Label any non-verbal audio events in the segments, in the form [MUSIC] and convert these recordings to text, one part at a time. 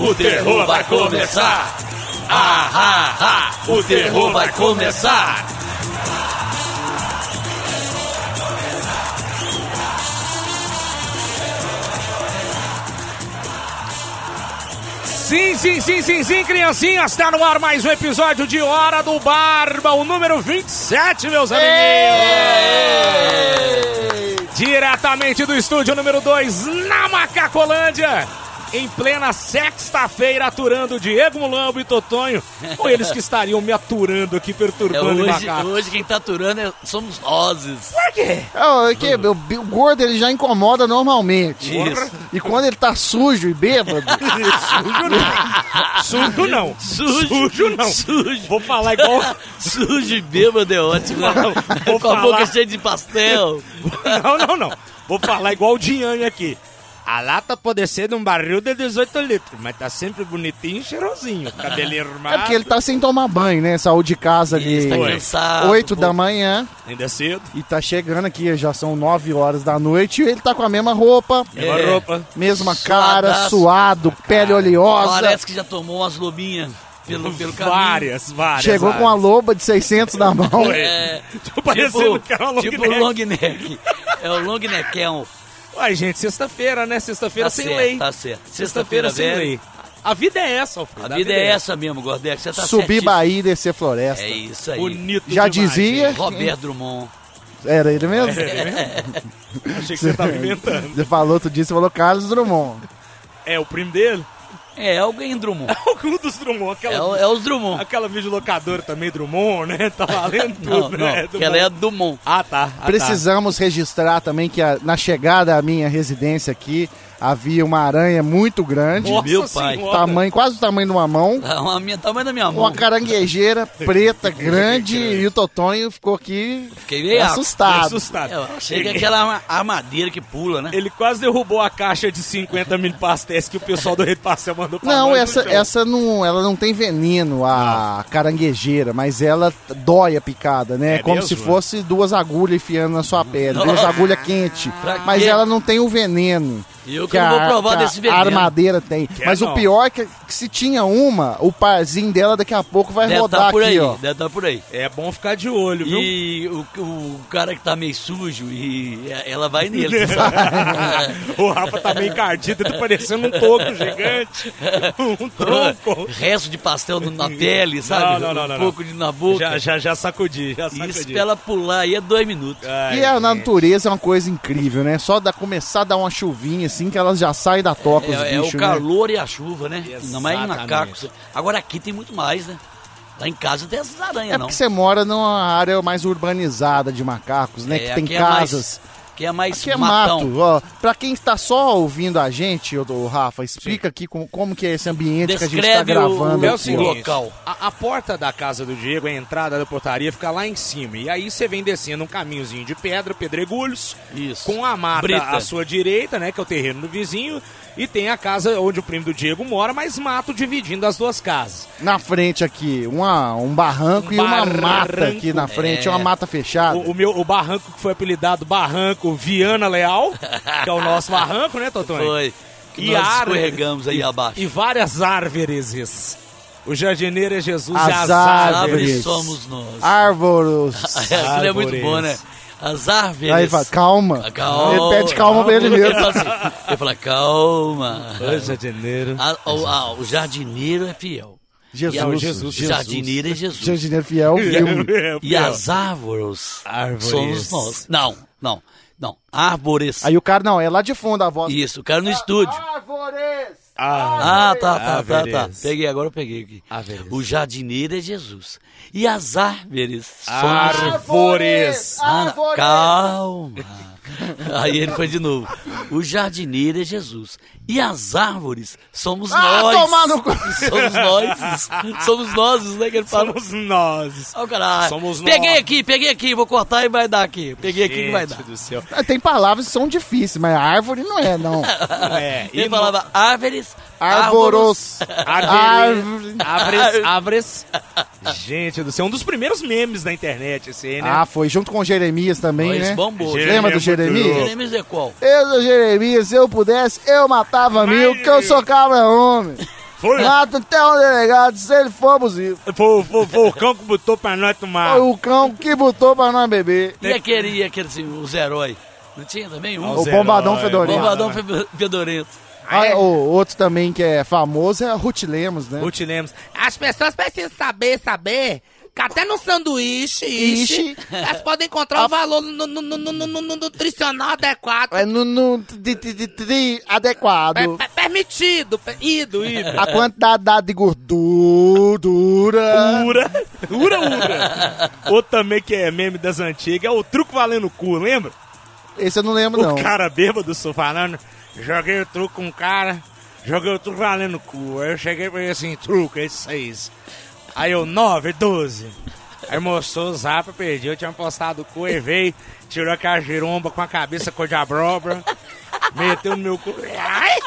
o terror vai começar. Ah, ah, ah, o terror vai começar. Sim, sim, sim, sim, sim, criancinhas, está no ar mais um episódio de Hora do Barba, o número 27, meus amigos. Diretamente do estúdio número 2, na Macacolândia em plena sexta-feira, aturando Diego Mulambo e Totonho, ou eles que estariam me aturando aqui, É, perturbando o hoje, hoje quem tá aturando é- somos nós. Por quê? É, é que o, o gordo ele já incomoda normalmente. Isso. E quando ele tá sujo e bêbado, [LAUGHS] Sujo não. Sujo. Sujo não. Sujo. Vou falar igual... [LAUGHS] Sujo e bêbado é ótimo. né? vou Com a falar- boca cheia de pastel. Não, não, não. Vou falar igual o Dinhame aqui. A lata pode ser de um barril de 18 litros, mas tá sempre bonitinho e cheirosinho. Cabelinho arrumado. é porque ele tá sem tomar banho, né? Saiu de casa ali Isso, tá cansado. 8 pô. da manhã Ainda é cedo. e tá chegando aqui, já são 9 horas da noite e ele tá com a mesma roupa, Mesma É. roupa. mesma cara, Suadaço. suado, pele oleosa. Parece que já tomou umas lobinhas pelo, pelo caminho. Várias, várias. Chegou com a várias. loba de 600 na mão. É, Tô parecendo tipo, que era uma long tipo neck. long neck. É o long neckão. Uai, gente, sexta-feira, né? Sexta-feira Tá sem certo, lei. tá certo. Sexta-feira Sexta-feira sem lei. A vida é essa, Alfredo. A vida é essa mesmo, Gordex. Você tá Subir certíssimo. Bahia e descer floresta. É isso aí. Bonito Já demais, dizia-. Roberto Drummond. Era ele mesmo? Achei que você tava [LAUGHS] inventando. Você falou outro dia, você falou Carlos Drummond. É o primo dele? É, alguém Drummond. Algum [LAUGHS] dos Drummond. Aquela, É, o- é os Drummond. aquela videolocadora também, Drummond, né? Tá valendo Não, tudo, não, né? que ela é Dumont. Ah, tá. Ah, Precisamos registrar também que a- na chegada à minha residência aqui havia uma aranha muito grande. Nossa Meu pai. Senhora. tamanho, quase o tamanho de uma mão, Tá uma minha, tamanho da minha mão. uma caranguejeira preta grande e o Totonho ficou aqui Fiquei meio assustado. Assustado. É, chega aquela arma- armadeira que pula, né? Ele quase derrubou a caixa de 50 mil pastéis que o pessoal do Rei Pastel mandou pra Não, essa, essa não, ela não tem veneno, a caranguejeira, mas ela dói a picada, né? É Como mesmo? se fosse duas agulhas enfiando na sua pele, duas agulhas quentes. Mas ela não tem o veneno. Eu que que não vou a- provar que a desse veneno. armadeira tem. Quer Mas não. o pior é que, que se tinha uma, o parzinho dela daqui a pouco vai Deve rodar tá por aqui, aí, ó. deve tá por aí. É bom ficar de olho, viu? E o, o cara que tá meio sujo, e ela vai [LAUGHS] nele, sabe? o Rafa tá meio encardido, tá parecendo um toco gigante. [LAUGHS] Um tronco. Resto de pastel na pele, sabe? Não, não, não, um não, pouco de na boca. Já, já, já sacudi, já sacudi. Isso pra ela pular aí é dois minutos. Ai, E a gente. natureza é uma coisa incrível, né? Só da, começar a dar uma chuvinha assim que elas já saem da toca, os É, é bichos, o né? calor e a chuva, né? Ainda mais Exatamente. macacos. Agora aqui tem muito mais, né? Lá em casa tem essas aranhas, É não. porque você mora numa área mais urbanizada de macacos, né? É, que tem aqui é mais- Que é mais Aqui é matão. mato. Ó, pra quem está só ouvindo a gente, ô, ô, Rafa, explica aqui como, como que é esse ambiente que a gente está Descreve gravando. o, É o o aqui, seguinte, local. A, a porta da casa do Diego, a entrada da portaria, fica lá em cima. E aí você vem descendo um caminhozinho de pedra, pedregulhos, Isso. com a mata Brita. à sua direita, né? Que é o terreno do vizinho. E tem a casa onde o primo do Diego mora, mas mato dividindo as duas casas. Na frente aqui, uma, um barranco Um e uma mata aqui na frente, É. uma mata fechada. O, o meu, o barranco que foi apelidado Barranco Viana Leal, que é o nosso barranco, né, Totonho? Foi. Que E nós árvore- escorregamos aí abaixo. E várias árvores. O jardineiro é Jesus As e as As árvores. árvores somos nós. Árvores. [LAUGHS] Aquilo é muito bom, né? As árvores. Aí ele fala, calma. Calma. Ele pede calma pra ele Ele mesmo. fala, assim, ele fala, calma. O jardineiro. A- o, a- o jardineiro é fiel. Jesus, a- Jesus. O jardineiro é Jesus. Jardineiro fiel, filme. E as árvores, Árvores. somos nós. Não, não, não. Árvores. Aí o cara, não, é lá de fundo a voz. Isso, o cara no estúdio. Árvores! Ah, Ah, tá, tá, tá, tá. Árvores. Peguei, agora eu peguei aqui. Árvores. O jardineiro é Jesus. E as árvores somos Árvores. Ah, Árvores! calma. [LAUGHS] Aí ele foi de novo. O jardineiro é Jesus. E as árvores somos Ah, nós. cu. Somos nós. Somos nós, né? Que ele fala. Somos nós. Ó, caralho. Somos nós. Peguei aqui, peguei aqui, vou cortar e vai dar aqui. Peguei aqui que vai dar. Gente do céu. Ah, Tem palavras que são difíceis, mas árvore não é, não. É, [LAUGHS] Ele e falava árvores, Arboros. Árvore. Árvore. Árvores, árvores. Gente do céu, um dos primeiros memes da internet esse aí, né? Ah, foi junto com o Jeremias também, Esse né? bombou. Jeremias Lembra do é Jeremias? Jeremias é qual? Eu sou Jeremias, se eu pudesse, eu matava mil, porque eu sou cabra homem. Foi, Mata até o delegado se ele for abusivo. foi, foi, foi o cão que botou pra nós tomar. Foi o cão que botou pra nós beber. E aquele, e aquele assim, os heróis? Não tinha também um? O bombadão fedorento. Bombadão fe- fedorento. Ah, o outro também que é famoso é a Ruth Lemos, né? Ruth Lemos. As pessoas precisam saber, saber, que até no sanduíche, ixi, elas podem encontrar o valor no, no- no- no- no- no- nutricional adequado. É no, no tri- tri- tri- tri- adequado. Per- per- permitido, per- ido, ido. A quantidade de gordura. Ura, ura, ura. Outro também que é meme das antigas é o truco valendo cu, lembra? Esse eu não lembro, não. O cara bêbado falando, joguei o truco com o cara, joguei o truco valendo cu. Aí eu cheguei pra ele assim, truco, é seis. Aí eu, nove, doze. Aí mostrou o zap, eu perdi, eu tinha postado o cu, veio, tirou aquela giromba com a cabeça cor de abóbora, meteu no meu cu. Ai!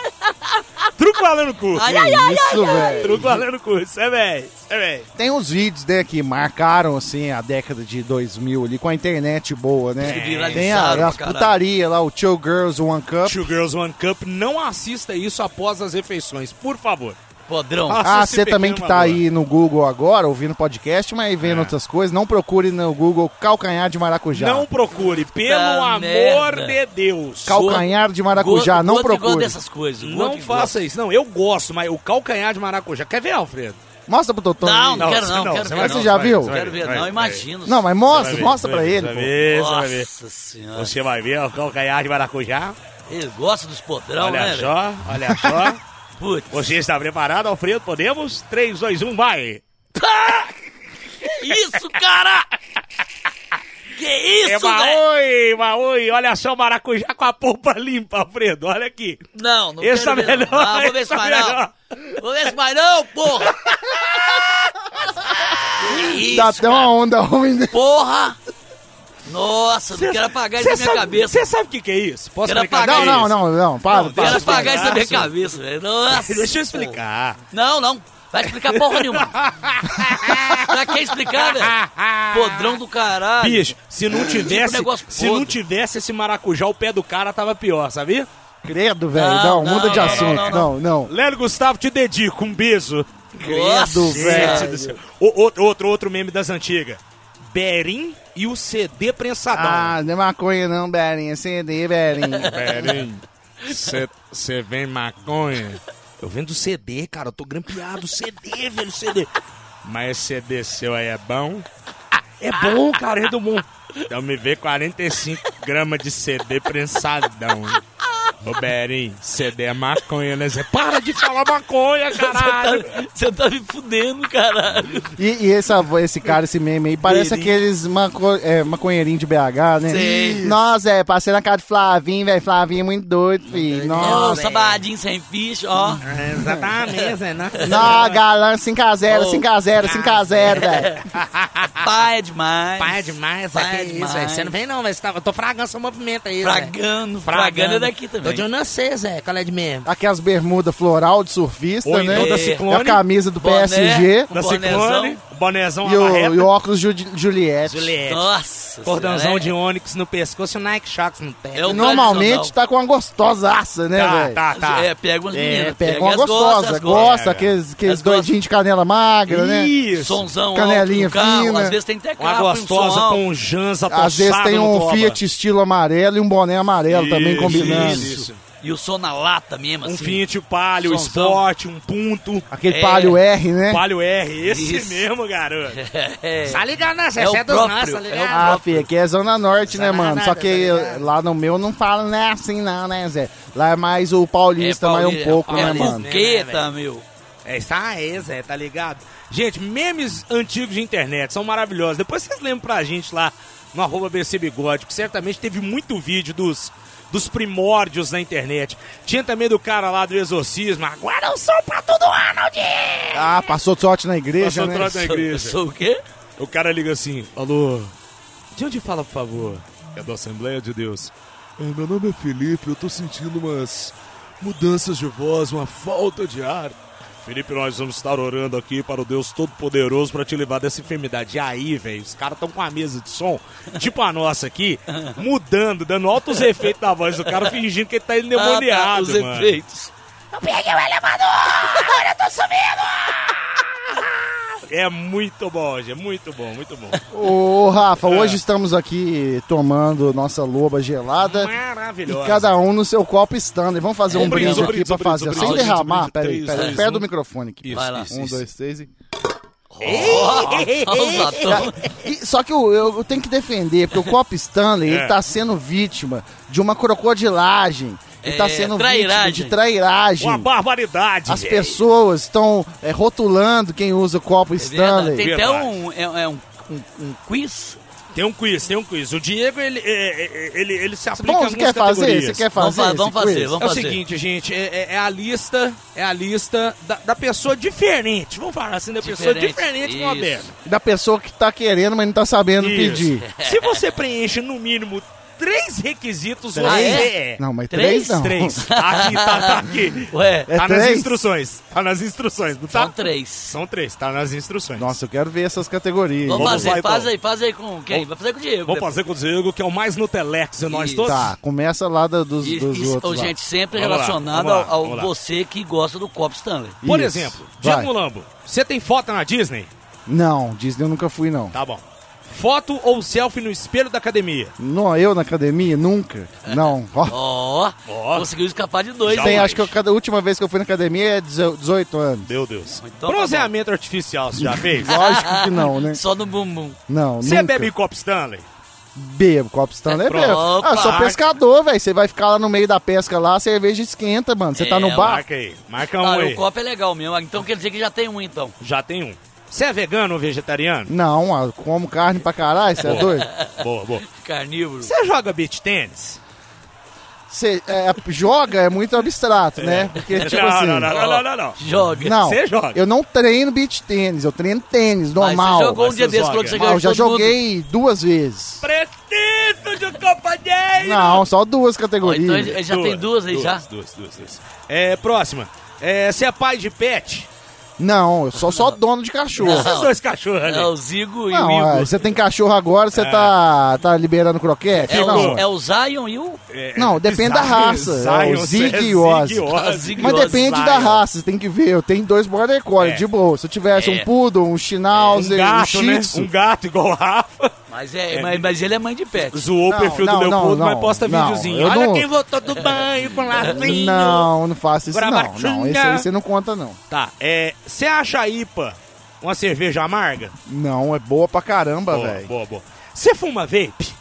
Truco valendo cu. Ai, ai, ai, isso, velho. Truco valendo cu, isso é velho, é velho. Tem uns vídeos, né, que marcaram, assim, a década de 2000 ali, com a internet boa, né? Viralizaram Tem a, as putaria lá, o Two Girls One Cup. Two Girls One Cup, não assista isso após as refeições, por favor. Podrão. Ah, você também que tá aí no Google agora, ouvindo podcast, mas vendo É. outras coisas, não procure no Google calcanhar de maracujá. Não procure, pelo amor merda. de Deus. Calcanhar de maracujá, Gordo- não procure. dessas coisas. Não faça isso. Não, eu gosto, mas o calcanhar de maracujá. Quer ver, Alfredo? Mostra pro Totão. Não, não quero não, não, quero você ver Você não. já vai, viu? vai. Quero ver, não, imagino. Não, mas mostra, ver, mostra pra ele. vai ver, você vai ver. Nossa senhora. Você vai ver o calcanhar de maracujá. Ele gosta dos podrão, olha né? velho? só, olha só. Putz. Você está preparado, Alfredo? Podemos? 3, 2, 1, vai! Isso, cara! Que É isso, velho? Maui, Maui, olha só o maracujá com a polpa limpa, Alfredo, olha aqui. Não, não Esse quero tá ver, melhor, não. Não, vou ver esse se tá vai não. Vou ver se vai não, porra! [LAUGHS] Que isso, Dá até uma onda ruim. né? porra! Nossa, não quero apagar isso da minha sabe, cabeça. Você sabe o que, que é isso? Posso Quero explicar apagar Não, é não, isso? não, não, para, Não, para. Quero Para, apagar isso da minha cabeça, velho. Nossa. Deixa eu explicar. Não, não. Vai explicar porra nenhuma. [LAUGHS] Já quer explicar, velho? Podrão do caralho. Bicho, se não tivesse, negócio se não tivesse esse maracujá, o pé do cara tava pior, sabia? Credo, velho. Não, Não, muda não, de não, assunto. não, Não, não. Lélio Gustavo, te dedico, um beijo. Credo, velho. Outro, outro, outro meme das antigas. Berim e o CD prensadão. Ah, não é maconha não, Berinha. CD, Berinha. [LAUGHS] Berim, você vem maconha? Eu vendo CD, cara, eu tô grampeado, CD, velho, CD. Mas esse CD seu aí é bom? Ah, é bom, cara, é do bom. Então me vê 45 gramas de CD prensadão. Ô, Berim, CD é maconha, né? Zé? Para de falar maconha, caralho. Você tá me fudendo, caralho. E, e essa, esse cara, esse meme aí, parece Berinha. aqueles maco, é, maconheirinhos de BH, né? Sei. Nossa, é, passei na casa de Flavinho, velho. Flavinho é muito doido, filho. Nossa, Nossa. sabadinho sem ficha, ó. Exatamente, Zé. Nossa. [LAUGHS] Não, galã, 5x0, Oh, 5x0, 5x0, velho. [LAUGHS] Pai é demais. Pai é demais. Pai é isso, demais. velho. Você não vem não, velho. Você tá- Eu tô fragando seu movimento aí. Fragando, fragando é daqui também. De onde nascer, Zé. Qual é de mesmo? Aquelas bermudas floral de surfista, Ou né? então da É. E a Ciclone, camisa do Boné. PSG. Da Ciclone, bonezão. E o, e o óculos Ju- Juliette. Juliette. Nossa. Cordãozão senhora, de ônix no pescoço e o Nike Shox no pé. É o Normalmente tá com uma gostosaça, né, Tá, velho? tá, tá. É, pega umas É, meninas. pega uma as gostosa, as gosta, aqueles, As doidinhos de canela magra, né? Isso. Sonzão Canelinha carro, fina. Às vezes tem até Uma carro, gostosa um com um Janza Às vezes tem um. Fiat estilo amarelo e um boné amarelo também Isso, combinando. isso. E o som na lata mesmo, Um assim. Fiat Palio, Sonzão. Sport, um Punto, Aquele É. palio R, né? Palio R, esse Isso. mesmo, garoto. É. Tá ligado, né, Zé? É o Você é dos próprio, nossos, tá é ligado? Ah, filho, aqui é Zona Norte, né, Zona mano? nada, Só que tá lá no meu não fala, né, assim não, né, Zé? Lá é mais o paulista, mais um pouco, é, né, é mano? Buqueta, meu. É isso aí, Zé, tá ligado? Gente, memes antigos de internet são maravilhosos. Depois vocês lembram pra gente lá no arroba BC Bigode, que certamente teve muito vídeo dos, dos primórdios na internet. Tinha também do cara lá do exorcismo. Agora eu sou pra todo ano, Ah, passou sorte na igreja, Passou né? trote na Sou, igreja. sou o quê? O cara liga assim, alô, de onde fala, por favor? É da Assembleia de Deus. É, meu nome é Felipe, eu tô sentindo umas mudanças de voz, uma falta de ar. Felipe, nós vamos estar orando aqui para o Deus Todo-Poderoso para te livrar dessa enfermidade. E aí, velho, os caras estão com a mesa de som, tipo a nossa aqui, [LAUGHS] mudando, dando altos efeitos na voz do cara, fingindo que ele tá endemoniado, Ah, tá, os mano. efeitos. [LAUGHS] É muito bom, gente. Muito bom, muito bom. Ô, Rafa, É. hoje estamos aqui tomando nossa loba gelada. Maravilhoso. E cada um no seu copo Stanley. Vamos fazer É, um brinde brinde, aqui brinde, pra brinde, fazer. brinde, Sem brinde, derramar. Peraí, peraí. Perto um. do microfone aqui. Isso, Vai lá. isso, Um, isso. dois, três e... E- só que eu, eu- eu tenho que defender, porque o Copo Stanley, É. ele tá sendo vítima de uma crocodilagem. Ele tá É, sendo trairagem. vítima de trairagem. Uma barbaridade. As pessoas estão é, rotulando quem usa o copo É Stanley. verdade. Tem até um, é, é um, um, um quiz. Tem um quiz, tem um quiz. O Diego, ele, é, é, ele, ele se aplica Bom, você quer fazer? Você quer Vamos, fazer? fa- vamos esse fazer, quiz? vamos É o fazer. seguinte, gente, é, é- é a lista, é a lista da, da pessoa diferente. Vamos falar assim, da pessoa Diferente, diferente com o isso. Alberto. Da pessoa que tá querendo, mas não tá sabendo Isso. pedir. Se você preenche no mínimo três requisitos, Três? você Ah, é. Não, mas Três? três não. Três. [LAUGHS] Aqui, tá, tá aqui. Ué, É tá nas três? instruções. Tá nas instruções, não tá? são três. São três, tá nas instruções. Nossa, eu quero ver essas categorias. Vamos, Vamos fazer, lá, então. faz aí, faz aí com quem? Vamos- Vai fazer com o Diego. Vou fazer com o Diego, que é o mais Nutelex de nós Isso. todos. Tá, começa lá da- dos, E, dos e, outros. lá. gente, sempre Vamos lá, relacionado vamos lá, ao, lá. você que gosta do Copo Stanley. Por Isso. exemplo, Vai. Diego Mulambo, você tem foto na Disney? Não, Disney eu nunca fui, não. Tá bom. Foto ou selfie no espelho da academia? Não, eu na academia? Nunca. [LAUGHS] Não. Ó, Ó, Ó. conseguiu escapar de dois. Tem, acho que eu, cada última vez que eu fui na academia é 18 anos. Meu Deus. Então tá Bronzeamento artificial, você já fez? [LAUGHS] Lógico que não, né? Só no bumbum. Não, Você nunca. bebe copo Stanley? Bebo, copo Stanley é Pronto. bebo. Ah, eu sou pescador, velho. Você vai ficar lá no meio da pesca lá, a cerveja esquenta, mano. Você tá É, no bar? Marca aí. Marca um Ah, aí. o copo é legal mesmo. Então quer dizer que já tem um, então. Já tem um. Você é vegano ou vegetariano? Não, ah, como carne pra caralho, você é doido? boa, boa. Carnívoro. Você joga beach tênis? Você é, joga é muito abstrato, né? Porque, tipo não, assim. não, não, não, não, não, não. Joga. Não, Você joga. eu não treino beach tênis, eu treino tênis, Mas normal. você jogou um Mas dia desse quando você Ah, ganhou eu já todo mundo. joguei duas vezes. Preciso de um companheiro! Não, só duas Ó, categorias. então ele ele já tem duas aí já. Duas, duas, duas. É, próxima. É, você é pai de pet? Não, eu sou só dono de cachorro. Não. Esses dois cachorros ali. É o Zigo e Não, o é, Igor. você tem cachorro agora, você tá, tá liberando croquete? É, não, o, é o Zion e o. É, Não, depende da Zion- raça. É o Zion, Zig é e Oz. Zig e Oz. Zig mas Zion. depende da Zion. raça, você tem que ver. Eu tenho dois border collie, É. de boa. Se eu tivesse É. um poodle, um Um schnauzer, um, gato, shih né? tzu... Um gato igual o Rafa. Mas, é, Mas, mas ele é mãe de pet. Zoou Não, o perfil não, do Leopoldo, não, mas posta não, videozinho. Olha não- quem voltou do banho [LAUGHS] com lacinho. Não, não faço isso não. Não, esse aí você não conta não. Tá, é... Você acha a IPA uma cerveja amarga? Não, é boa pra caramba, velho. boa, boa. Você fuma vape?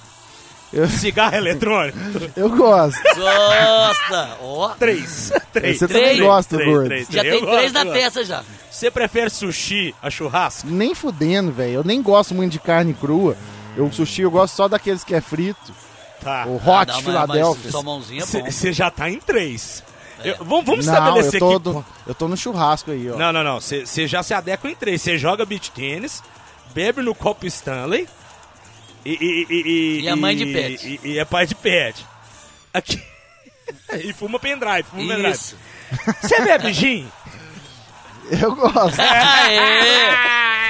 Eu- Cigarro eletrônico? [LAUGHS] Eu gosto. Gosta! Ó, Três. Três. Você Três. também gosta, Três, gordo. três. já tem três gosto, na testa já. Você prefere sushi a churrasco? Nem fudendo, velho. Eu nem gosto muito de carne crua. Eu, o sushi eu gosto só daqueles que é frito. Tá. O Ah, Hot não, mas- Philadelphia. Mãozinha é. Você já tá em três. Eu- vamos vamos Não, eu estabelecer tô, aqui. do- eu tô no churrasco aí, ó. Não, não, não. Você já se adequa em três. Você joga beach tênis, bebe no copo Stanley e. E, e, e, E é mãe de pet. E, e é pai de pet. Aqui. [LAUGHS] e fuma pendrive, fuma pendrive. Isso. Você bebe gin? Eu gosto. [LAUGHS] Aê!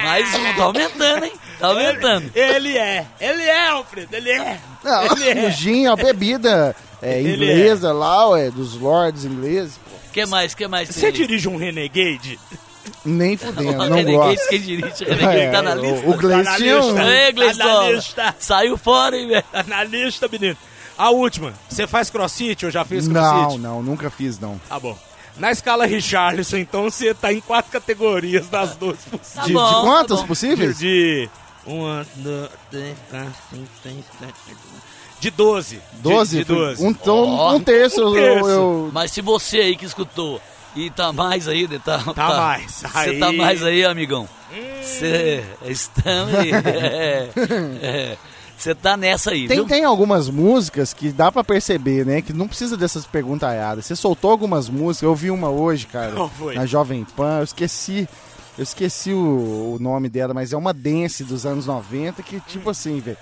Mais um, tá aumentando, hein? Tá aumentando. Ele é. Ele é, Alfredo. Ele é. Não, Ele é. o gin, a bebida é, Ele inglesa lá, ué, dos lords ingleses. pô. que mais, que mais? Você dirige um Renegade? Nem fudendo, não Renegade, gosto. quem dirige, Renegade tá na É, lista. O, o Gleice Tá Tá na Gleistola. lista. Saiu fora, hein, velho? Tá na lista, menino. A última. Você faz crossfit ou já fez Não, crossfit? não, nunca fiz, não. Tá bom. Na escala Richarlison, então, você tá em quatro categorias das duas possíveis. Tá de, bom, de tá quantas bom. possíveis? De. Uma, dois, três, quatro, cinco, seis, sete. De 12. De- Doze? De, 12. Um, então, Ó, um terço, um eu- terço. eu, Mas se você aí que escutou e tá mais aí, né, tá, tá, mais. Você Aí. tá mais aí, amigão. Você Stanley, [LAUGHS] [LAUGHS] é, é, você tá nessa aí, Tem, viu? tem algumas músicas que dá pra perceber, né? Que não precisa dessas perguntaiadas. Você soltou algumas músicas, eu vi uma hoje, cara, Qual foi? na Jovem Pan, eu esqueci. Eu esqueci o, o nome dela, mas é uma dance dos anos 90 que, tipo assim, velho.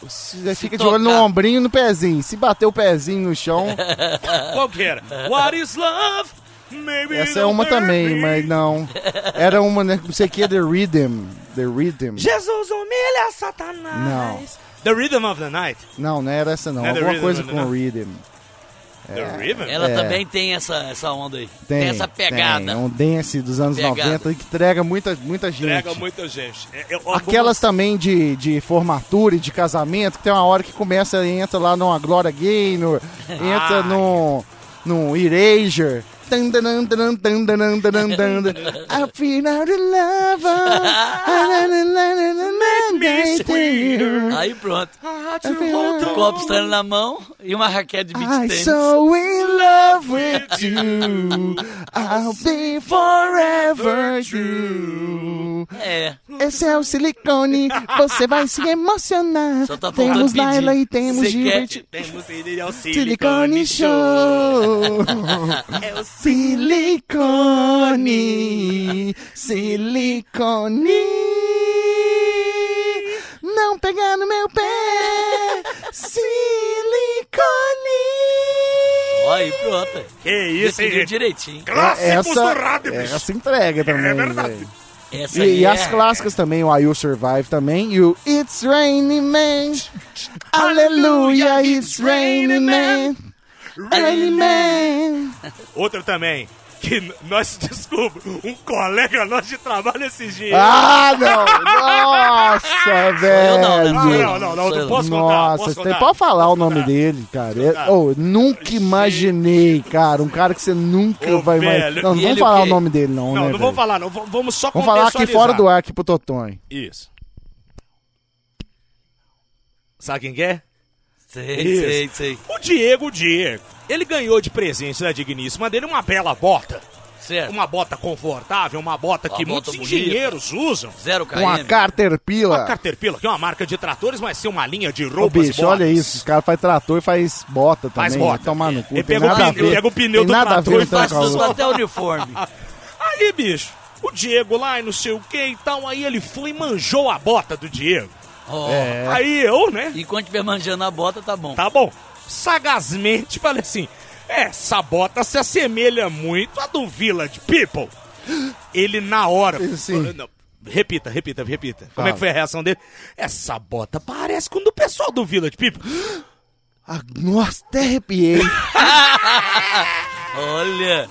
Você fica de olho no ombrinho e no pezinho. Se bater o pezinho no chão, [LAUGHS] Qual que era? What is love? Maybe essa é uma também, mas não. Era uma, né, não sei o que, The Rhythm. The Rhythm. Jesus humilha Satanás. Não. The Rhythm of the Night. Não, não era essa não. Não é Alguma coisa com? Rhythm. The River? Ela É. também tem essa, essa onda aí. Tem, Tem, essa pegada. Tem, é um dance dos anos Pegada. 90 que entrega muita, muita gente. Entrega muita gente. É, é, algumas- Aquelas também de, de formatura e de casamento, que tem uma hora que começa, entra lá numa Gloria Gaynor, [LAUGHS] entra Ah. no, no Erasure. Afinal de love. Aí pronto. O copo estranho na mão e uma raquete de beat tênis. I'm so in love with you. I'll be forever true. É. Esse é o silicone, você vai se emocionar. Só tá temos pedir. Laila e temos Gilbert. Temos silicone show. é o silicone. Silicone. Silicone. Não pegar no meu pé. Silicone. Aí pronto. Que isso, Definiu hein? direitinho. Clássicos do rádio, bicho. essa entrega também. É verdade. velho. Essa E, e é... as clássicas também, o I Will Survive também, e o It's Raining Man, [LAUGHS] Aleluia, It's Raining Man, Raining Man. Outra também, que nós [LAUGHS] descobrimos, um colega nosso de trabalho esses dias. Ah, não! Nossa, eu não, né? velho! Não, não, não, não eu. posso contar. Nossa, contar. pode falar o nome dele, cara. oh, nunca imaginei, cara. Um cara que você nunca Ô, vai imaginar. Não, não vamos falar o nome dele, não, Não, né? não vamos falar, não. Vamos só Vamos falar aqui fora do ar aqui pro Totonho. Isso. Sabe quem que é? Sei, Isso. sei, sei. O Diego Diego. Ele ganhou de presente da digníssima dele uma bela bota. Certo. Uma bota confortável, uma bota Uma que bota muitos bonita. engenheiros usam. Zero KM. Uma Caterpillar. A Caterpillar, que é uma marca de tratores, mas tem uma linha de Ô, roupas e bicho, botas. olha isso. Os caras fazem trator e faz bota também. Faz bota. Tomar no cu. Ele pega o pega o pneu tem do nada trator e um faz Tudo até uniforme. [LAUGHS] Aí, bicho, o Diego lá e não sei o que e tal, aí ele foi e manjou a bota do Diego. Ó, É. Aí eu, né, Enquanto estiver manjando a bota, tá bom. tá bom, sagazmente falei assim, essa bota se assemelha muito à do Village People. Ele na hora... Sim. Não, repita, repita, repita. Como Fala. é que foi a reação dele? Essa bota parece com o do pessoal do Village People. [GASPS] Ah, nossa, até arrepiei. [LAUGHS] Olha.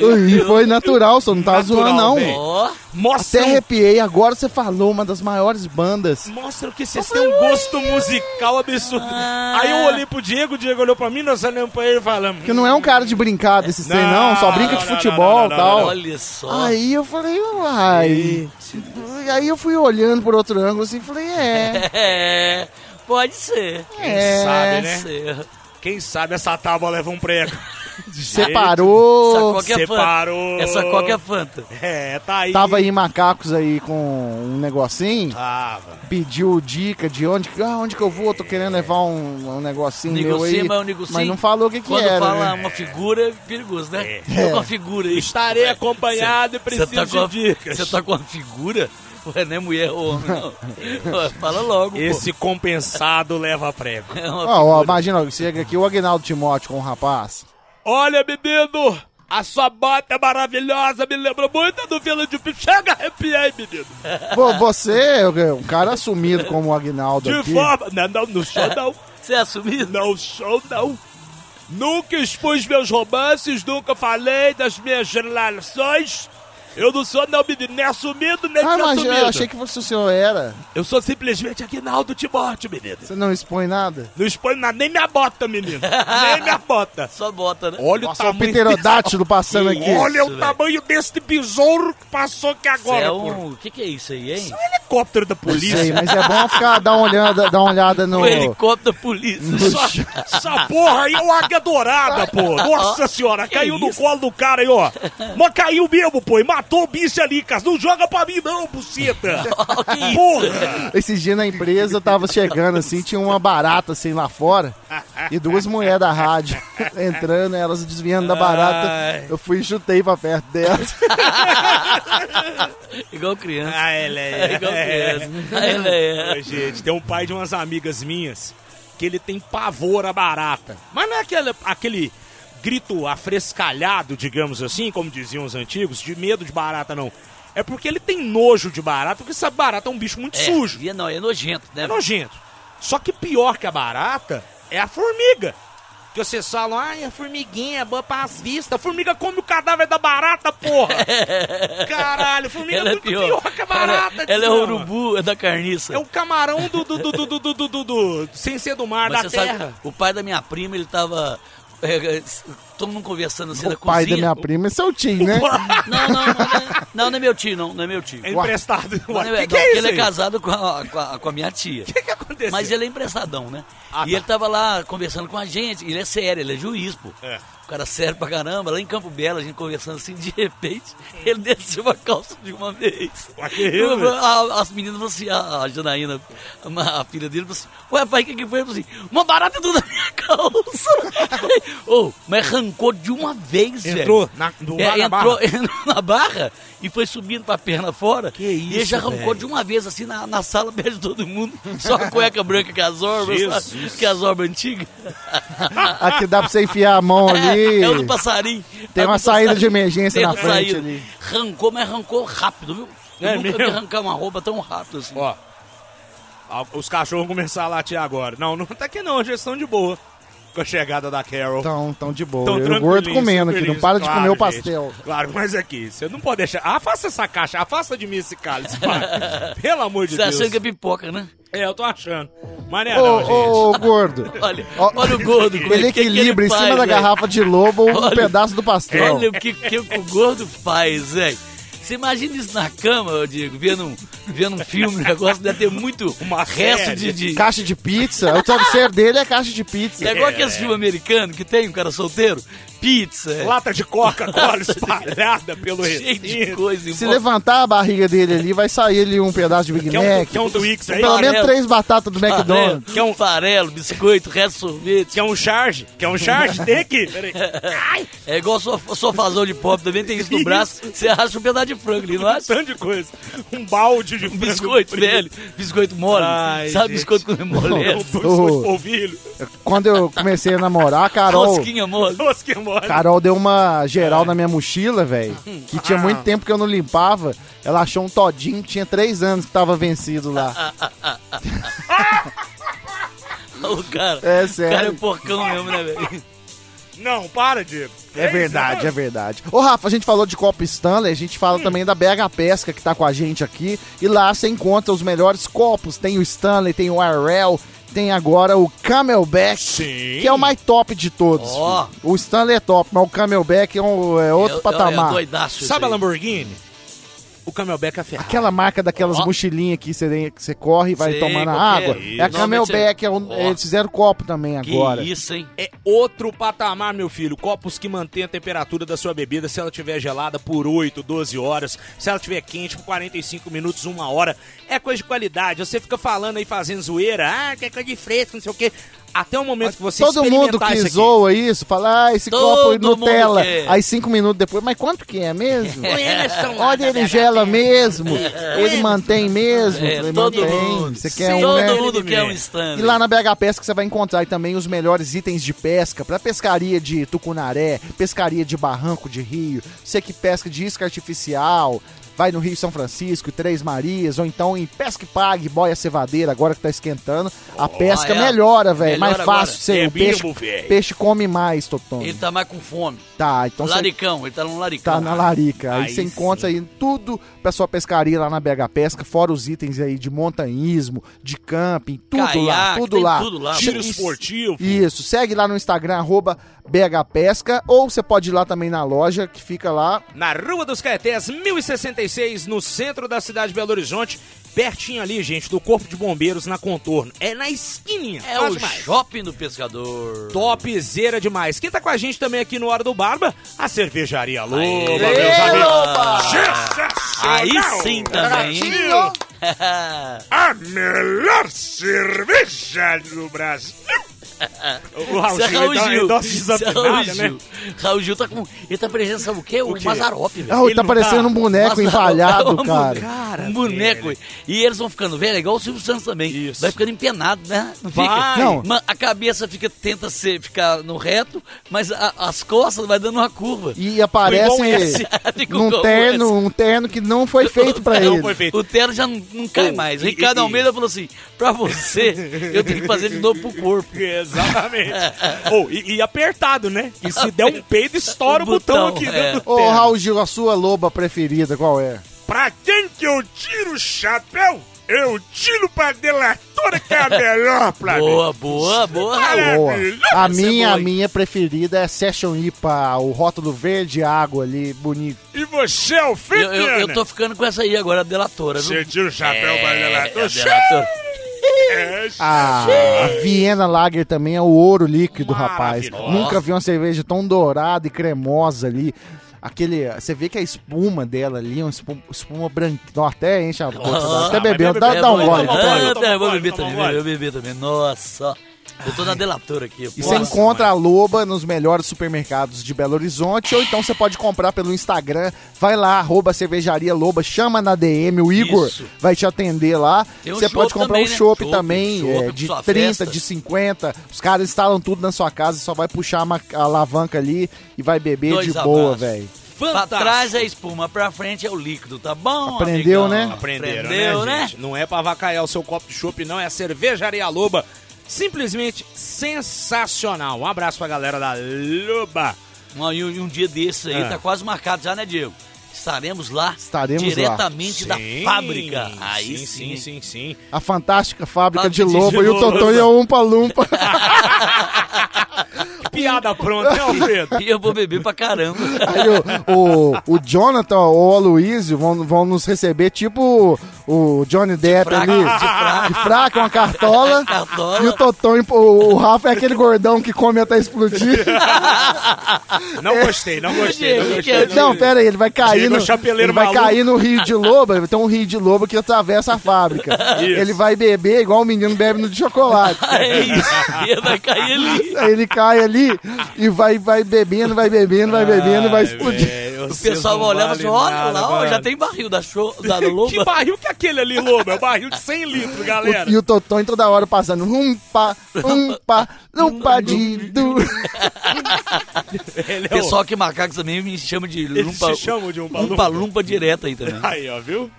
Ui, foi natural, só não tá Natural, zoando, não. Ó, Até Mostra, arrepiei. Agora você falou uma das maiores bandas. mostra que vocês têm um gosto musical absurdo. Ah. Aí eu olhei pro Diego, o Diego olhou pra mim, nós olhamos pra ele e falamos... Porque não é um cara de brincar desses trem, Não, não. Só brinca não, de futebol não, e não, tal. olha só. Aí eu falei, uai. E aí eu fui olhando por outro ângulo assim e falei, é. [LAUGHS] É, pode ser. é. sabe, né? Pode ser. Quem sabe essa tábua leva um prego. Separou. Essa qualquer Separou. fanta. Essa qualquer fanta. É, tá aí. Tava aí macacos aí com um negocinho. Tava. Pediu dica de onde, que- ah, onde que eu vou, tô querendo levar um, um negocinho meu Negocia, aí. mas o negocinho. Mas não falou o que que Quando era, fala né? uma figura, é perigoso, né? É. Tô com a figura aí. Estarei acompanhado e Você preciso tá, com a- de dicas. você tá com uma figura? Ué, não é mulher ou homem, não. [LAUGHS] Ué, Fala logo, Esse compensado leva prego. pô. É Ó, ó, imagina, ó, chega aqui o Agnaldo Timóteo com o rapaz. Olha, menino! A sua bota é maravilhosa, me lembra muito do Vila de Pipo. Chega, arrepiei, menino. [LAUGHS] Pô, você, um cara assumido como o Agnaldo De aqui. forma... Não, não, no show [LAUGHS] não. Você é assumido? Não show não. Nunca expus meus romances, nunca falei das minhas relações. Eu não sou não menino, nem assumido, nem Ah, mas assumido. eu achei que você o senhor era. Eu sou simplesmente Aguinaldo Timóteo, menino. Você não expõe nada? Não expõe nada, nem minha bota, menino. nem minha bota. [LAUGHS] Só bota, né? Olha Nossa, o o tamanho pterodátilo passando aqui. Olha o velho. tamanho desse besouro que passou aqui agora, é um... O que que é isso aí, hein? Helicóptero da polícia. Sei, mas é bom ficar, dar uma olhada, dar uma olhada no... [LAUGHS] O helicóptero da polícia. no Essa, essa porra aí é uma águia dourada, pô. [LAUGHS] Nossa senhora, caiu no isso? colo do cara aí, ó. Mas caiu mesmo, pô. E matou o bicho ali, cara. Não joga pra mim, não, buceta. [LAUGHS] Porra. Esses dias na empresa eu tava chegando assim, tinha uma barata assim lá fora e duas mulheres da rádio [LAUGHS] entrando, elas desviando da barata. Ai. Eu fui e chutei pra perto delas. [LAUGHS] Igual criança. Ah, ela É igual criança. Ah, ela é. Ô, Gente, tem um pai de umas amigas minhas que ele tem pavor à barata. Mas não é aquele, aquele grito afrescalhado, digamos assim, como diziam os antigos, de medo de barata não. É porque ele tem nojo de barata, porque essa barata é um bicho muito é, sujo. É, não, é nojento, né? É nojento. Só que pior que a barata é a formiga. Que vocês falam, ai, a formiguinha é boa para as vistas. A formiga come o cadáver da barata, porra! [LAUGHS] Caralho, a formiga ela é, é muito pior. pior. que a barata, Ela, ela é o é urubu, é da carniça. É o camarão do. do, do, do, do, do, do, do, do sem ser do mar, Mas da terra. Sabe, o pai da minha prima, ele tava [LAUGHS] it's todo mundo conversando assim na O pai da cozinha. minha prima é seu tio, né? [LAUGHS] Não, não, não, não, não, não é meu tio, não, não é meu tio. É emprestado. Não, Ué, não que, é- que não, é isso ele é aí? casado com a, com a, com a minha tia. O que, que aconteceu? Mas ele é emprestadão, né? Ah, e tá. ele tava lá conversando com a gente. Ele é sério, ele é juiz, pô. É. O cara é sério pra caramba. Lá em Campo Belo, a gente conversando assim, de repente, ele desceu a calça de uma vez. Que velho? A- As meninas falaram assim, a, a Janaína, a, a filha dele, falou assim: Ué, pai, o que, que foi? Ele falou assim: Uma barata entrou na minha calça. [LAUGHS] Ô, mas arrancou de uma vez, velho. Entrou na, do É, entrou, barra? [LAUGHS] entrou na barra e foi subindo pra perna fora. Que E ele isso, já arrancou velho? de uma vez, assim, na, na sala [LAUGHS] perto de todo mundo. Só a cueca branca com as orbas, sabe? Que as orbas antigas. [LAUGHS] Aqui dá pra você enfiar a mão ali. É, é o do passarinho. Tem É uma saída passarinho. de emergência Tem na frente saída. ali. Arrancou, mas arrancou rápido, viu? Eu É nunca vi arrancar uma roupa tão rápido assim. Ó, a- os cachorros vão começar a latir agora. Não, não tá que não, eles estão de boa. Com a chegada da Carol. Tão, tão de boa. Tão o gordo comendo aqui, não para de claro, comer o gente. pastel. Claro, mas aqui, você não pode deixar. Afasta essa caixa, afasta de mim esse cálice, pai. [LAUGHS] Pelo amor de Você Deus. achando que é pipoca, né? É, eu tô achando. Mas não é não, gente. Ô, ô, gordo. [LAUGHS] Olha, olha o gordo. [LAUGHS] como é Ele que- que ele equilibra em cima faz, da garrafa de lobo um Olha- pedaço do pastel. Olha o que, que o gordo faz, velho. Você imagina isso na cama, eu digo, vendo um, vendo um filme, um negócio, deve ter muito Uma resto de, de- Caixa de pizza. O travesseiro dele é caixa de pizza. É igual aqueles filmes americanos que tem um cara solteiro, pizza, Lata de Coca-Cola espalhada pelo cheio de coisa. Se levantar a barriga dele ali, vai sair ali um pedaço de Big Quer um, Mac. quer um Twix aí? Pelo menos três batatas do Farelo, McDonald's. Quer um farelo, biscoito, resto de sorvete. Quer um charge? Quer um charge? Tem aqui. Peraí. [LAUGHS] É igual sof- sofazão de pop, também tem isso no braço. Você acha um pedaço de frango ali, não acha? Tanto de coisa. Um balde de Um frango biscoito velho, biscoito mole. Ai, Sabe gente. biscoito com [LAUGHS] Um moleste? biscoito polvilho. Quando eu comecei a namorar, a Carol. Rosquinha mole. Rosquinha mole. Carol deu uma geral na minha mochila, velho. Que tinha muito tempo que eu não limpava. Ela achou um todinho que tinha três anos que tava vencido lá. [LAUGHS] O cara, É o cara é sério. porcão mesmo, né, velho? Não, para, Diego. É verdade, é verdade. Ô, Rafa, a gente falou de Copa Stanley, a gente fala também da BH Pesca, que tá com a gente aqui. E lá você encontra os melhores copos. Tem o Stanley, tem o Arrel, tem agora o Camelback, Sim. que é o mais top de todos. Filho. O Stanley é top, mas o Camelback é, um- é outro é- patamar. É doidaço isso Sabe a aí. Lamborghini? O Camelback é a Ferrari. Aquela marca daquelas Ó. mochilinhas que você, que você corre e vai Sei tomando qual que é. água. É a. Camelback, é um- Ó. eles fizeram copo também Que agora. isso, hein? É outro patamar, meu filho. Copos que mantêm a temperatura da sua bebida se ela estiver gelada por 8, 12 horas, se ela estiver quente por 45 minutos, uma hora. É coisa de qualidade. Você fica falando aí, fazendo zoeira, ah, que é coisa de fresco, não sei o quê. Até o momento que você Todo mundo que isso aqui. zoa isso, fala, ah, esse Todo copo Nutella. quer. Aí cinco minutos depois, mas quanto que é mesmo? [LAUGHS] Olha, ele gela mesmo, ele mantém mesmo. É, Falei, todo mantém. mundo. Você quer um, Todo né? mundo quer um stand. E lá na BH Pesca você vai encontrar também os melhores itens de pesca para pescaria de tucunaré, pescaria de barranco de rio, você que pesca de isca artificial, vai no Rio São Francisco, Três Marias, ou então em Pesca e Pague, boia cevadeira, agora que tá esquentando, a pesca é. melhora, velho, mais fácil, você, É o peixe, velho. peixe come mais, Totão. Ele tá mais com fome. Tá, então laricão, ele tá num laricão. tá na larica. Aí, Aí você encontra aí tudo pra sua pescaria lá na BH Pesca, fora os itens aí de montanhismo, de camping, tudo lá, Caiaque, tudo tem lá. tudo lá. Tiro esportivo. Isso, segue lá no Instagram, arroba BH Pesca, ou você pode ir lá também na loja, que fica lá. Na Rua dos Caetés, 1066, no centro da cidade de Belo Horizonte. Pertinho ali, gente, do Corpo de Bombeiros, na Contorno. É na esquininha. É o mais. shopping do pescador. Topzera demais. Quem tá com a gente também aqui no Hora do Barba? A Cervejaria Loba, Aê, meus amigos. Loba! Sensacional! Aí sim também? Brasil! [LAUGHS] A melhor cerveja do Brasil. O Raul é Gil, Raul ele ele Gil. dá uma Isso é Raul desafinada, Gil. né? Raul Gil tá com. Ele tá parecendo, sabe o quê? O, quê? Mazarop, velho. Ah, ele Ele tá não parecendo tá- um boneco Mazarop, empalhado, um [LAUGHS] cara. Cara, um boneco. velho. E eles vão ficando velho, é igual o Silvio Santos também. Isso. Vai ficando empenado, né? Não fica? Vai. Não. A cabeça fica, tenta ser, ficar no reto, mas a- as costas vai dando uma curva. E aparece esse. [LAUGHS] Num igual terno, um terno que não foi feito pra Não ele. foi feito. O terno já não, não cai Oh, mais. e- Ricardo e- Almeida falou assim: pra você, eu tenho que fazer de novo pro corpo. [LAUGHS] Exatamente. Ou, e, e apertado, né? E se der um peido, estoura o O botão, botão, aqui é. dentro do Ô, terno. Raul Gil, a sua loba preferida qual é? Pra quem que eu tiro o chapéu? Eu tiro pra delatora que é a melhor [LAUGHS] pra Boa, boa, boa, Raul. Boa. Maravilhosa, A minha, boa. a minha preferida é Session IPA, o rótulo verde água ali, bonito. E você, Alfredo? Eu, eu, eu tô ficando com essa aí agora, a delatora. viu? Você tira o chapéu pra É, delatora? a delatora. É, A, Viena Lager também é o ouro líquido, rapaz. Nunca vi uma cerveja tão dourada e cremosa ali. Aquele, você vê que a espuma dela ali é uma espuma, espuma branca. Não, até enche a boca. Ah, até bebeu. bebe, Dá, dá um gole. um. Ah, tá, eu vou gole, beber toma também, eu vou beber também. Nossa, eu tô na delatora aqui. E você encontra a Loba nos melhores supermercados de Belo Horizonte, ou então você pode comprar pelo Instagram. Vai lá, arroba cervejaria Loba, chama na DM, o Igor Isso. vai te atender lá. Tem um Você pode comprar também, um né? chopp Chopp, também, é, de sua 30, festa. de 50. Os caras instalam tudo na sua casa, só vai puxar a, alavanca ali e vai beber Dois de boa, velho. Pra trás é a espuma, pra frente é o líquido, tá bom? Aprendeu, amigão? né? Aprenderam, Aprendeu, né, né? gente? Não é pra avacalhar o seu copo de chopp, não. É a cervejaria Loba. Simplesmente sensacional. Um abraço pra galera da Loba. Um, e um- e um dia desses aí, Ah. tá quase marcado já, né, Diego? Estaremos lá, Estaremos lá. diretamente da Sim, fábrica. Aí sim, sim. sim, sim, sim. A fantástica fábrica de Fábrica de Loba e o. Totô e o Umpa Lumpa. [LAUGHS] Piada pronta, né, Alfredo? E eu vou beber pra caramba. Aí o, o, o Jonathan ou o Aloysio vão, vão nos receber tipo o Johnny Depp fraca, ali. de fraca. De fraca, uma cartola. [LAUGHS] Cartola. E o Totão, o, o Rafa é aquele gordão que come até explodir. [LAUGHS] Não gostei, não gostei, não gostei. que- Não, pera aí, ele vai cair no. Ele vai maluco. cair no Rio de Loba. Tem um Rio de Loba que atravessa a fábrica. [LAUGHS] Isso. Ele vai beber igual o menino bebe no de chocolate. É isso. E vai cair ali. Aí ele cai ali e vai, vai bebendo, vai bebendo, vai bebendo e vai Ai, explodir. O pessoal vai olhar e assim: olha nada, lá, ó, mano. já tem barril da, show, da [LAUGHS] Que Loba. barril que é aquele ali, Lobo? É um barril de 100 litros, galera. E o Totonho toda hora passando um pá, um [LAUGHS] pá, um padido. [LAUGHS] Ele é o- Pessoal que macacos também me chama de Eles lumpa, se chamam de um lumpa, lumpa direta aí também. Aí, ó, viu?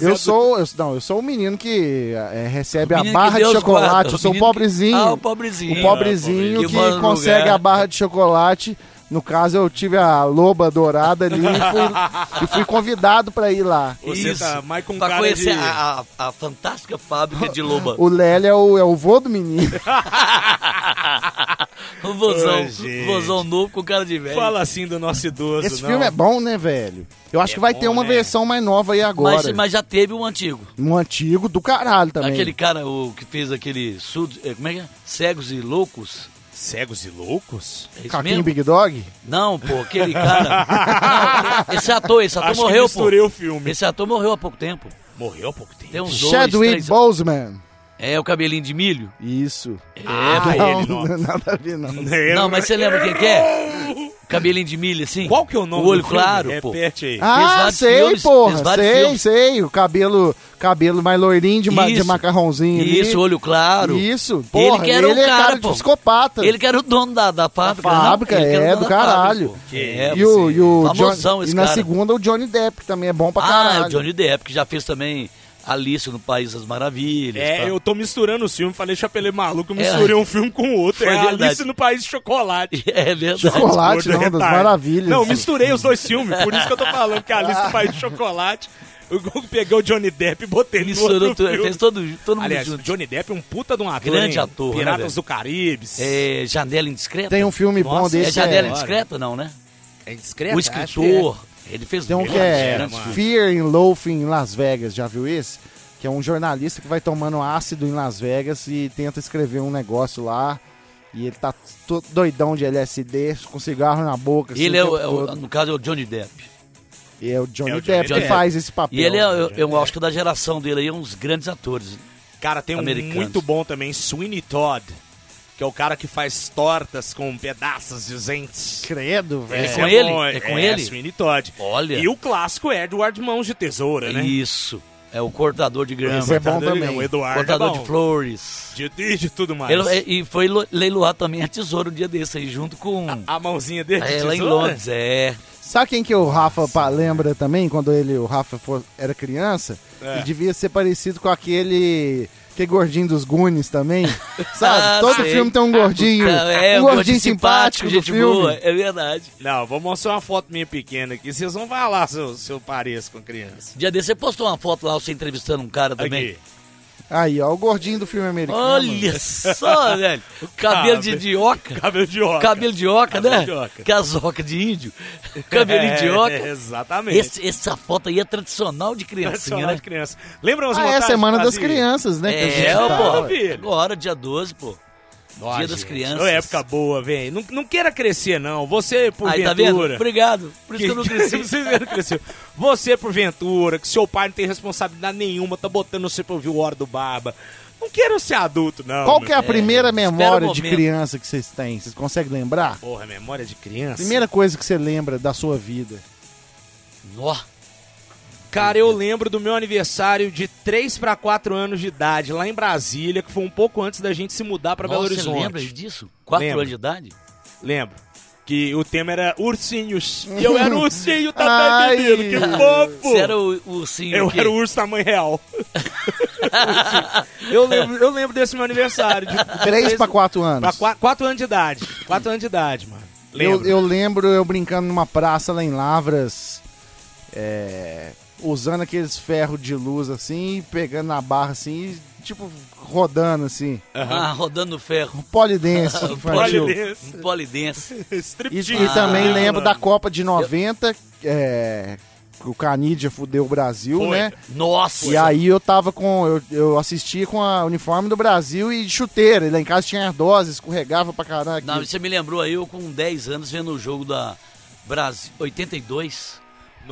Eu sou, eu, não, eu sou o menino que é, recebe a Menino que barra de chocolate. guarda, eu sou o menino que- pobrezinho. Ah, o pobrezinho. O pobrezinho Que que no consegue lugar. a barra de chocolate. No caso, eu tive a loba dourada ali e fui, e fui convidado pra ir lá. Você Isso, tá mais com pra cara conhecer de- a, a, a fantástica fábrica de Loba. O Lélio é o, é o vô do menino. [LAUGHS] o vozão, Ô, vozão novo com cara de velho. Fala assim do nosso idoso, Esse não. filme é bom, né, velho? Eu acho É que vai bom, ter uma né? versão mais nova aí agora. mas, mas já teve um antigo. Um antigo do caralho também. Aquele cara o, que fez aquele. Sud, eh, como é que é? Cegos e Loucos. Cegos e loucos? É isso Caquinho mesmo? Big Dog? Não, pô, aquele cara. Não, [LAUGHS] esse ator, esse ator Acho morreu, que misturei pô. o filme. Esse ator morreu há pouco tempo. Morreu há pouco tempo. Tem uns dois, Chadwick três... Boseman. É, o cabelinho de milho. Isso. É, Ah, pô. ele não, não. nada a ver, não. [LAUGHS] Não, mas você lembra quem que é? Cabelinho de milho, assim? Qual que é o nome O olho do filme? claro, pô. Repete aí. Ah, sei, filmes, porra. Sei, filmes. sei. O cabelo, cabelo mais loirinho de, ma- de Isso. macarrãozinho ali. Isso, olho claro. Isso, porra. Ele que era o é cara, cara de pô. psicopata. Ele que era o dono da, da fábrica. Da não? fábrica, Ele que era o é, do fábrica, caralho. pô. Que É, e o, e o Famosão John- esse e na cara. segunda o Johnny Depp, que também é bom pra Ah, caralho. é o Johnny Depp, que já fez também Alice no País das Maravilhas. É, tá? eu tô misturando os filmes, falei chapeleiro maluco, eu É. misturei um filme com o outro. É verdade. Alice no País de Chocolate. [LAUGHS] É verdade. Chocolate, Gordo não, das maravilhas. Não, misturei os dois filmes, por isso que eu tô falando que é Alice no País de Chocolate. Eu peguei o Johnny Depp e botei no Misturou outro tudo, filme. fez todo, todo mundo Aliás, o junto. Johnny Depp é um puta de um ator, Grande hein? ator, né, Piratas velho? do Caribe. É, Janela Indiscreta? Tem um filme bom Nossa, É desse. Janela É, Indiscreta, não, né? É discreto? o é. escritor. Ele fez tem um que é grandes. Fear in Loafing em Las Vegas, já viu esse? Que é um jornalista que vai tomando ácido em Las Vegas e tenta escrever um negócio lá. E ele tá todo doidão de LSD, com cigarro na boca. assim, Ele é, o, é o- todo. no caso, é o Johnny Depp. E é o Johnny, É o Johnny Depp que Depp. faz esse papel. E ele é, eu, eu acho que da geração dele aí, é uns grandes atores. Cara, tem um Americanos. muito bom também, Sweeney Todd. Que é o cara que faz tortas com pedaços de dentes. Credo, velho. É Esse com ele? bom, É com ele? Sweeney Todd. Olha. E o clássico é Edward Mãos de Tesoura, né? Isso. É o cortador de grama. Esse é bom de- também. O Eduardo cortador é de flores. De, de, de tudo mais. Ele- é, e foi lo- leiloar também a tesoura um dia desse aí, junto com. A mãozinha dele de É, lá em? Londres, é. Sabe quem que o Rafa pa- lembra também, quando ele, o Rafa for- era criança? É. Ele devia ser parecido com aquele aquele gordinho dos Goonies também. [LAUGHS] Sabe? Ah, Todo sei. filme tem um gordinho. É, um gordinho simpático, do gente filme. boa, é verdade. Não, vou mostrar uma foto minha pequena aqui. Vocês vão falar se eu, se eu pareço com criança. Dia desse você postou uma foto lá, você entrevistando um cara também. Aqui. Aí, ó, o gordinho do filme americano. Olha só, [LAUGHS] velho. Cabelo de, de oca. Cabelo de oca. Cabelo de oca, Cabelo né? de oca. Que as ocas de índio. Cabelinho de [LAUGHS] É, oca. exatamente. Esse- essa foto aí é tradicional de criancinha, Tradicional né? de criança. Lembra umas Ah, é a Semana das? Crianças, né? que a É, gente pô. tá. Agora, dia 12, pô. Ó, Dia das gente, Crianças. ô, época boa, velho. Não, não queira crescer, não. Você, por Aí, tá vendo? ventura... Obrigado. Por isso que eu não [LAUGHS] cresci. Você não cresceu. Você, por ventura, que seu pai não tem responsabilidade nenhuma, tá botando você pra ouvir o Hora do Barba. Não quero ser adulto, não. Qual que é a primeira memória o de criança que vocês têm? Vocês conseguem lembrar? Porra, memória de criança? Primeira coisa que você lembra da sua vida. Nó. Cara, eu lembro do meu aniversário de 3 pra 4 anos de idade, lá em Brasília, que foi um pouco antes da gente se mudar pra Belo Horizonte. Você lembra disso? Quatro Lembro. anos de idade? Lembro. Que o tema era ursinhos. E eu era o [LAUGHS] ursinho também, Ai. menino. Que fofo! Você era o, ursinho Eu o quê? era o urso tamanho real. [LAUGHS] eu, lembro, eu lembro desse meu aniversário. De, [LAUGHS] Três pra quatro pra anos. qua- quatro anos de idade. Quatro anos de idade, mano. Eu, Lembro. eu lembro eu brincando numa praça lá em Lavras, é, usando aqueles ferros de luz assim, pegando na barra assim, e, tipo, rodando assim. Ah, rodando no ferro. Um polidense. [LAUGHS] Polidense. Um polidense. E, e também Ah, lembro mano. da Copa de 90, é, que o Canidia fudeu o Brasil, Foi. né? Nossa. E aí eu tava com. Eu, eu assistia com a uniforme do Brasil e chuteira. E lá em casa tinha ardose, escorregava pra caralho. Não, você me lembrou aí, eu com 10 anos vendo o jogo da Brasil 82.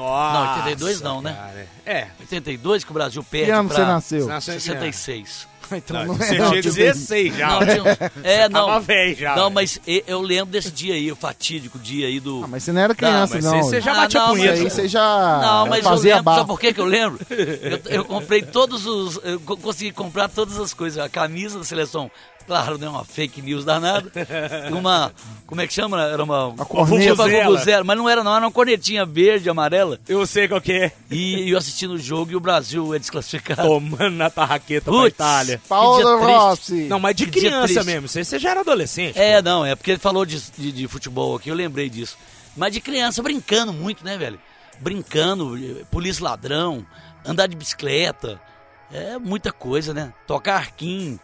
Nossa, Não, 82 não, né? cara. É. 82 que o Brasil perde Que ano pra você nasceu? Você nasceu em que ano? 66. Então Não, não é, você não, tinha tipo, 16 já. Não, tinha é, não. Tava velho já. Não, mas eu lembro desse dia aí, o fatídico dia aí do. Ah, mas você não era criança, mas não. você já Ah, batia não, Isso punheta. aí você já Não, mas eu lembro, sabe por que que eu lembro? [LAUGHS] Eu, eu comprei todos os. Eu co- consegui comprar todas as coisas. A camisa da seleção, claro, né? Uma fake news danada. [LAUGHS] Uma. Como é que chama? Era uma. Uma corneta. mas não era, não, era uma cornetinha verde, amarela. Eu sei qual que é. E eu assistindo o jogo e o Brasil é desclassificado. Tomando na tarraqueta pra Putz. Itália. Paulo. Rossi. Não, mas de Que dia criança mesmo. Você, você já era adolescente. É, não, é porque ele falou de, de, de futebol aqui, eu lembrei disso. Mas de criança, brincando muito, né, velho? Brincando, polícia ladrão, andar de bicicleta, é muita coisa, né? Tocar arquim,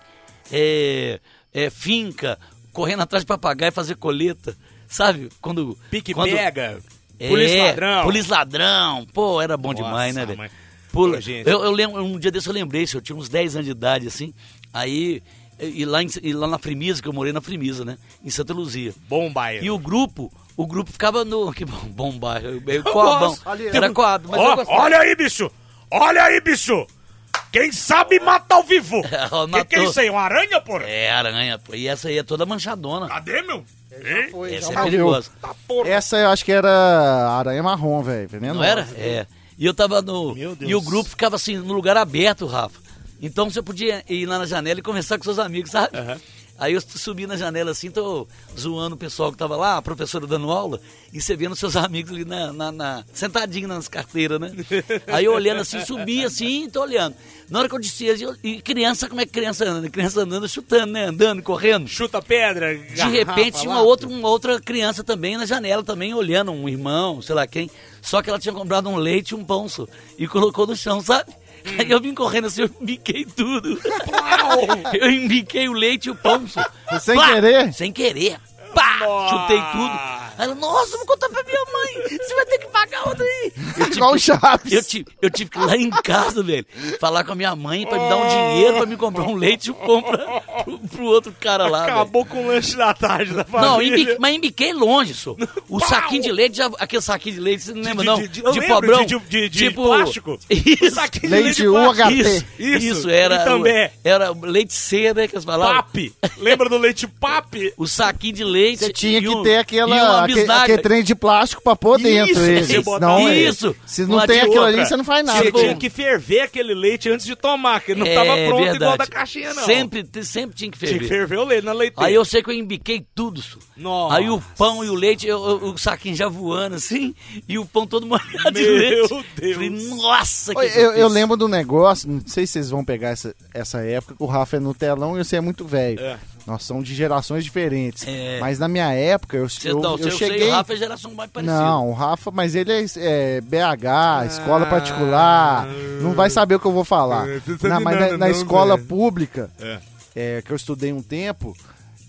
é, é, finca, correndo atrás de papagaio e fazer coleta, sabe? Quando. Pique quando, pega. É, Polícia ladrão. Polícia ladrão, pô, era bom Nossa, demais, né, velho? Pula. Gente. Eu, eu lembro, um dia desse eu lembrei, isso, eu tinha uns 10 anos de idade, assim. Aí, e lá, em- e lá na Frimisa, que eu morei na Frimisa, né? Em Santa Luzia. Bom bairro. E o grupo, o grupo ficava no. [LAUGHS] Que bom, bom bairro. meio [LAUGHS] Coabão. Era Coab, mas gostava. olha aí, bicho! Olha aí, bicho! Quem sabe mata ao vivo! [LAUGHS] Ó, que, que é isso aí? Uma aranha, porra? É, aranha, pô. E essa aí é toda manchadona. Cadê, meu? Hein? Foi, Essa já é perigosa. Tá porra. Essa eu acho que era aranha marrom, velho. Não era? É. E eu tava no. Meu Deus. E o grupo ficava assim, no lugar aberto, Rafa. Então você podia ir lá na janela e conversar com seus amigos, sabe? Aí eu subi na janela assim, tô zoando o pessoal que tava lá, a professora dando aula, e você vendo seus amigos ali na, na, na- sentadinho nas carteiras, né? Aí eu olhando assim, subi assim, tô olhando. Na hora que eu disse, eu- e criança, como é que criança anda? Criança andando, chutando, né? Andando, correndo. Chuta pedra. De repente tinha uma outra, uma outra criança também na janela, também olhando, um irmão, sei lá quem. Só que ela tinha comprado um leite e um pão só, e colocou no chão, sabe? Aí eu vim correndo assim, eu embiquei tudo. eu embiquei o leite e o pão. Sem Pá! querer? Sem querer. Pá! Chutei tudo. Ela, nossa, vou contar pra minha mãe. Você vai ter que pagar outra aí. Eu tive, Igual o Chaves. eu, tive, eu tive que ir lá em casa, velho, falar com a minha mãe pra me dar um dinheiro pra me comprar um leite e um pão pra, pro, pro outro cara lá. velho. Acabou com o lanche da tarde da família. Não, embi- mas embiquei longe, só. O saquinho de leite, já- aquele saquinho de leite, você não lembra, de- não? de- de- lembro, pobrão. de- de- de tipo, plástico. [LAUGHS] Isso. Saquinho de Leite de plástico. UHT. Isso, Isso, isso, era, e também. era leite cedo, né, que eles falavam. Papi. Lembra do leite papi? O saquinho de leite. Você tinha que um- ter aquela bisnaga. aquele trem de plástico pra pôr dentro. Isso, ele. você botar- Não, é- Isso. Se não Uma tem de aquilo outra. ali, você não faz nada. Você Tipo- tinha que ferver aquele leite antes de tomar, que não É, tava pronto igual verdade. da caixinha, não. Sempre, sempre tinha que Tinha que ferver. ferver o leite na leiteira. Aí eu sei que eu embiquei tudo, su. Nossa. Aí o pão e o leite, eu- eu- o saquinho já voando assim, e o pão todo molhado de Meu leite. Deus. Falei, nossa, que Oi, Eu, eu lembro do negócio, não sei se vocês vão pegar essa, essa época, que o Rafa é no telão e você é muito velho. É. Nós somos de gerações diferentes. É. Mas na minha época, eu, eu, não, eu eu sei, cheguei... o Rafa é geração mais parecida. Não, o Rafa, mas ele é, é, BH, escola Ah. particular, não vai saber o que eu vou falar. É, não sabe Na- mas na, na não, escola pública, É. é, que eu estudei um tempo,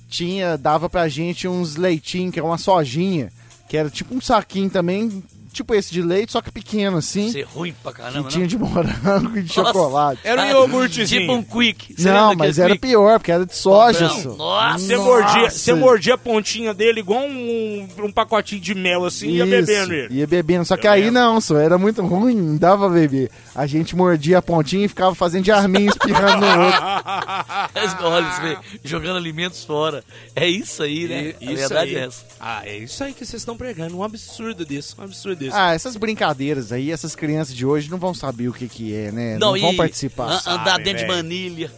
tinha, dava pra gente uns leitinhos, que era uma sojinha, que era tipo um saquinho também, tipo esse de leite, só que pequeno assim, Ser ruim pra que caramba, tinha não? de morango e de Nossa. chocolate. Era um Ah, iogurtezinho. Tipo um quick. Você Não, mas era quick? pior, porque era de soja. Não, só. Nossa, Você mordia, você mordia a pontinha dele igual um, um pacotinho de mel assim e ia Isso, bebendo ele. Ia bebendo. Só que Eu aí lembro. não, só era muito ruim, não dava pra beber. A gente mordia a pontinha e ficava fazendo de arminho, espirrando no outro. [LAUGHS] Olha, vê, jogando alimentos fora. É isso aí, né? E- a verdade aí. é essa. Ah, é isso aí que vocês estão pregando. Um absurdo disso, um absurdo disso. Ah, essas brincadeiras aí, essas crianças de hoje não vão saber o que que é, né? Não, Não, vão e participar. an- andar Sabe, dentro de velho. manilha.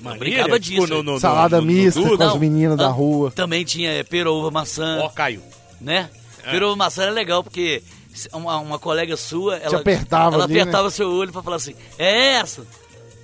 Maneira, brincava disso, tipo, no- no- no- Salada no- no mista com as não. meninas da Ah, rua. Também tinha é, pera, uva, maçã, Ó, caiu. né? Pera, uva, maçã era legal, porque uma, uma colega sua, ela, apertava ela ali, né? apertava seu olho pra falar assim, é essa?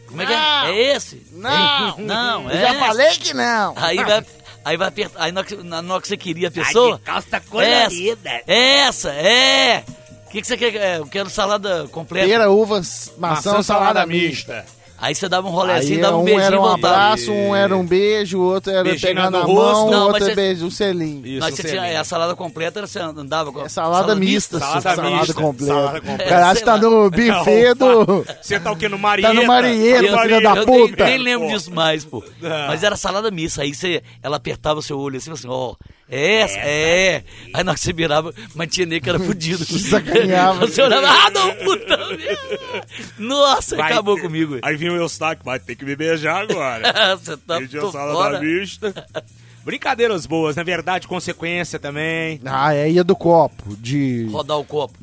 Como é que Não. é? É esse? Não. Não, Eu é já essa. falei que não. Aí vai, aí vai apertar, aí na hora que- você queria a pessoa, calça colorida. essa, é! O que, que você quer? É, Eu quero salada completa. Pera, uvas, maçã, salada, mista. Aí você dava um Aí rolezinho, dava um um beijinho era um abraço, um era um beijo, o outro era Beijinho pegar no na rosto. mão, o outro é você- beijo, um selinho. Isso, Mas você tinha, a salada completa era você andava com É salada, mista, salada salada, mista, completa. salada completa. O cara É, acha que tá no buffet do... Você tá o quê? No Marieta? Tá no Marieta, filha da eu nem, puta. nem lembro disso mais, pô. Mas era salada missa. Aí você, ela apertava o seu olho assim, assim, ó, é essa, é. Aí na hora que você virava, mas tinha nem que era fudido. [LAUGHS] Sacaneava. Você olhava, ah, não, puta merda. Nossa, Vai acabou ter- comigo. Aí vinha o Eustáquio, vai ter que me beijar agora. [LAUGHS] você tá Pediu tô a salada fora. mista. [LAUGHS] Brincadeiras boas, na verdade, consequência também. Ah, é ia do copo, de... Rodar o copo.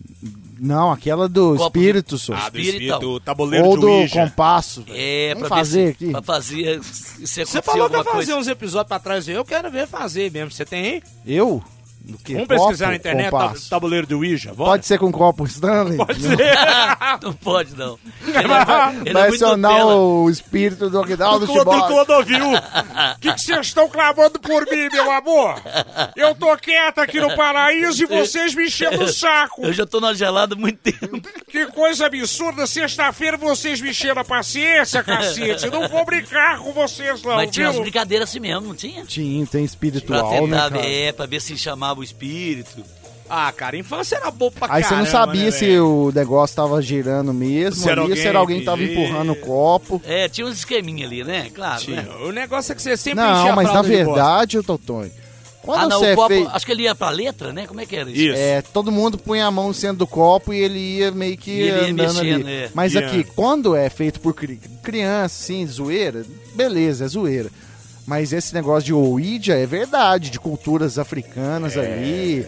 Não, aquela do Copo espírito, só. Ah, do Espírito. espírito, tabuleiro Ou de do Ouija. compasso. É, Vamos pra fazer aqui. Pra fazer Você falou que ia alguma fazer coisa. uns episódios pra trás. Eu quero ver fazer mesmo. Você tem aí? Eu? Do que? Vamos pesquisar Copo, na internet, tab- compasso. tabuleiro de Ouija. Bora? Pode ser com copo Stanley? Pode Não. ser. [LAUGHS] não pode, não. Ele é, é Vai muito acionar Nutella. o espírito do Ronaldo O Clodovil, Chibok. Clodovil, o que vocês estão clamando por mim, meu amor? Eu tô quieto aqui no paraíso e vocês me enchendo o saco. Eu já tô na gelada há muito tempo. Que coisa absurda, sexta-feira vocês me encheram a paciência, cacete. Não vou brincar com vocês, não, Mas tinha umas viu? brincadeiras assim mesmo, não tinha? Tinha, tem Pra espiritual, né, tentar, cara? é, pra ver se chamava o espírito. Ah, cara, infância era boa pra Aí você não sabia né, se velho? o negócio tava girando mesmo Se era ali, ou se alguém era alguém que tava empurrando o copo. É, tinha uns esqueminha ali, né? Claro, Tinha. né? O negócio é que você sempre enchia Não, mas na verdade, o Totonho, quando Ah, não, você o copo, fez... acho que ele ia pra letra, né? Como é que era isso? Isso. É, todo mundo punha a mão no centro do copo e ele ia meio que ia andando mexendo, ali. é. Mas Ia. aqui, quando é feito por cri- criança, assim, zoeira, beleza, é zoeira. Mas esse negócio de Ouija é verdade, de culturas africanas ali.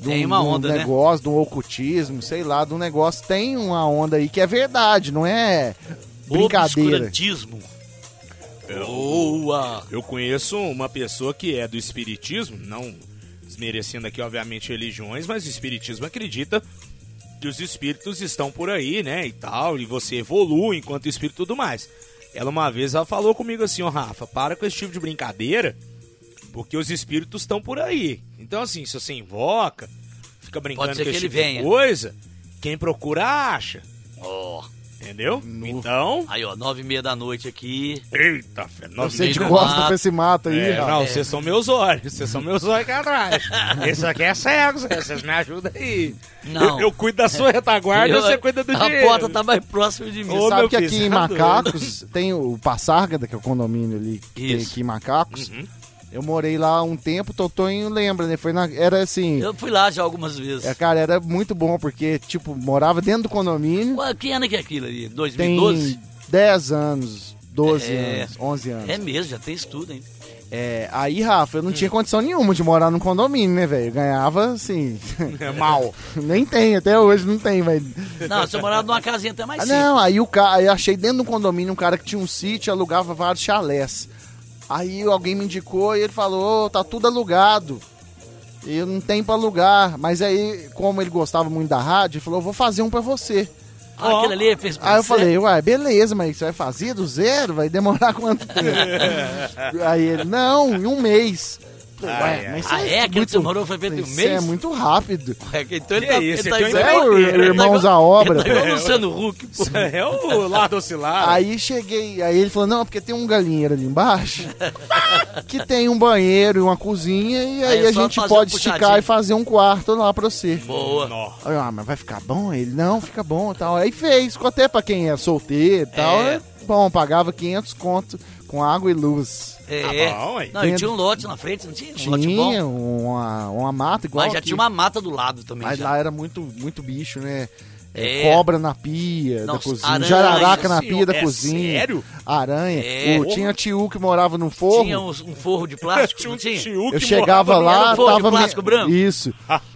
de Tem um- uma um onda, né? negócio, do ocultismo, sei lá, de um negócio. Tem uma onda aí que é verdade, não é brincadeira. Obscurantismo. Boa! Eu conheço uma pessoa que é do espiritismo, não desmerecendo aqui, obviamente, religiões, mas o espiritismo acredita que os espíritos estão por aí, né, e tal, e você evolui enquanto espírito e tudo mais. Ela uma vez ela falou comigo assim, ó, Rafa, para com esse tipo de brincadeira, porque os espíritos estão por aí. Então, assim, se você invoca, fica brincando com que esse tipo de venha. coisa, quem procura acha, Ó. entendeu? Então, Aí, ó, nove e meia da noite aqui. eita, fé, nove Você meia de mato. pra esse mato aí, É, não, vocês são meus olhos, vocês são meus olhos aqui atrás. Esse aqui é cego, vocês me ajudam aí. Não. Eu, eu cuido da sua retaguarda e Eu- você cuida do a dinheiro. porta tá mais próxima de mim. Ô, Sabe que aqui em. Macacos tem o Passárgada, que é o condomínio ali que tem Isso. aqui em Macacos. Uhum. Eu morei lá um tempo, Totonho lembra, né? Foi na, era assim, Eu fui lá já algumas vezes. é, cara, era muito bom, porque, tipo, morava dentro do condomínio, Ué, que ano que é aquilo ali? tem 2012? 10 anos, 12 É. anos, 11 anos. É mesmo, já tem isso tudo, hein? É, aí, Rafa, eu não tinha condição nenhuma de morar num condomínio, né, velho? Eu Ganhava, assim, É mal. [LAUGHS] nem tem, até hoje não tem, mas... Não, você morava numa casinha até mais Ah, simples. não, aí o cara, aí eu achei dentro do condomínio um cara que tinha um sítio, alugava vários chalés. Aí alguém me indicou e ele falou, "Ô, tá tudo alugado. Eu não tenho pra alugar. Mas aí, como ele gostava muito da rádio, ele falou, vou fazer um pra você. Ah, aquele ali fez pra Aí eu falei, uai, beleza, mas você vai fazer do zero? Vai demorar [LAUGHS] quanto tempo? [LAUGHS] aí ele, não, em um mês. Ué, mas Ah, é? Aquele que você morou foi feito em um isso mês? é muito rápido. É, então ele Que tá, isso, ele tá igual- É, o Irmãos à Obra. Ele tá igual o Luciano Huck, pô. É o Lado Oscilar. Aí cheguei, aí ele falou, não, porque tem um galinheiro ali embaixo [LAUGHS] que tem um banheiro e uma cozinha e aí, Aí é a gente pode um esticar e fazer um quarto lá pra você. Boa. Aí eu, ah, mas vai ficar bom? Ele, não, fica bom e tal. Aí fez, ficou até pra quem é solteiro e tal. É. É. Bom, pagava 500 conto com água e luz. É. Tá bom, não, e tinha um lote na frente, não tinha? Um lote Tinha bom. uma, uma mata igual Mas já aqui. tinha uma mata do lado também. Mas já. lá era muito, muito bicho, né? É, É. Cobra na pia Não, da cozinha, aranha, jararaca na senhor, pia da é cozinha, sério? aranha. É. Tinha tio que morava no forro. Tinha um, um forro de plástico, [LAUGHS] Tinha um tinha? tio Eu que chegava morava lá, um forro de tava. plástico branco? Isso.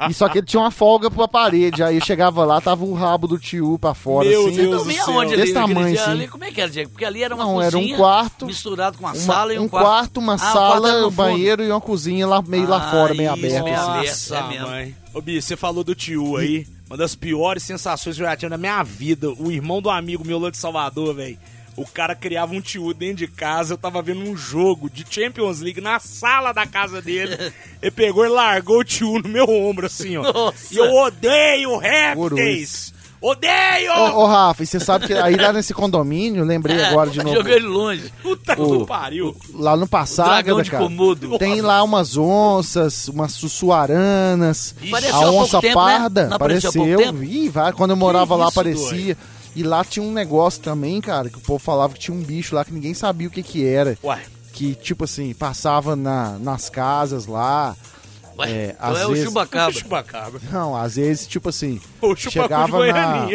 E só que ele tinha uma folga pra parede. Aí eu chegava lá, tava o rabo do tio pra fora, Meu assim. Deus do meia céu. onde ali? Desse tamanho, dia assim. ali? Como é que era, Diego? Porque ali era uma Não, era um cozinha quarto, misturado com uma Uma- sala e um, um quarto, uma Ah, quarto sala, um banheiro e uma cozinha lá meio lá Ah, fora, meio aberta. assim. aberto. Nossa, é mesmo. mãe. Ô, Bi, você falou do tio aí. Uma das piores sensações que eu já tive na minha vida. O irmão do amigo meu lá de Salvador, velho. O cara criava um tio dentro de casa. Eu tava vendo um jogo de Champions League na sala da casa dele. [LAUGHS] Ele pegou e largou o tio no meu ombro, assim, ó. Nossa. E eu odeio répteis! Odeio! Ô, ô, Rafa, e você sabe que aí lá nesse condomínio, lembrei [LAUGHS] agora de novo. Jogou ele longe. Puta que o- pariu! Lá no Dragão de cara. Tem lá umas onças, umas sussuaranas. Apareceu a onça tempo, né? parda Não apareceu? Ih, vai, quando eu morava lá isso, aparecia. E lá tinha um negócio também, cara, que o povo falava que tinha um bicho lá que ninguém sabia o que que era. Ué, Que, tipo assim, passava na, nas casas lá. Ué, É, então às é o vezes- chubacaba. chupacaba. Não, às vezes, tipo assim, [LAUGHS] O chupacu de chegava na...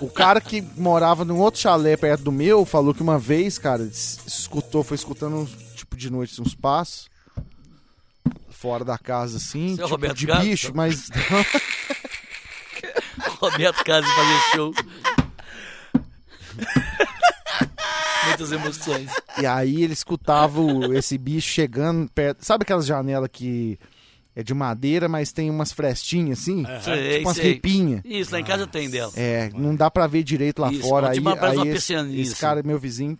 O cara que morava num outro chalé perto do meu falou que uma vez, cara, es- escutou, foi escutando, tipo, de noite uns passos. Fora da casa, assim, Seu tipo, Roberto de Carlos? bicho, mas... [LAUGHS] Roberto Carlos fazer show. [LAUGHS] Muitas emoções. e aí ele escutava esse bicho chegando perto... Sabe aquelas janelas que é de madeira, mas tem umas frestinhas, assim? Sei, tipo umas sei. ripinhas. Isso, lá em casa tem dela. É, não dá pra ver direito lá Isso, fora. Aí, aí esse, esse cara, meu vizinho,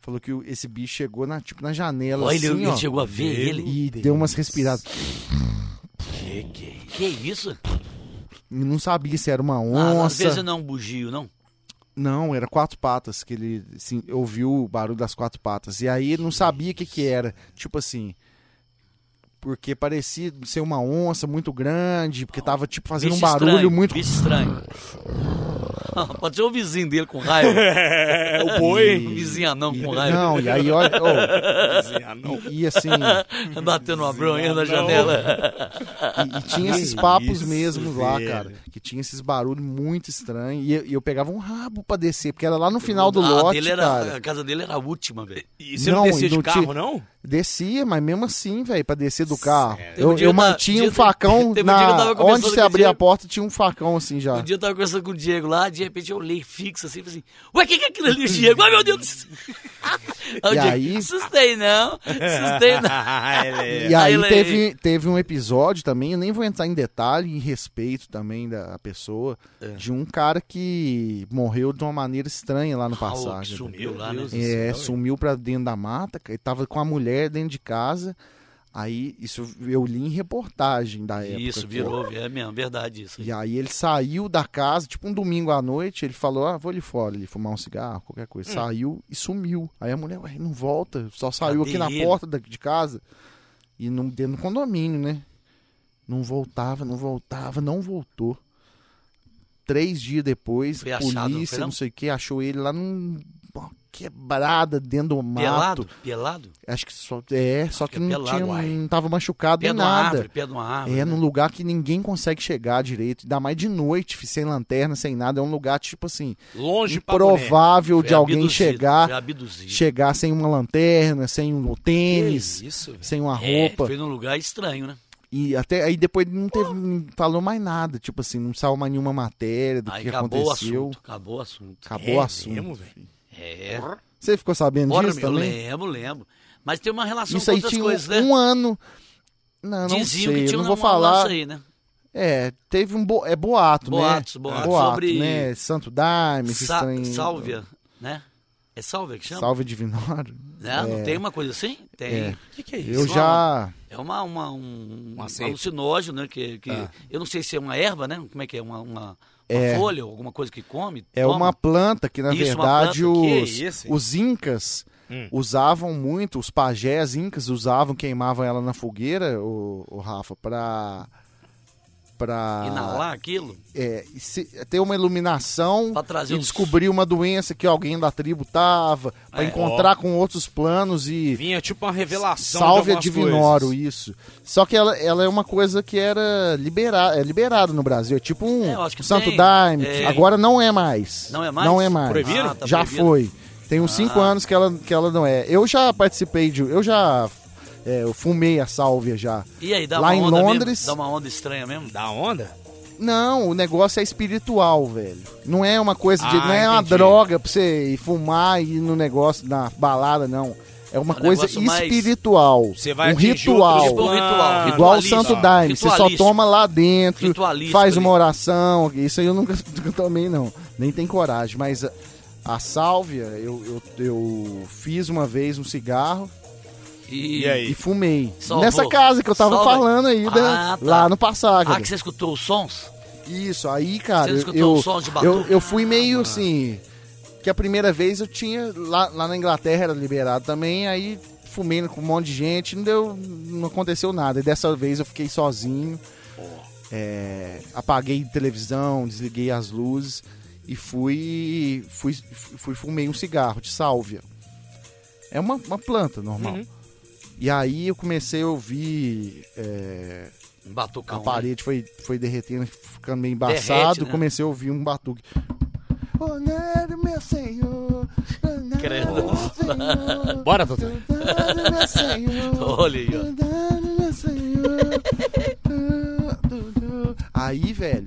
falou que esse bicho chegou na, tipo, na janela, Olha, assim, ele, ó. chegou a ver ele. E deu umas respiradas. Que isso? E não sabia se era uma Ah, às onça. vezes não é um bugio, não? Não, era quatro patas que ele assim, ouviu o barulho das quatro patas. E aí ele não sabia o que que era. Tipo assim, porque parecia ser uma onça muito grande, porque tava tipo fazendo Bicho um barulho estranho, muito Bicho estranho. [LAUGHS] Pode ser o vizinho dele com raiva. É, [LAUGHS] o Um boi. vizinho anão com raiva. Não, e aí olha, ô, [LAUGHS] Ah, não. e, e assim, Batendo uma bronha na janela. e, e tinha esses papos isso, mesmo lá, cara, que tinha esses barulhos muito estranhos. E eu, e eu pegava um rabo pra descer, porque era lá no final do a, lote, dele era, cara. a casa dele era a última, velho. E você não, Não, descia e de não carro, tinha- não? Descia, mas mesmo assim, velho, pra descer do carro. Teve um Eu, eu eu dia- um facão [LAUGHS] teve um na... conversando Onde você abria a porta, tinha um facão assim já. Um dia eu tava conversando com o Diego lá, de repente eu olhei fixo assim, falei assim, ué, o que, que é aquilo ali, Diego? Ai, meu Deus do céu. [LAUGHS] Aí E Diego, aí- assustei não, assustei não. [LAUGHS] E aí ele- teve, teve um episódio também, eu nem vou entrar em detalhe, em respeito também da pessoa, É. de um cara que morreu de uma maneira estranha lá no Ah, passagem. sumiu lá, né? É, sumiu pra dentro da mata, e tava com a mulher dentro de casa. Aí, isso eu li em reportagem da época. Isso, virou, é mesmo, verdade isso. E aí ele saiu da casa, tipo um domingo à noite, ele falou, ah, vou ali fora, ali fumar um cigarro, qualquer coisa. Saiu e sumiu. Aí a mulher, ué, não volta, só saiu Cadê aqui na ele? porta de casa. E não, dentro do condomínio, né? Não voltava, não voltava, não voltou. Três dias depois, Foi achado, não polícia, não, não? sei o que, achou ele lá num quebrada dentro do mato. Pelado? Pelado? Acho que só. É, só que, que é não, pelado, tinha, uai. não tava machucado Pé nem nada. árvore, pé de uma árvore. É, né? num lugar que ninguém consegue chegar direito. Ainda mais de noite, sem lanterna, sem nada. É um lugar, tipo assim, Longe improvável Foi de alguém abduzido, chegar, chegar sem uma lanterna, sem um tênis, Que isso, sem uma É, roupa. foi num lugar estranho, né? E até aí depois não teve, não falou mais nada. Tipo assim, não saiu mais nenhuma matéria do Aí que acabou o aconteceu. assunto. Acabou o assunto. Acabou É o assunto. mesmo? É. Você ficou sabendo Ora, disso meu, também? lembro, lembro. Mas tem uma relação Isso com aí outras tinha coisas, um, né? um ano. Não, não Diziam sei, que tinha eu um não vou falar. aí, né? É, teve um bo... é boato, Boatos, né? boatos. Boato, Sobre né? Santo Daime, Sa- trem- Sálvia, né? É Sálvia que chama? Salve Divinório. Né? Não É. tem uma coisa assim? Tem. É. O que, que é isso? Eu já. É uma, uma, um, Um alucinógeno, né? Que, que Ah. Eu não sei se é uma erva, né? Como é que é? Uma, uma É. folha, alguma coisa que come? É toma? uma planta que, na Isso, verdade. Que os, isso, hein? os incas Hum. usavam muito, os pajés incas usavam, queimavam ela na fogueira, o, o Rafa, pra. Pra Inalar aquilo? é, se- ter uma iluminação e uns- descobrir uma doença que alguém da tribo tava, pra É. encontrar com outros planos e. Vinha tipo uma revelação Salve a Divinoro, coisas. isso. Só que ela, ela é uma coisa que era liberada, é liberado no Brasil. É tipo um É, Santo tem. Daime. É. Agora não é mais. Não é mais? Não é mais. Proibiram? Ah, tá já proibido. foi. Tem uns cinco Ah. anos que ela, que ela não é. Eu já participei de. Eu já. É, eu fumei a sálvia já. E aí, dá Lá uma em onda Londres- mesmo? Dá uma onda estranha mesmo? Da onda? Não, o negócio é espiritual, velho. Não é uma coisa de. Ah, não é uma entendi. droga pra você ir fumar e ir no negócio, na balada, não. É uma Um coisa espiritual. Você vai um ritual. Tipo um ritual. planos. Igual o. Santo Daime, você só toma lá dentro, faz uma oração. Isso aí eu nunca, [LAUGHS] nunca tomei, não. Nem tem coragem. Mas a, a sálvia, eu, eu, eu fiz uma vez um cigarro E, E aí? e fumei. Salvou. Nessa casa que eu tava Salva. falando aí, da- Ah, tá. lá no Passagem. Ah, que você escutou os sons? Isso, aí, cara, Você eu, escutou eu, os sons de batuque? eu, eu fui meio assim. Que a primeira vez eu tinha. Lá, lá na Inglaterra era liberado também, aí fumei com um monte de gente, não deu. não aconteceu nada. E dessa vez eu fiquei sozinho. é, apaguei televisão, desliguei as luzes e fui. fui, fui fumei um cigarro de sálvia. É uma, uma planta normal. Uhum. E aí eu comecei a ouvir. é, batucão. a né? parede foi, foi derretendo, ficando meio embaçado. Derrete, né? Comecei a ouvir um batuque. Horário, meu senhor. Credo. meu senhor, Bora, doutor. meu senhor, Olha aí, ó. meu senhor. Aí, velho,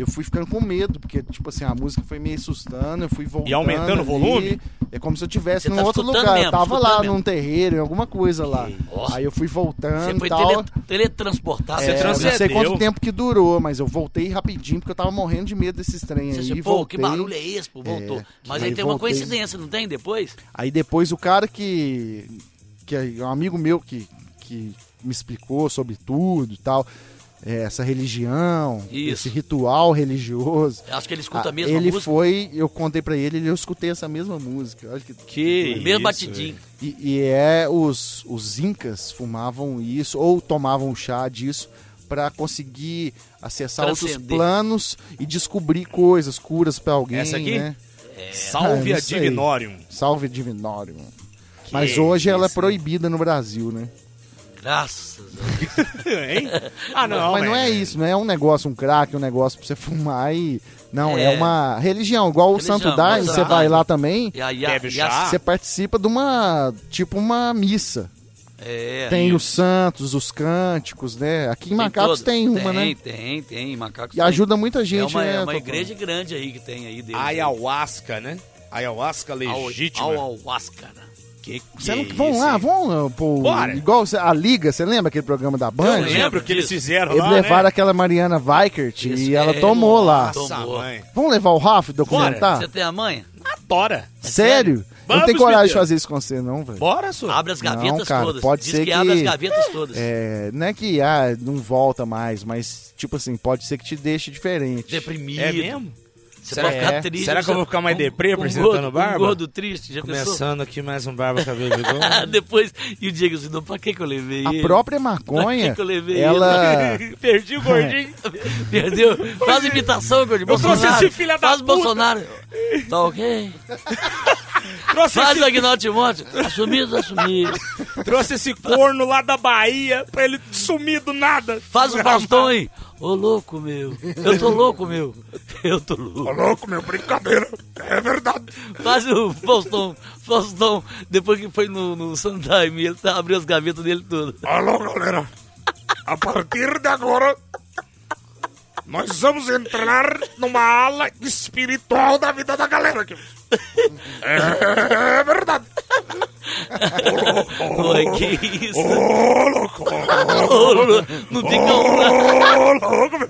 eu fui ficando com medo, porque, tipo assim, a música foi meio assustando, eu fui voltando. E aumentando o ali. volume? É como se eu tivesse Você num tá outro lugar. mesmo, eu tava lá mesmo. num terreiro, em alguma coisa lá. Nossa. Aí eu fui voltando Você foi tal. teletransportado. Você É, eu não sei quanto tempo que durou, mas eu voltei rapidinho porque eu tava morrendo de medo desses trem aí. pô, voltei. que barulho é esse? Pô, voltou. É, Mas aí aí tem uma voltei. coincidência, não tem? Depois? Aí depois o cara que. que é um amigo meu que, que me explicou sobre tudo e tal. É, essa religião, Isso. esse ritual religioso. Acho que ele escuta Ah, a mesma ele música. foi, eu contei pra ele, eu escutei essa mesma música. Olha que, Que o mesmo batidinho. E, e é os, os incas fumavam isso ou tomavam chá disso para conseguir acessar outros Transcender. planos e descobrir coisas, curas pra alguém, Essa aqui? né? Salve Ah, a não sei. Divinorium. Salve Divinório. Mas Que hoje ela é proibida no Brasil, né? Graças a Deus. [LAUGHS] hein? Ah, não, Mas não é isso, não é um negócio, um crack, um negócio pra você [LAUGHS] fumar e. Não, é, É. uma religião, igual o Religião, Santo Daime, o você vai lá também, E aí, você participa de uma. Tipo uma missa. É, Tem os santos, os cânticos, né? Aqui em tem Macacos todo. tem uma, tem, né? Tem, tem, Macacos E tem. ajuda muita gente, É uma, né? é uma igreja grande aí que tem aí deles. Ayahuasca, né? Ayahuasca legítima. Ayahuasca. né? Que, que não, é vamos isso, lá, hein? vamos, pô, Bora. igual a Liga, você lembra aquele programa da Band? Eu lembro que eles fizeram Eles lá, levaram né? aquela Mariana Weikert Isso, e ela é, tomou lá. Tomou. mãe. Vamos levar o Ralph documentar? Você tem a manha? Adora. Sério? Eu não Vamos, tenho coragem de fazer isso com você, não, velho. Bora, sua. Abre as gavetas Não, cara, todas. pode Diz ser que, abre que- as gavetas todas. É, não é que ah, não volta mais, mas tipo assim, pode ser que te deixe diferente. Deprimido. É mesmo? Você Será vai que- ficar triste. será que eu vou ficar mais Um- deprê um apresentando gordo, barba? Um gordo triste, já pensou? Começando aqui mais um Barba Cabelo de Gol. Depois, e o Diego assim, não, pra que que eu levei A ele? própria Pra maconha, que que eu levei ela [LAUGHS] Perdi o gordinho. [LAUGHS] Perdeu? Faz imitação, Gordinho. Eu trouxe Bolsonaro. esse filho da Faz puta. Bolsonaro. Tá ok? [LAUGHS] Trouxe Faz esse, o Agnaldo Timóteo. Assumido, assumido. trouxe esse corno lá da Bahia pra ele sumir do nada. Faz o Faustão aí. Ô louco, meu. Eu tô louco, meu. Eu tô louco. Ô, louco, meu, brincadeira. É verdade. Faz o Faustão. Faustão, depois que foi no, no Sunday, ele tá, abriu as gavetas dele todas. Alô, galera. A partir de agora, nós vamos entrar numa ala espiritual da vida da galera aqui. É verdade. [LAUGHS] Oi, que isso? Ô, louco. Ô, louco, Não tem como não. Ô, louco, meu.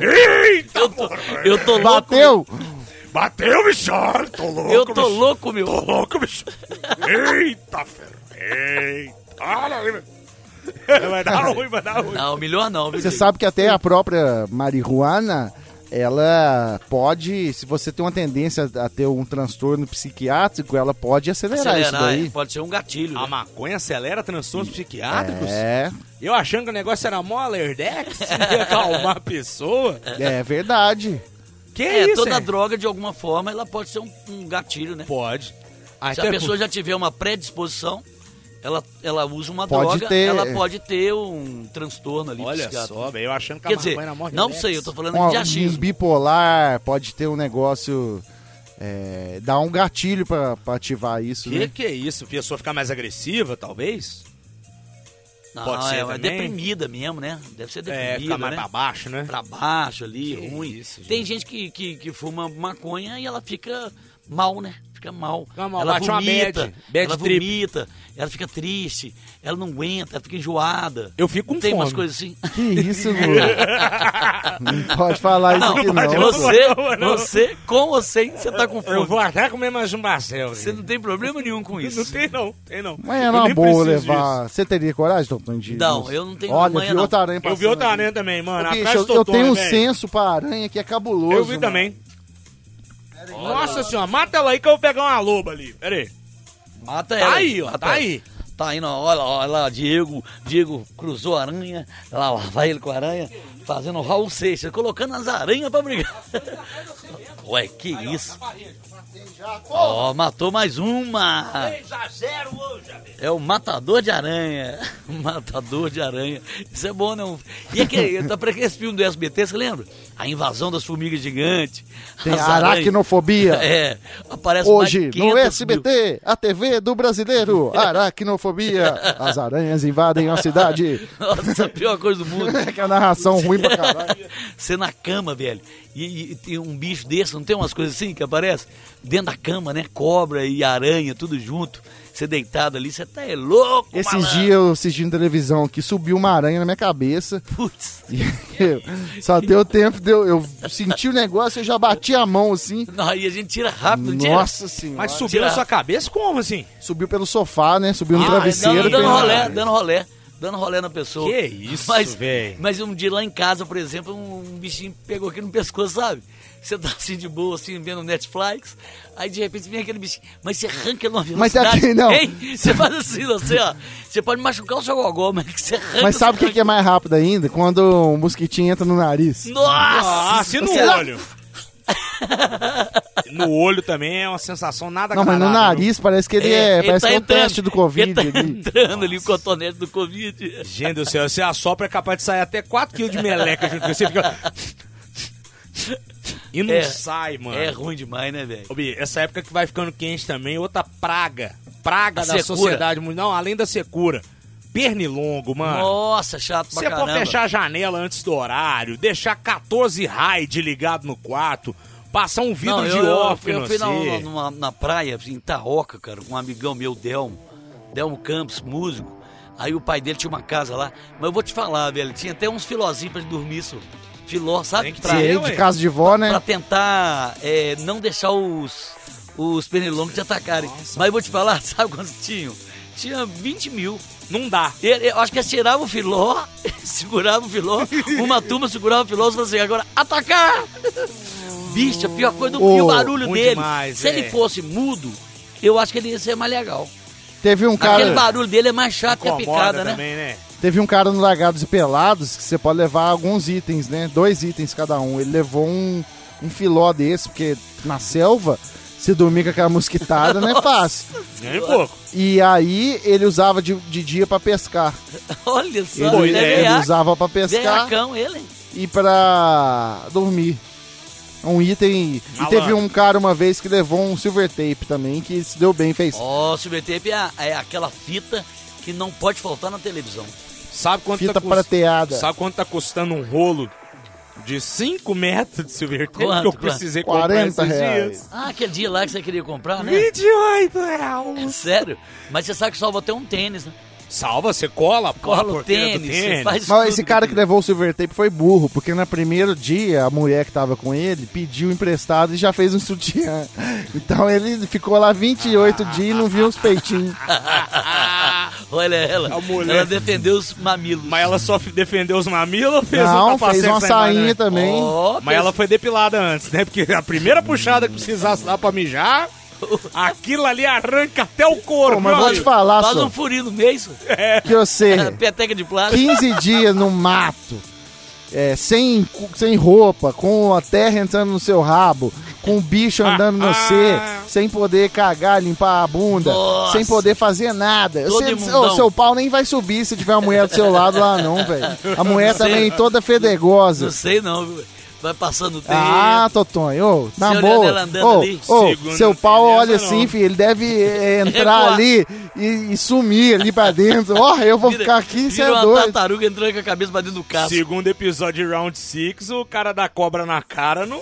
Eita, Eu tô, eu tô louco. Bateu? bateu, bicho. Tô louco, Eu tô bicho. louco, meu. Tô louco, bicho. Eita, ferro. Eita. Olha aí, meu. Vai dar ruim, vai dar ruim. Não, melhor não. viu, Você sabe que até a própria marihuana, ela pode, se você tem uma tendência a ter um transtorno psiquiátrico, ela pode acelerar, isso Acelerar, daí. é, pode ser um gatilho. A Né? maconha acelera transtornos psiquiátricos? É, Eu achando que o negócio era mó alerdex, [LAUGHS] ia acalmar a pessoa. é verdade. Que É, isso, toda hein? droga, de alguma forma, ela pode ser um, um gatilho, né? Pode. Se Até a pessoa já tiver uma predisposição, ela, ela usa uma Pode droga, ter- ela pode ter um transtorno ali. Olha psiquiátrico. só, velho, eu achando que Quer a dizer, não relax. sei, eu tô falando Um, de um achismo. bipolar pode ter um negócio, é, dar um gatilho pra, pra ativar isso, Que né? que é isso? A pessoa ficar mais agressiva, talvez? Não, pode ser é, é deprimida mesmo, né? Deve ser É, deprimida, ficar mais né? pra baixo, né? Pra baixo ali, Que ruim. isso, Tem gente que, que, que fuma maconha e ela fica mal, né? Fica mal. Fica mal, ela bate uma vomita, bad, bad ela trip. vomita, ela fica triste, ela não aguenta, ela fica enjoada. Eu fico com Tem fome. umas coisas assim. Que isso, Lula? [LAUGHS] não pode falar isso Não, aqui não. você, não, não. você, com ou sem, você tá com Eu fome. vou até comer mais um Barcel. Você não tem problema nenhum com isso. Não tem não, tem não. Mas é Eu uma boa levar. Você teria coragem, de- Não, eu não tenho Olha, manha, vi não. outra aranha disso. Eu vi outra aranha também, mano. Bicho, eu, eu tenho um velho. senso pra aranha que é cabuloso. Eu vi mano. também. Nossa senhora, mata ela aí que eu vou pegar uma loba ali. Pera aí. Mata Tá ela. aí, ó, Mata tá ela. aí. Tá aí, não. Olha, olha lá, Diego. Diego cruzou a aranha. Lá, lá vai ele com a aranha, fazendo Raul Seixas, colocando as aranhas pra brigar. [LAUGHS] Ué, que isso? Ó, matou mais uma. 3x0 hoje, É o matador de aranha. [LAUGHS] Matador de aranha. Isso é bom, não? E aquele, tá pra aquele filme do SBT, você lembra? A invasão das formigas gigantes. Tem aranhas. aracnofobia. [LAUGHS] É, aparece Hoje, no 500 mil. SBT, a TV do brasileiro, [LAUGHS] aracnofobia. As aranhas invadem a cidade. [LAUGHS] Nossa, a pior coisa do mundo. que a narração ruim pra caralho. Você na cama, velho. E, e tem um bicho desse, não tem umas coisas assim que aparece? Dentro da cama, né? Cobra e aranha, tudo junto. Você deitado ali, você tá é louco, Esses malandro. dias eu assistindo televisão que subiu uma aranha na minha cabeça. Putz. E eu- só [LAUGHS] deu tempo, de eu, senti o negócio, eu já bati a mão assim. Não, aí a gente tira rápido, não tira? Nossa senhora. Mas subiu Tira- na sua cabeça como assim? Subiu pelo sofá, né? Subiu no Ah, travesseiro. dando, dando rolé, dando rolé. Dando rolé na pessoa. Que isso, mas, véi. Mas um dia lá em casa, por exemplo, um bichinho pegou aqui no pescoço, sabe? Você tá assim de boa, assim, vendo Netflix, aí de repente vem aquele bichinho, mas você arranca ele numa Mas velocidade. aqui não. Hein? Você faz assim, você, ó. Você pode machucar o seu gogó, mas que você arranca. Mas sabe o que, que é mais rápido ainda? Quando um mosquitinho entra no nariz. Nossa! Ah, se no olho. no olho também é uma sensação nada Não, mas no nariz parece que ele é. ele parece tá que é o entrando. teste do Covid Ele tá ali. entrando ali, o cotonete do Covid. Gente do céu, você assopra é capaz de sair até 4kg de meleca junto com você. Fica... E não É, sai, mano. É ruim demais, né, velho? Essa época que vai ficando quente também, outra praga. Praga A da secura. sociedade mundial. Não, além da secura. Pernilongo, mano. Nossa, chato pra Você pode caramba. fechar a janela antes do horário, deixar 14 raid ligado no quarto, passar um vidro Não, de eu, eu, off eu no fui na, você. na praia, assim, em Tarroca, cara, com um amigão meu, Delmo. Delmo Campos, músico. Aí o pai dele tinha uma casa lá. Mas eu vou te falar, velho, tinha até uns filózinhos pra ele dormir, isso. Filó, sabe? Pra, de casa de vó, né? pra tentar é, não deixar os, os pernilongos te atacarem. Mas eu vou te falar, [LAUGHS] sabe quantos tinham? Tinha 20 mil. Não dá. Ele, eu acho que eles tiravam o filó, [LAUGHS] segurava o filó, uma turma segurava o filó e falava assim, agora, atacar! [LAUGHS] Bicho, a pior coisa do e o barulho dele. demais, se é. ele fosse mudo, eu acho que ele ia ser mais legal. Teve um Aquele cara, barulho dele é mais chato que a picada, né? também, né? Teve um cara no Largados e Pelados que você pode levar alguns itens, né? Dois itens cada um. Ele levou um, um filó desse, porque na selva Se dormir com aquela mosquitada, não é fácil. Nem pouco. E aí ele usava de, de dia pra pescar. [LAUGHS] Olha só, Ele, ele é, ele usava pra pescar veiacão, ele. e pra dormir. Um item. E teve um cara uma vez que levou um silver tape também, que se deu bem, fez Ó, o Silver Tape é, é aquela fita que não pode faltar na televisão. Sabe quanto fita tá cust- prateada. Sabe quanto tá custando um rolo de 5 metros de silver tape Quanto, que eu quanto? precisei comprar 40 esses reais. dias? Ah, aquele dia lá que você queria comprar, né? 28 reais. Sério? Mas você sabe que só vou ter um tênis, né? Salva, você cola, Cola o tênis, você faz Mas tudo esse cara que levou o silver tape foi burro, porque no primeiro dia a mulher que tava com ele pediu emprestado e já fez um sutiã. [LAUGHS] Então ele ficou lá 28 dias e não viu os peitinhos. [LAUGHS] [LAUGHS] Olha ela, A mulher. ela defendeu os mamilos. Mas ela só defendeu os mamilos ou fez Não, um fez uma sainha também. Ó, Mas ela foi depilada antes, né? Porque a primeira puxada que precisasse dar pra mijar, aquilo ali arranca até o couro. Pô, mas vou te falar, Faz só, um furinho no meio, isso. que você, [LAUGHS] peteca de plástico. 15 dias no mato, é, sem, sem roupa, com a terra entrando no seu rabo, com o bicho andando no C, sem poder cagar, limpar a bunda, Nossa. sem poder fazer nada. Você- ô, seu pau nem vai subir se tiver uma mulher do seu lado lá, não, [LAUGHS] velho. A mulher sei. também toda fedegosa. Não sei não, viu? Vai passando o tempo. Ah, Totonho, ô, na Você boa. ela andando Ô, ali. ô, Segundo seu pau olha assim, não. filho, ele deve é, [LAUGHS] entrar ali e, e sumir ali pra dentro. Ó, eu vou Vira- ficar aqui, você é uma doido. tartaruga entrando com a cabeça pra dentro do casco. Segundo episódio de Round 6, o cara da cobra na cara não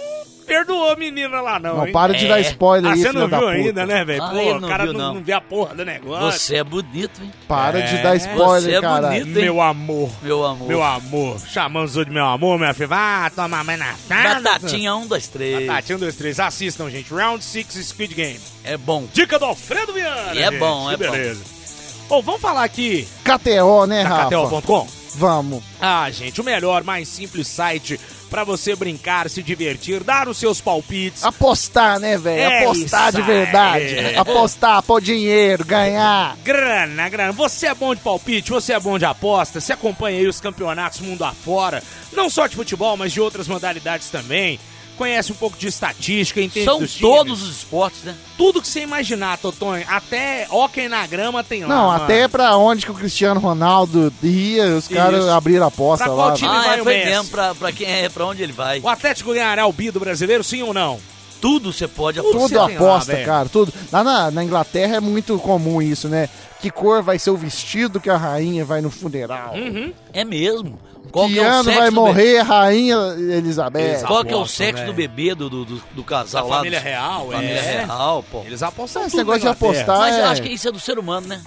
perdoou a menina lá, não. Não, hein? para de É. dar spoiler Ah, aí, você não da viu puta. ainda, né, velho? Ah, Pô, ele o não cara viu, não, não. não vê a porra do negócio. Você é bonito, hein? Para de É. dar Você spoiler, é cara. bonito, hein? Meu amor. Meu amor. Meu amor. Chamando os outros de meu amor, minha filha. Vá tomar mais na cara. Batatinha, um, dois, três. Batatinha, um, dois, três. Assistam, gente. Round 6 Squid Game. É bom. Dica do Alfredo Viana. E é gente. bom, Que é bom. beleza. Bom, vamos falar aqui KTO, né, da Rafa? KTO.com? Vamos. Ah, gente, o melhor, mais simples site pra você brincar, se divertir, dar os seus palpites. Apostar, né, velho? É Apostar de verdade. aí. [LAUGHS] Apostar, pôr dinheiro, ganhar. Grana, grana. Você é bom de palpite, você é bom de aposta, você acompanha aí os campeonatos mundo afora, não só de futebol, mas de outras modalidades também. Conhece um pouco de estatística, entende São dos times. todos os esportes, né? Tudo que você imaginar, Totonho. Até hóquei na grama tem lá. Não, mano. até pra onde que o Cristiano Ronaldo ia, os caras abriram a aposta Pra qual lá. time? Ah, vai é, o foi Messi. mesmo pra, pra quem é, pra onde ele vai. O Atlético ganhará o bi do brasileiro, sim ou não? Tudo você pode Tudo apostar. Tudo você tem lá, aposta, cara, tudo. Lá na, na Inglaterra é muito comum isso, né? Que cor vai ser o vestido que a rainha vai no funeral. Uhum. É mesmo. Qual que que é o ano sexo vai do bebê? morrer a rainha Elizabeth? Qual que é o Aposta, sexo do bebê do, do, do, do casal Da lá? família do- real, Família é. real, pô. Eles apostam Esse negócio de apostar Mas eu é- acho que isso é do ser humano, né?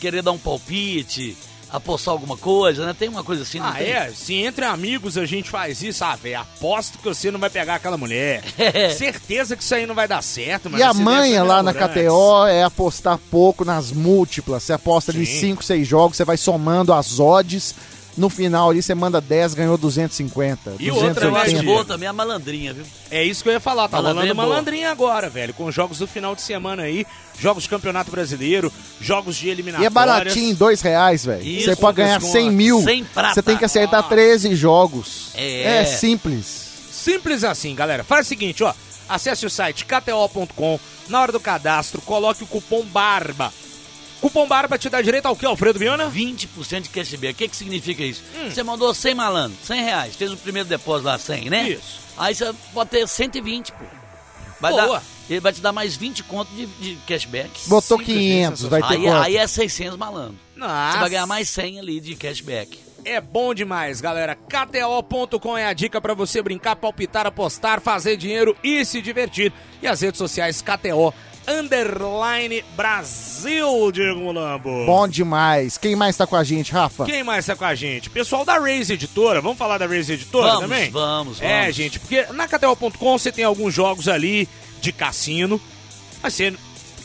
Querer dar um palpite, apostar alguma coisa, né? Tem uma coisa assim, não Ah, tem? é? Se entre amigos a gente faz isso, ah, velho, aposto que você não vai pegar aquela mulher. É. Certeza que isso aí não vai dar certo, mas E a manha lá na. KTO é apostar pouco nas múltiplas. Você aposta ali Sim. 5, 6 jogos, você vai somando as odds. No final ali você manda 10, ganhou 250. E outra, Eu acho 280. boa também a malandrinha, viu? É isso que eu ia falar, tá Malandrinha rolando é boa. malandrinha agora, velho, com os jogos do final de semana aí, jogos de campeonato brasileiro, jogos de E eliminatórias. é baratinho, dois reais, velho. Isso, Você pode ganhar desconto. 100 mil. Você tem que acertar Nossa. 13 jogos. É. É simples. Simples assim, galera. Faz o seguinte, ó. Acesse o site kto.com, na hora do cadastro, coloque o cupom BARBA. Cupom BARBA te dá direito ao que, Alfredo Viana? 20% de cashback. O que, que significa isso? Hum. Você mandou 100 malandro, 100 reais. Fez o primeiro depósito lá, 100, né? Isso. Aí você pode ter 120, pô. Vai Boa. dar, ele vai te dar mais 20 conto de, de cashback. Botou Simples, 500, vai ter Aí, quanto? aí é 600 malandro. Nossa. Você vai ganhar mais 100 ali de cashback. É bom demais, galera. KTO.com é a dica pra você brincar, palpitar, apostar, fazer dinheiro e se divertir. E as redes sociais KTO Underline Brasil, Diego Mulambo. Bom demais. Quem mais tá com a gente, Rafa? Quem mais tá com a gente? Pessoal da Raze Editora. Vamos falar da Raze Editora Vamos, também? vamos, É, vamos. gente, porque na KTO.com você tem alguns jogos ali de cassino. Mas você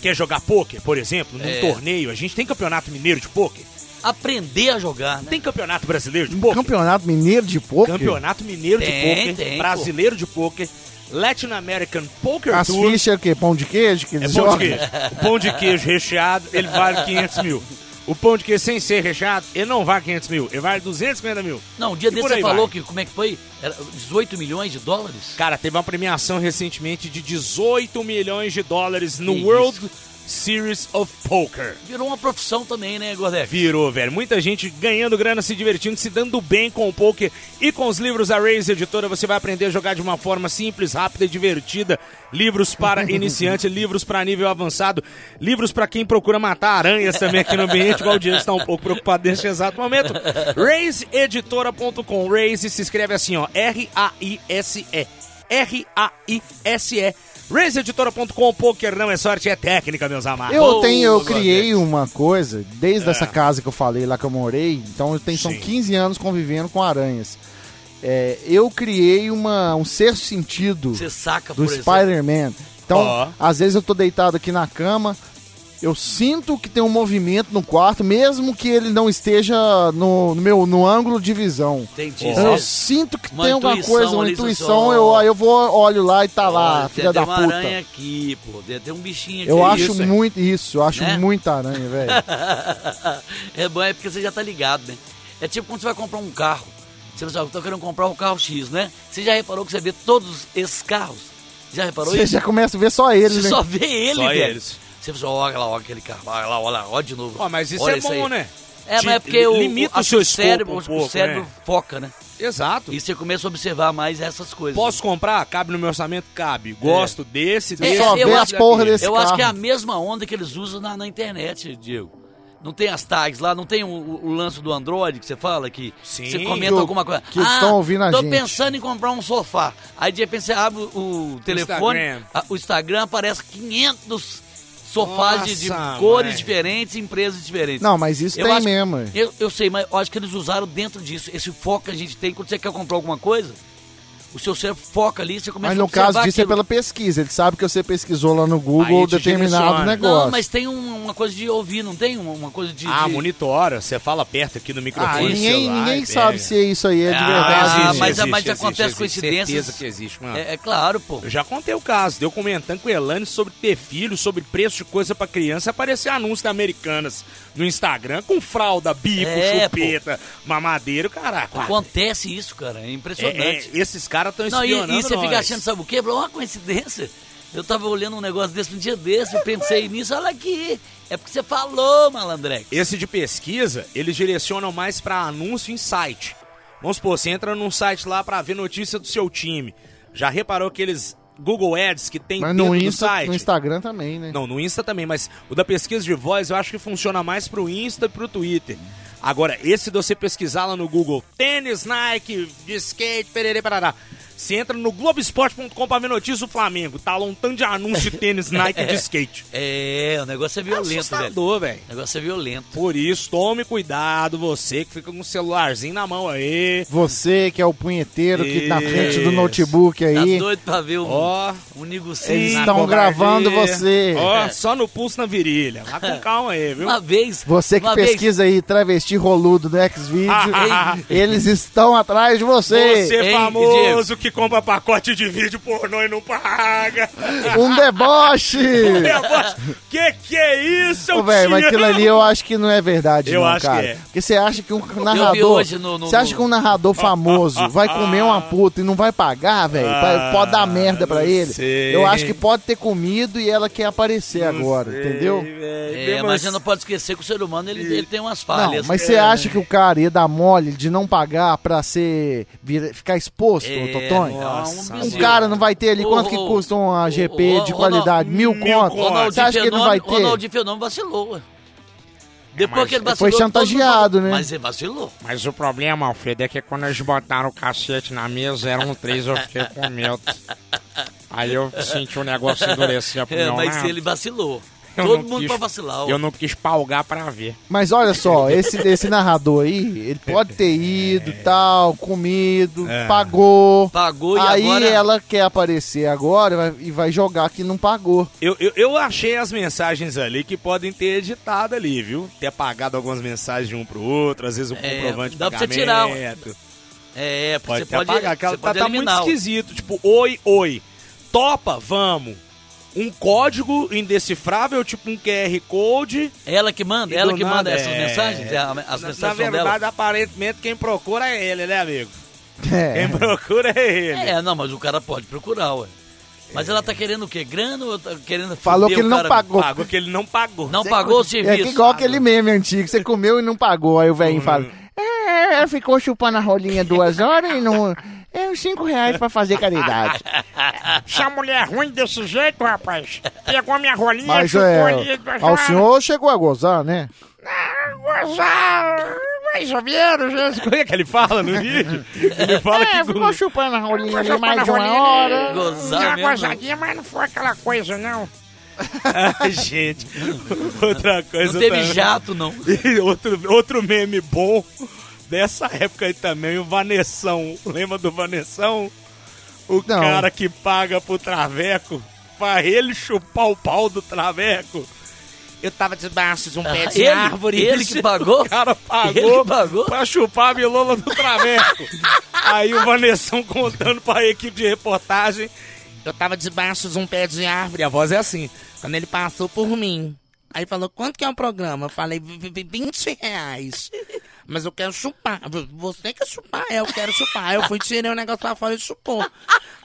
quer jogar pôquer, por exemplo, num É. torneio. A gente tem campeonato mineiro de pôquer. Aprender a jogar, né? Tem campeonato brasileiro de pôquer. campeonato mineiro de poker? Campeonato Mineiro de Tem, Poker, tem, Brasileiro de Poker, Latin American Poker As Tour. fichas é o quê? Pão de queijo que É pão de queijo. O pão de queijo recheado, ele vale 500 mil. O pão de queijo sem ser recheado, ele não vale 500 mil, ele vale 250 mil. Não, um dia desse você falou vai. que, como é que foi? Era 18 milhões de dólares? Cara, teve uma premiação recentemente de 18 milhões de dólares no Que World Series of Poker. Virou uma profissão também, né, Gordek? Virou, velho. Muita gente ganhando grana, se divertindo, se dando bem com o poker. E com os livros da Raze Editora, você vai aprender a jogar de uma forma simples, rápida e divertida. Livros para [LAUGHS] iniciante, livros para nível avançado, livros para quem procura matar aranhas também aqui no ambiente, igual o está um pouco preocupado neste exato momento. RazeEditora.com. Raze se escreve assim, ó. R-A-I-S-E. R-A-I-S-E. RazeEditora.com. Poker não é sorte, é técnica, meus amados. Eu tenho, eu criei uma coisa, desde essa casa que eu falei lá que eu morei, então eu tenho, são Sim. 15 anos convivendo com aranhas. É, eu criei uma, um sexto sentido Você saca, do. Spider-Man. Então, Ó. às vezes eu tô deitado aqui na cama, eu sinto que tem um movimento no quarto, mesmo que ele não esteja no, no meu no ângulo de visão. Entendi. Eu Você- sinto que Uma tem alguma coisa, uma intuição, eu, aí eu vou, olho lá e tá lá, Olha, filha tem da uma puta. aranha aqui, pô. Deve ter um bichinho aqui. Eu acho isso, hein? muito isso, eu acho Né? muita aranha, velho. [LAUGHS] é bom, é porque você já tá ligado, né? É tipo quando você vai comprar um carro. Você fala, tô querendo comprar um carro X, né? Você já reparou que você vê todos esses carros? Já reparou Você isso? já começa a ver só ele, Você né? só vê ele, Só velho. eles. Você fala, olha lá, olha aquele carro, olha lá, olha lá, olha de novo. Ó, mas isso Olha é bom, aí. né? É, mas é porque o, limita o seu que o cérebro, um o pouco, cérebro né? foca, né? Exato. E você começa a observar mais essas coisas. Posso comprar? Cabe no meu orçamento? Cabe. Gosto desse, É, desse. só eu vê acho- as porra desse Eu carro. acho que é a mesma onda que eles usam na, na internet, Diego. Não tem as tags lá, não tem o, o- o lance do Android que você fala que Sim. você comenta o- alguma coisa. que eles estão ouvindo a tô gente. pensando em comprar um sofá. Aí de repente você abre o, o telefone, Instagram. a- o Instagram aparece 500 sofás de, de cores mãe. diferentes, empresas diferentes. Não, mas isso Eu tem acho- mesmo. Eu, eu sei, mas eu acho que eles usaram dentro disso. Esse foco que a gente tem, quando você quer comprar alguma coisa, o seu cérebro foca ali, você começa Mas a no caso disso é aquilo. pela pesquisa. Ele sabe que você pesquisou lá no Google determinado direciona. negócio. Não, mas tem um- uma coisa de ouvir, não tem uma, coisa de. Ah, de... monitora. Você fala perto aqui no Ah, microfone. do ninguém, celular, ninguém e sabe se isso aí é de Ah, verdade. mas- né? mas- mas acontece coincidências. Certeza que existe, mano. É, é claro, pô. Eu já contei o caso, deu comentando com o Elane sobre ter filho, sobre preço de coisa pra criança, aparecer anúncio da Americanas no Instagram com fralda, bico, É, chupeta, mamadeiro, caraca. Acontece isso, cara. É É, impressionante. é, esses caras estão não, e, espionando e você fica achando, sabe o quê? Falou, Uma coincidência. Eu tava olhando um negócio desse um dia desse, eu pensei nisso, olha aqui. É porque você falou, malandrex. Esse de pesquisa, eles direcionam mais pra anúncio em site. Vamos supor, você entra num site lá pra ver notícia do seu time. Já reparou aqueles Google Ads que tem Mas dentro no, do Insta, site? no Instagram também, né? Não, no Insta também, mas o da pesquisa de voz eu acho que funciona mais pro Insta e pro Twitter. Agora, esse de você pesquisar lá no Google, tênis, Nike, de skate, perere, parará. Você entra no Globoesporte.com pra ver notícia do Flamengo. Tá lá um tanto de anúncio de tênis, [LAUGHS] Nike de skate. É, o negócio é violento, velho. assustador, velho. O negócio é violento. Por isso, tome cuidado, você que fica com o celularzinho na mão aí. Você que é o punheteiro que na frente do Isso. notebook Tá aí. doido pra ver um, Ó, um Eles negocinho. estão covardia. gravando você. Ó, só no pulso na virilha. Vai com [LAUGHS] calma aí, viu? Uma vez. Você que uma vez- pesquisa aí travesti roludo no Xvideo, [LAUGHS] eles estão atrás de você. Você Ei, famoso que compra pacote de vídeo pornô e não paga. Um deboche! que que é isso, Ô, velho, mas aquilo ali eu acho que não é verdade, Eu não, acho cara. que é. Porque você acha que um narrador. hoje no- no- você acha que um narrador famoso [LAUGHS] vai comer uma puta e não vai pagar, velho? Ah, pode dar merda pra não ele? sei. Eu acho que pode ter comido e ela quer aparecer agora, entendeu? É, mas você não pode esquecer que o ser humano ele, ele tem umas Não, falhas. mas você acha que o cara ia dar mole de não pagar pra ser vira- ficar exposto, É, ô Totonho? Nossa, um Um cara não vai ter ali quanto que custa uma GP ô, de Ronald- qualidade? Mil, mil conto? Você acha que ele não vai ter? Ronaldinho Fenômeno vacilou, ué. Depois mas que ele vacilou. foi chantageado, né? Mas ele vacilou. Mas o problema, Alfredo, é que quando eles botaram o cacete na mesa, eram três, eu fiquei com medo. [LAUGHS] Aí eu senti o negócio endurecer pro É, meu mas lado. ele vacilou. Eu Todo mundo quis- pra vacilar. ó. Eu não quis palgar pra ver. Mas olha só, esse, esse narrador aí, ele pode ter ido, [LAUGHS] tal, comido, pagou. Pagou e aí agora. ela quer aparecer agora e vai, jogar que não pagou. Eu, eu, eu achei as mensagens ali que podem ter editado ali, viu? Ter apagado algumas mensagens de um pro outro, às vezes o É, comprovante de dá pra você tirar um- pagamento. É, Pode você pode, ela você tá, pode tá muito eliminar. o- esquisito. Tipo, oi, oi. Topa, vamos. Um código indecifrável, tipo um QR Code. Ela que manda, ela que manda essas é. mensagens, é a- as Na, mensagens na são verdade, dela. aparentemente, quem procura é ele, né, amigo? É. Quem procura é ele. É, não, mas o cara pode procurar, ué. Mas ela tá querendo o quê? Grana ou tá querendo Falou que ele não pagou. Pagou que ele não pagou. Não pagou o É serviço. que igual aquele meme antigo, você comeu e não pagou. Aí o velhinho fala: É, ficou chupando a rolinha duas horas e não. É uns cinco reais pra fazer caridade. [LAUGHS] Se a mulher é ruim desse jeito, rapaz, pegou a minha rolinha, Mas chupou é. ali, Ao senhor chegou a gozar, né? Ah, gozar, mais ou menos, gente. Como é que ele fala no vídeo? Ele fala É, que... ficou chupando a rolinha ali mais uma rolinha hora. ali, Gozar deu uma mesmo. gozadinha, mas não foi aquela coisa, não. [LAUGHS] Ah, gente, outra coisa Não teve também. jato, não. [LAUGHS] Outro, outro meme bom dessa época aí também, o Vanessão. Lembra do Vanessão? O Não. cara que paga pro Traveco pra ele chupar o pau do Traveco. Eu tava debaixo de um pé Ah, de ele- árvore. ele que pagou? [LAUGHS] O cara pagou, Ele pagou? pra chupar a bilola do Traveco. [LAUGHS] aí o Vanessão contando pra equipe de reportagem. Eu tava debaixo de um pé de árvore. A voz é assim. Quando ele passou por mim. Aí falou, quanto que é o programa? Eu falei, "Vi- vi- vi- 20 reais. Mas eu quero chupar. Você quer chupar? É, eu quero chupar. Aí eu fui, tirei o negócio pra fora e chupou.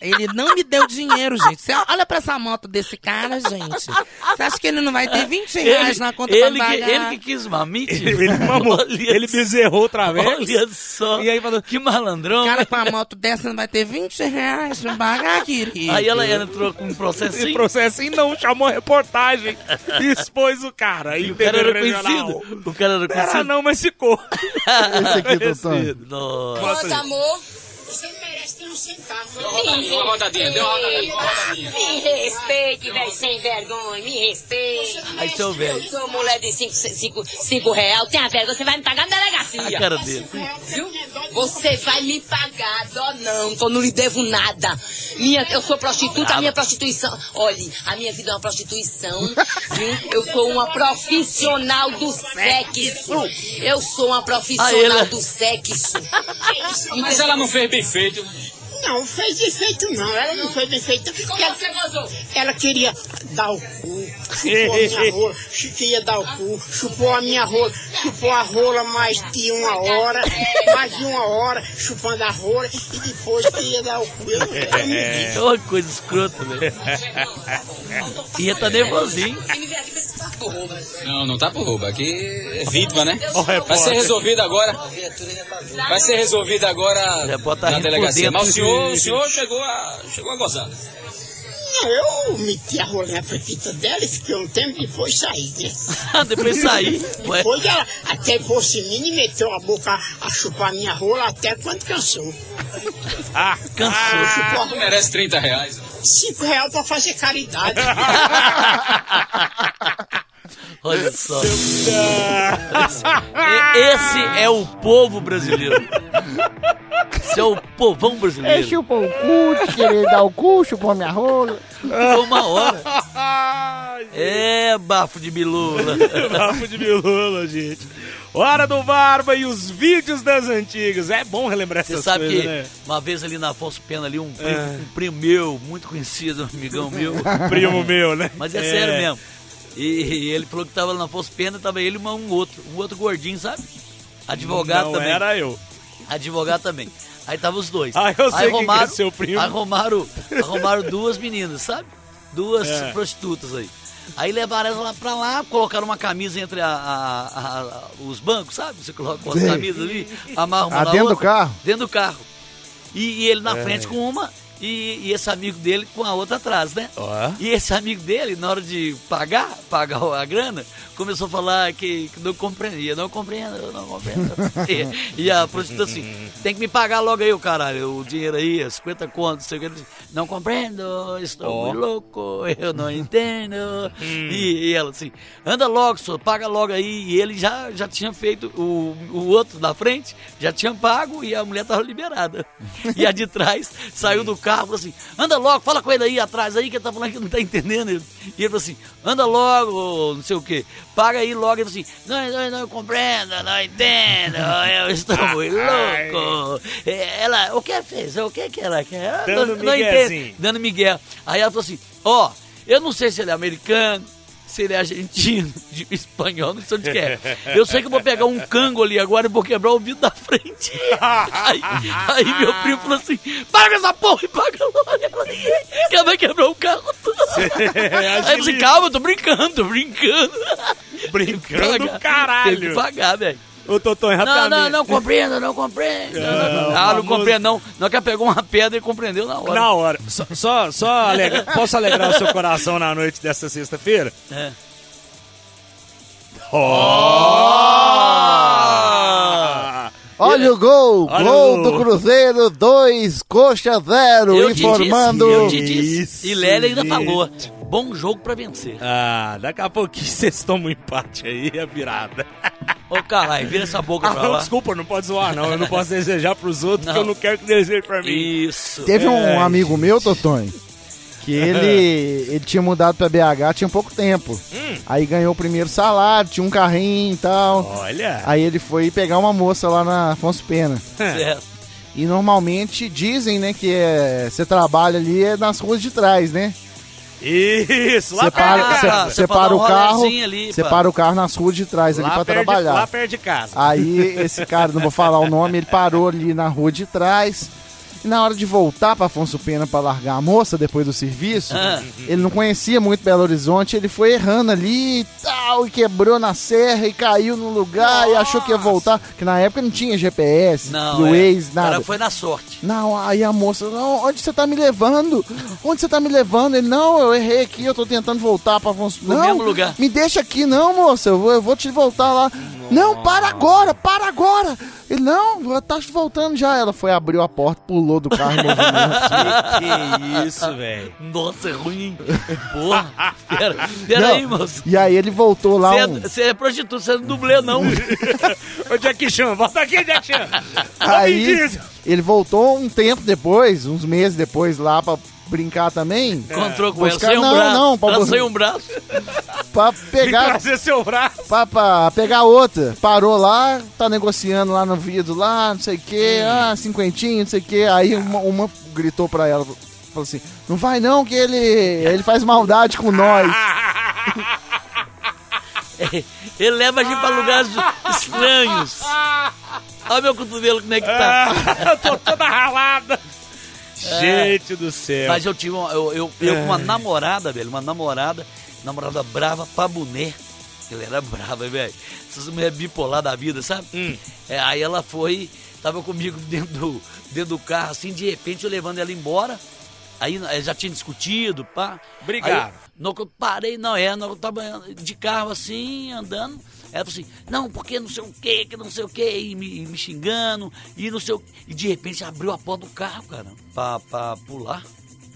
Ele não me deu dinheiro, gente. Você olha pra essa moto desse cara, gente. Você acha que ele não vai ter 20 reais na conta ele, pra que, pagar? ele que quis mamite. Ele mamou, Olha ele bezerrou o Traveco. Olha só. E aí falou- que malandrão. O cara com a moto dessa não vai ter 20 reais pra pagar, querido. Aí ela entrou com um processinho. processo e não chamou a reportagem e expôs o cara. Aí O cara era regional. conhecido. O cara era Era conhecido. não, mas ficou. Esse aqui, doutor. Nossa. Nossa, amor. Centavo. Uma rodadinha, deu uma rodadinha, uma rodadinha. Me respeite, velho, sem vergonha, me respeite. Aí, seu velho. Eu sou mulher de 5 cinco, cinco real, tenha vergonha, você vai me pagar na A delegacia. cara dele. Viu? Você vai me pagar, dó não, tô não lhe devo nada. Minha, eu sou prostituta, a minha prostituição. Olhe, a minha vida é uma prostituição. Viu? Eu sou uma profissional do sexo. Eu sou uma profissional do sexo. Mas ela não fez bem feito. Não, fez bem feito não. Ela não fez feito. Porque ela, Você gozou? ela queria dar o cu, chupou a minha rola, dar o cu, chupou a minha rola, chupou a rola mais de uma hora, mais de uma hora, chupando a rola e depois queria dar o cu. Eu, não- eu não vi. É uma coisa escrota, velho. Ia tá nervosinho. Rouba. Não, não tá por roubo. Aqui é vítima, né? Vai ser resolvido agora. Vai ser resolvido agora tá na delegacia. Mas o senhor, o senhor chegou a, chegou a gozar. Não, eu meti a rola na pepita dela e fiquei um tempo e depois saí, né? Depois saí. Ué, Depois ela até mim e meteu a boca a chupar minha rola até quando cansou. Ah, cansou. Chupou Tu merece 30 reais. cinco reais pra fazer caridade. [LAUGHS] Olha só. Esse é o povo brasileiro. Esse é o povão brasileiro. chupou o cu, querer dar o cu, chupou a minha rola. Ficou uma hora. É, bafo de bilula. Papo [LAUGHS] de bilula, gente. Hora do Barba e os vídeos das antigas. É bom relembrar Você essas sabe coisas, que né? uma vez ali na Afonso Pena, ali, um primo, É. um primo meu, muito conhecido, um amigão meu, [LAUGHS] Primo meu, né? mas é, sério mesmo. E, e ele falou que tava lá na Afonso Pena, tava ele e um outro, um outro gordinho, sabe? Advogado Não também. era eu. Advogado também. Aí tava os dois. Ah, eu sei aí quem que é seu primo. Arrumaram, arrumaram duas meninas, sabe? Duas É. prostitutas aí. Aí levaram elas lá pra lá, colocaram uma camisa entre a- a- a- a- os bancos, sabe? Você coloca umas Sei. camisas ali, amarra uma Ah, na dentro do outra. carro? Dentro do carro. E, e ele É. na frente com uma e, e esse amigo dele com a outra atrás, né? Ó. E esse amigo dele, na hora de pagar, pagar a grana, começou a falar que, que não compreendia, não compreendo, não compreendo. [LAUGHS] e, e a prostituta assim, tem que me pagar logo aí, o caralho, o dinheiro aí, 50 contos, sei o que. Não compreendo, estou muito louco, eu não [LAUGHS] entendo. E, e ela assim, anda logo, senhor, paga logo aí. E ele já, já tinha feito, o, o outro da frente já tinha pago e a mulher tava liberada. [LAUGHS] E a de trás saiu do carro e falou assim: anda logo, fala com ele aí atrás aí, que ele tá falando que não tá entendendo. E ele falou assim: anda logo, não sei o que, paga aí logo. Ele falou assim: não, não, não compreendo, não entendo, [LAUGHS] eu estou muito louco. É, Ela, o que fez? O que que ela quer? Dando não, não entendo. Dando migué. Aí ela falou assim: ó. Eu não sei se ele é americano, se ele é argentino, [LAUGHS] de espanhol, não sei onde que é. Eu sei que eu vou pegar um cango ali agora e vou quebrar o vidro da frente. [LAUGHS] Aí, aí meu primo falou assim: paga essa porra e paga logo. Que vai quebrar o carro todo. [LAUGHS] Aí eu falei, calma, eu tô brincando, tô brincando. Brincando Pagar. caralho. Tem que pagar, velho. Ô, Totonho, Não, rapidamente. não, não compreendo, não compreendo. Não, não, não. É, Ah, não famoso- compreendo, não. Não que ela pegou uma pedra e compreendeu na hora. Na hora. Só, só, só alegra- [LAUGHS] posso alegrar o seu coração na noite dessa sexta-feira? É. Ah! Olha o gol! Olha gol o do. Cruzeiro, 2, coxa 0, Eu te informando. disse, eu te disse. Isso, E Lélia ainda falou, bom jogo pra vencer. Ah, daqui a pouquinho [LAUGHS] vocês tomam um empate aí, a virada. Ô, caralho, vira essa boca Ah, pra não, lá. desculpa, não pode zoar, não. Eu não posso desejar pros outros, Não. porque eu não quero que deseje pra mim. Isso. Teve um É. amigo meu, Totonho, que ele, ele tinha mudado pra BH tinha pouco tempo. Hum. Aí ganhou o primeiro salário, tinha um carrinho e tal. Olha. Aí ele foi pegar uma moça lá na Afonso Pena. Certo. E normalmente dizem, né, que é, você trabalha ali é nas ruas de trás, né? Isso, lá Você perto para, de casa. você você foi dar para um o carro, ali, você pá. para o carro nas ruas de trás ali Lá pra perto de- trabalhar. lá perto de casa. Aí esse cara, não vou falar o nome, ele parou ali na rua de trás. E na hora de voltar pra Afonso Pena pra largar a moça depois do serviço, Ah. ele não conhecia muito Belo Horizonte, ele foi errando ali e tal, e quebrou na serra e caiu no lugar e achou que ia voltar. Que na época não tinha GPS, Não, é. Waze, O nada. cara foi na sorte. Não, aí a moça, não, onde você tá me levando? Onde você tá me levando? Ele, não, eu errei aqui, eu tô tentando voltar pra Afonso. No não, mesmo lugar. me deixa aqui, não, moça, eu vou, eu vou te voltar lá. Não, para agora, para agora. Ele, não, tá voltando já. Ela foi, abriu a porta, pulou do carro movimento. [LAUGHS] Que isso, velho. Nossa, é ruim. hein? Porra. Pera, pera Não, aí, moço. E aí ele voltou lá Você é, um... você é prostituta, você não é dublê, não. [LAUGHS] Ô, Jack Chan, volta aqui, Jack Chan. Aí ele voltou um tempo depois, uns meses depois lá pra brincar também. Encontrou com ela Buscar- sem um não, braço. não, pra ela sem um braço. Pra pegar trazer seu braço. pra, pra pegar outra. Parou lá, tá negociando lá no vidro, lá, não sei o que, ah, cinquentinho, não sei o que. Aí uma, uma gritou pra ela, falou assim, não vai não, que ele, ele faz maldade com nós. [LAUGHS] Ele leva a gente pra lugares estranhos. Olha meu cotovelo como é que tá. [LAUGHS] eu tô toda ralada. Gente do céu. Mas eu tive uma, eu, eu, eu com uma namorada, velho, uma namorada, namorada brava pra boné. Ele era brava, velho. Essas mulheres bipolar da vida, sabe? Hum. É, aí ela foi, tava comigo [LAUGHS] dentro do, dentro do carro, assim, de repente eu levando ela embora. Aí eh, já tinha discutido, pá. Brigaram. Aí, que eu parei, não, é, que eu tava de carro assim, andando. Ela falou assim, não, porque não sei o que, que não sei o que, e me, me xingando, e não sei o E de repente abriu a porta do carro, cara, pra, pra pular.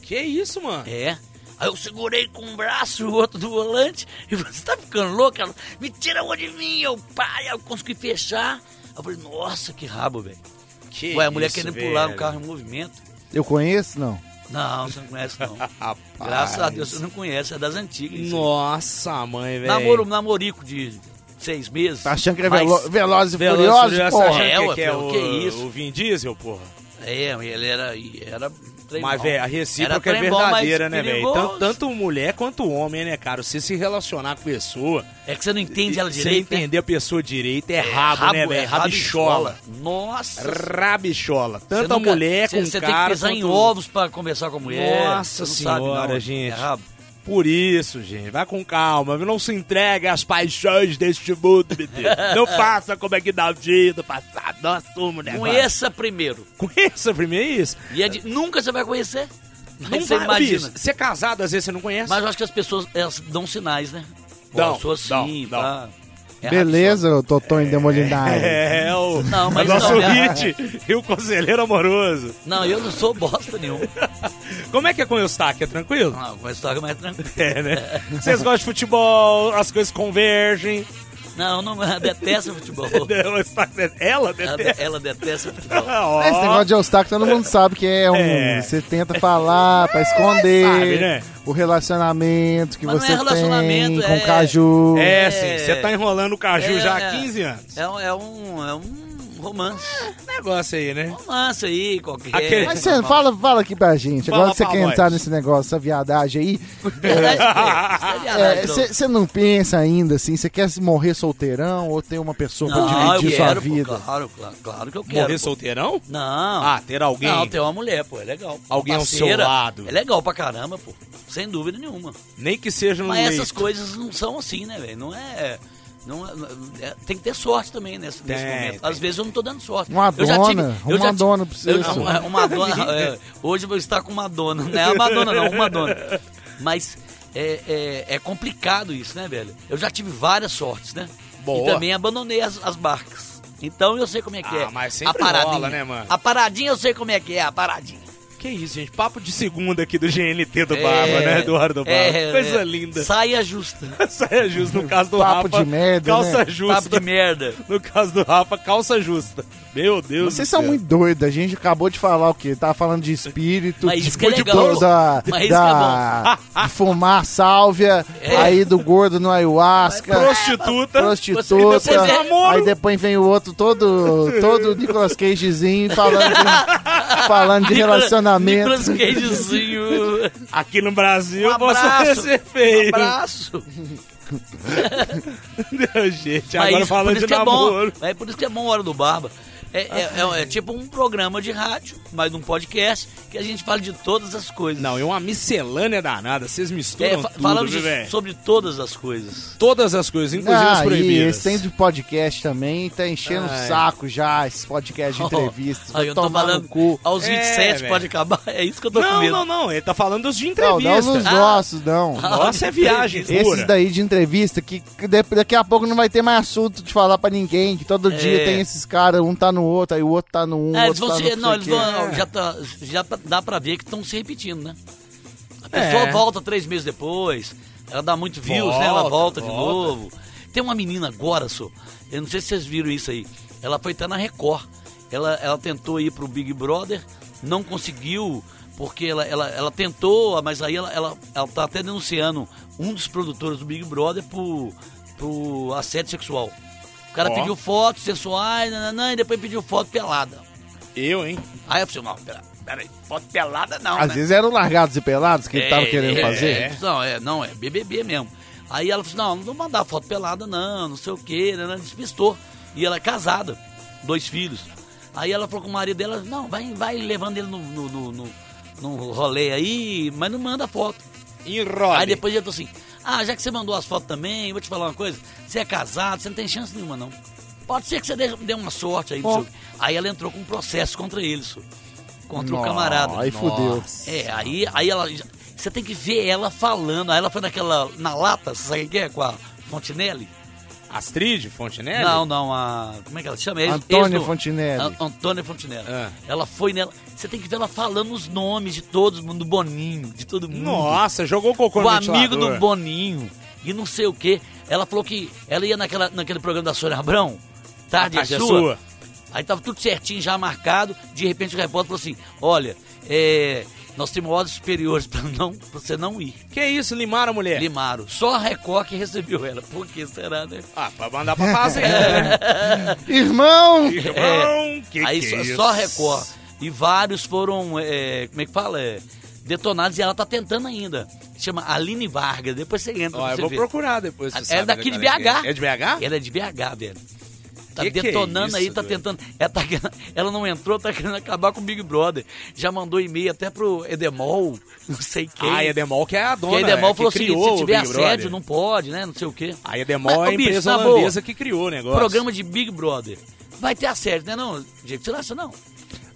Que isso, mano? É. Aí eu segurei com um braço e o outro do volante. E você tá ficando louco? Ela, me tira a mão de mim, eu pai. Eu consegui fechar. Aí eu falei, nossa, que rabo, velho. Que Ué, a mulher isso, querendo pular um velho. carro em movimento. Eu conheço, não. Não, você não conhece, não. [LAUGHS] Rapaz. Graças a Deus você não conhece, é das antigas. Nossa, mãe, velho. Namoro, namorico de seis meses. Tá achando que é velo Velozes e Veloz, Furioso, porra? É, que, ué, que é o, que isso? o Vin Diesel, porra. É, ele era. era Mas, velho, a Era recíproca é verdadeira, né, velho? Tanto, tanto mulher quanto homem, né, cara? Você se relacionar com a pessoa, É que você não entende ela você direito. né? entender a pessoa direito é rabo, né, velho? é Rabichola. Nossa. Rabichola. Você Tanto a nunca- mulher você- com Você cara tem que pisar em quanto- ovos pra conversar com a mulher. Nossa Você não sabe, senhora, não, gente. É rabo. Por isso, gente, vai com calma, não se entregue às paixões deste mundo, meu Deus. [LAUGHS] Não faça como é que dá o dia do passado, não assuma o negócio. Conheça primeiro. Conheça primeiro isso. E é de- nunca você vai conhecer. Não você vai, imagina. bicho, ser casado, às vezes você não conhece. Mas eu acho que as pessoas elas dão sinais, né? Dão, eu sou assim, dão, pá. É Beleza, Totonho Demolinário. [LAUGHS] É, o, Não, mas o nosso não, hit e o conselheiro amoroso. Não, eu não sou bosta nenhum. [LAUGHS] Como é que é com o Eustáquio? É tranquilo? Não, com a história mais tranquila. É, né? [LAUGHS] Vocês gostam de futebol, as coisas convergem. Não, não detesta futebol. [LAUGHS] Eustáquio- Ela Ela, detesta. ela detesta futebol. Ó, Esse negócio de Eustáquio, todo mundo sabe que é um. É. Você tenta falar pra esconder. Sabe, né? o relacionamento que Mas você é relacionamento, tem com é- o Caju. É, sim. Você tá enrolando o caju É, já há é. 15 anos. É, um- é um, é um romance. Negócio aí, né? Romance aí, qualquer. Aquele- Mas você fala, fala aqui pra gente, Fala agora que você pra quer nós. entrar nesse negócio, essa viadagem aí, [LAUGHS] Verdade, é, viadagem, não. você não pensa ainda assim, você quer morrer solteirão ou ter uma pessoa pra Não, eu dividir sua quero, pô, vida? claro, claro, claro que eu quero. Morrer pô. solteirão? Não. Ah, ter alguém. Não, ter uma mulher, pô, é legal. Alguém ao seu lado. É legal pra caramba, pô. Sem dúvida nenhuma. Nem que seja no Mas leito. essas coisas não são assim, né, velho? Não é. Não, é- é- tem que ter sorte também nesse, nesse Tem, momento. tem. Às vezes eu não tô dando sorte. Uma eu já tive- dona, eu uma tive- dona pra você, uma, uma dona. é, hoje eu vou estar com uma dona. Não é uma dona, não, uma dona. Mas é, é, é complicado isso, né, velho? Eu já tive várias sortes, né? Boa. E também abandonei as, as barcas. Então eu sei como é que Ah, é. mas a sempre paradinha. rola, né, mano? A paradinha eu sei como é que é, a paradinha. Que isso, gente? Papo de segunda aqui do GNT do É, Barba, né? Eduardo Barba. é, Coisa é. linda. Saia justa. [LAUGHS] Saia justa. No caso do Papo Rafa, de merda, calça né? justa. Papo de merda. No caso do Rafa, calça justa. Meu Deus Vocês do são céu. muito doidos, a gente acabou de falar o quê? Tava falando de espírito, Mas de, isso que é de legal. do- da, Mas isso da- de fumar sálvia, É. aí do gordo no ayahuasca, Prostituta. prostituta, Você- depois é- namoro. aí depois vem o outro todo, todo Nicolas Cagezinho falando de, falando de Nicolas- relacionamento. Nicolas Cagezinho. Aqui no Brasil, Um você abraço. ser feio. Abraço. gente, Mas agora isso- falando isso de que é bom. namoro. É por isso que é bom Hora do Barba. É, é- é- é tipo um programa de rádio, mas num podcast, que a gente fala de todas as coisas. Não, é uma miscelânea danada. Vocês misturam É, fa- tudo, falamos de- sobre todas as coisas. Todas as coisas, inclusive as Ah, e proibidas. esse tem de podcast também, tá enchendo Ai. o saco já, esses podcasts de entrevistas. Aí eu tô falando, cu. aos É, 27 velho. pode acabar. É isso que eu tô com Não, medo. não, não. Ele tá falando dos de Não, não entrevista. nos Ah. nossos, não. [LAUGHS] Nossa, é viagem pura. Esses daí de entrevista que daqui a pouco não vai ter mais assunto de falar pra ninguém, que todo dia tem esses caras, um tá no outro, aí o outro tá no um, É, eles outro vão tá se- no não, eles vão, já, tá, já tá- dá pra ver que estão se repetindo, né? A pessoa É. volta três meses depois, ela dá muito views, né? Ela Volta, volta, de volta. novo. Tem uma menina agora, só, eu não sei se vocês viram isso aí, ela foi até na Record, ela, ela tentou ir pro Big Brother, não conseguiu, porque ela, ela, ela tentou, mas aí ela, ela, ela tá até denunciando um dos produtores do Big Brother por, por assédio sexual. O cara Ó. pediu fotos sensuais, nananã, e depois pediu foto pelada. Eu, hein? Aí eu falei, não, pera, peraí, foto pelada não, Às né? vezes eram largados e pelados que ele tava É, querendo é, fazer. é. Não, é, não, é BBB mesmo. Aí ela falou, não, não vou mandar foto pelada não, não sei o que, né, né, despistou. E ela é casada, dois filhos. Aí ela falou com o marido dela, não, vai, vai levando ele no, no, no, no- no rolê aí, mas não manda foto. Enrola. Aí depois ele falou assim, ah, já que você mandou as fotos também, vou te falar uma coisa, você é casado, você não tem chance nenhuma não. Pode ser que você dê, uma sorte aí. quê. Aí ela entrou com um processo contra ele, só, contra o camarada. Aí fudeu. É, aí, aí ela. Você tem que ver ela falando. Aí ela foi naquela. Na lata, você sabe o que é? Com a Fontinelli? Astrid, Fontenelle? Não, não, a. Como é que ela chama? Ex- Antônia ex- Fontinelli. An- Antônia Fontinelli. Ah. Ela foi nela. Você tem que ver ela falando os nomes de todos, do Boninho, de todo mundo. Nossa, jogou cocô o no amigo do. Boninho. E não sei o quê. Ela falou que ela ia naquela, naquele programa da Sônia Abrão. Tarde, Tarde é é sua. sua. Aí tava tudo certinho, já marcado. De repente o repórter falou assim: Olha, é, nós temos ordens superiores [LAUGHS] pra, não, pra você não ir. Que isso, limaram a mulher? Limaram. Só a Record que recebeu ela. Por que será, né? Ah, pra mandar pra fazenda, [LAUGHS] né? Irmão! Irmão, que Aí que só, é isso? só a Record. E vários foram, é, como é que fala? É, detonados e ela tá tentando ainda. Chama Aline Vargas. Depois você entra Ó, pra eu vou ver. procurar depois. você É sabe, daqui de né, BH. É É de BH? Ela é de BH, velho. Tá Que que é detonando aí, isso, tá doido? tentando. Ela, tá ela não entrou, tá querendo acabar com o Big Brother. Já mandou e-mail até pro Edemol, [LAUGHS] não sei quem. Ah, a Edemol que é a que dona, a Edemol é, que falou assim: criou se o tiver assédio, Brother. não pode, né? Não sei o quê. A Edemol Mas, é a bicho, empresa na boa, holandesa que criou o negócio. Programa de Big Brother. Vai ter assédio, né? Não, gente, você não acha, não?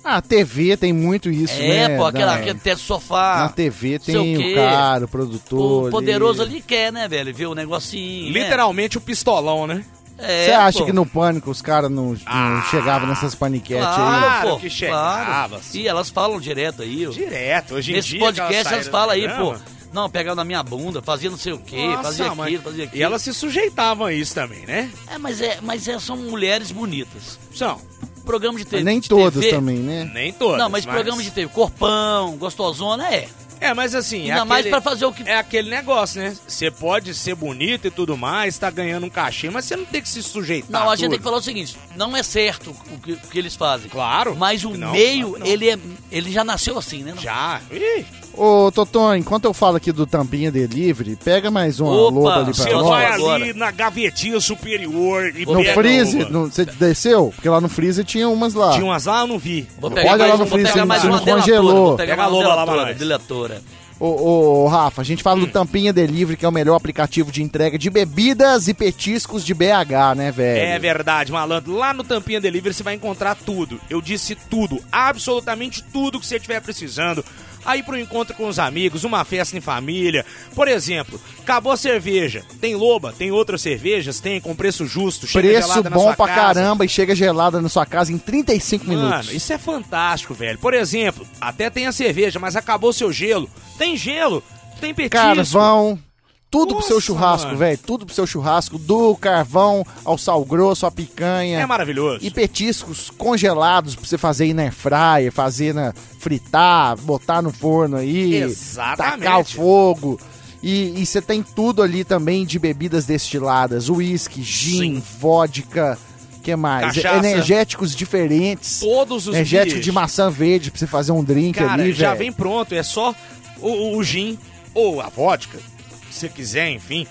Ah, TV tem muito isso, é, né? pô, aquela, Da- aquele teto sofá. Na TV o tem quê. o cara, o produtor. O poderoso ali quer, né, velho? Ver o negocinho. né? Literalmente o pistolão, né? É, Você acha pô. que no pânico os caras não, não Ah, chegavam nessas paniquetes aí? Claro pô, que chegava, E elas falam direto aí. ó. Direto, hoje em Nesse dia. podcast aquela elas falam aí, pô. Não, pegava na minha bunda, fazia não sei o quê, Nossa, fazia mas- aquilo, fazia aquilo. E elas se sujeitavam a isso também, né? É, mas, é, mas é, são mulheres bonitas. São. Programa de TV. Nem de todas TV, também, né? Nem todas. Não, mas, programa de TV, corpão, gostosona, é. É, mas assim. é Ainda mais aquele- pra fazer o que. É aquele negócio, né? Você pode ser bonito e tudo mais, tá ganhando um cachê, mas você não tem que se sujeitar. Não, a gente tudo. tem que falar o seguinte: não é certo o que, o que eles fazem. Claro. Mas o Não, meio, não. ele, é, ele já nasceu assim, né? Já. Ih, Ô, Toton, enquanto eu falo aqui do Tampinha Delivery, pega mais uma Opa, loba ali você pra Não, nós. vai agora. ali na gavetinha superior e No freezer, no- você desceu? Porque lá no freezer tinha umas lá. Tinha umas lá, eu não vi. Vou Olha lá no freezer, pegar mais se não congelou. pegar Pega a loba lá pra delatora. Ô, ô, ô, Rafa, a gente fala do Tampinha Delivery, que é o melhor aplicativo de entrega de bebidas e petiscos de BH, né, velho? É verdade, malandro. Lá no Tampinha Delivery você vai encontrar tudo. Eu disse tudo, absolutamente tudo que você estiver precisando. Aí pro encontro com os amigos, uma festa em família. Por exemplo, acabou a cerveja. Tem loba, tem outras cervejas, tem com preço justo, chega Preço gelada na bom sua pra casa. caramba e chega gelada na sua casa em 35 Mano, minutos. isso é fantástico, velho. Por exemplo, até tem a cerveja, mas acabou seu gelo. Tem gelo, tem petisco. Carvão, tudo pro Nossa, seu churrasco, velho. Tudo pro seu churrasco, do carvão ao sal grosso, à picanha. É maravilhoso. E petiscos congelados pra você fazer aí na airfryer, fazer na fritar, botar no forno aí, Exatamente. tacar o fogo. E você tem tudo ali também de bebidas destiladas, uísque, gin, Sim. vodka, que mais? Cachaça. Energéticos diferentes. Todos os Energético dias. de maçã verde pra você fazer um drink Cara, ali, já velho. vem pronto, é só o, o- o gin ou a vodka, você quiser, enfim.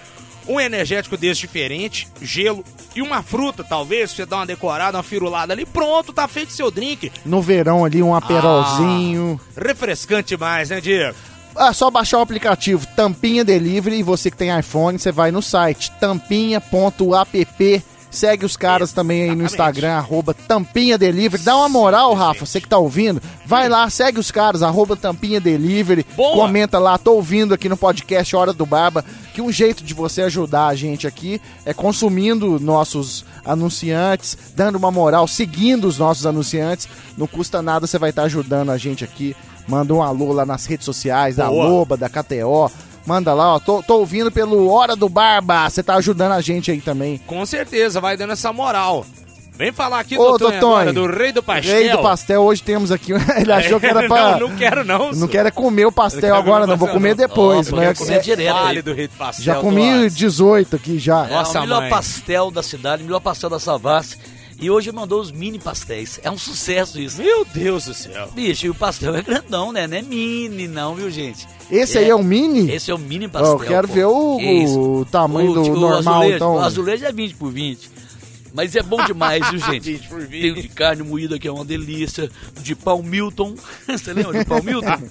Um energético desse diferente, gelo e uma fruta, talvez, você dar uma decorada, uma firulada ali. Pronto, tá feito seu drink. No verão ali, um aperolzinho. Refrescante demais, né, Diego? Ah, só baixar o aplicativo Tampinha Delivery e você que tem iPhone, você vai no site tampinha.app. Segue os caras também aí no. Instagram, arroba Tampinha Delivery. Dá uma moral, Rafa, você que tá ouvindo. Vai lá, segue os caras, arroba Tampinha Delivery. Boa. Comenta lá, tô ouvindo aqui no podcast Hora do Barba, que um jeito de você ajudar a gente aqui é consumindo nossos anunciantes, dando uma moral, seguindo os nossos anunciantes. Não custa nada, você vai estar ajudando a gente aqui. Manda um alô lá nas redes sociais, da Boa. Loba, da KTO. Manda lá, ó. Tô, tô ouvindo pelo Hora do Barba. Você tá ajudando a gente aí também. Com certeza, vai dando essa moral. Vem falar aqui, Ô, doutor, agora, do Rei do Pastel. Rei do pastel, hoje temos aqui. [LAUGHS] Ele achou que era [LAUGHS] pra. não, não quero não. Não senhor. quero é comer o pastel agora, comer não. Vou comer não. depois. Ó, mas eu comi é- direto Fale aí. do Rei do Pastel. já comi Tomás. 18 aqui já. É Nossa, o melhor mãe. pastel da cidade, o melhor pastel da Savassi. E hoje mandou os mini pastéis. É um sucesso isso. Meu Deus do céu. Bicho, e o pastel é grandão, né? Não é mini, não, viu, gente? Esse aí é o mini? Esse é o mini pastel. eu quero pô. ver o, o tamanho O- do normal, azulejo, então. O azulejo é 20 por 20. Mas é bom demais, viu, [LAUGHS] gente? 20 por 20. Tem o de carne moída, que é uma delícia. De pau Milton. [LAUGHS] Você lembra de pau Milton? [LAUGHS]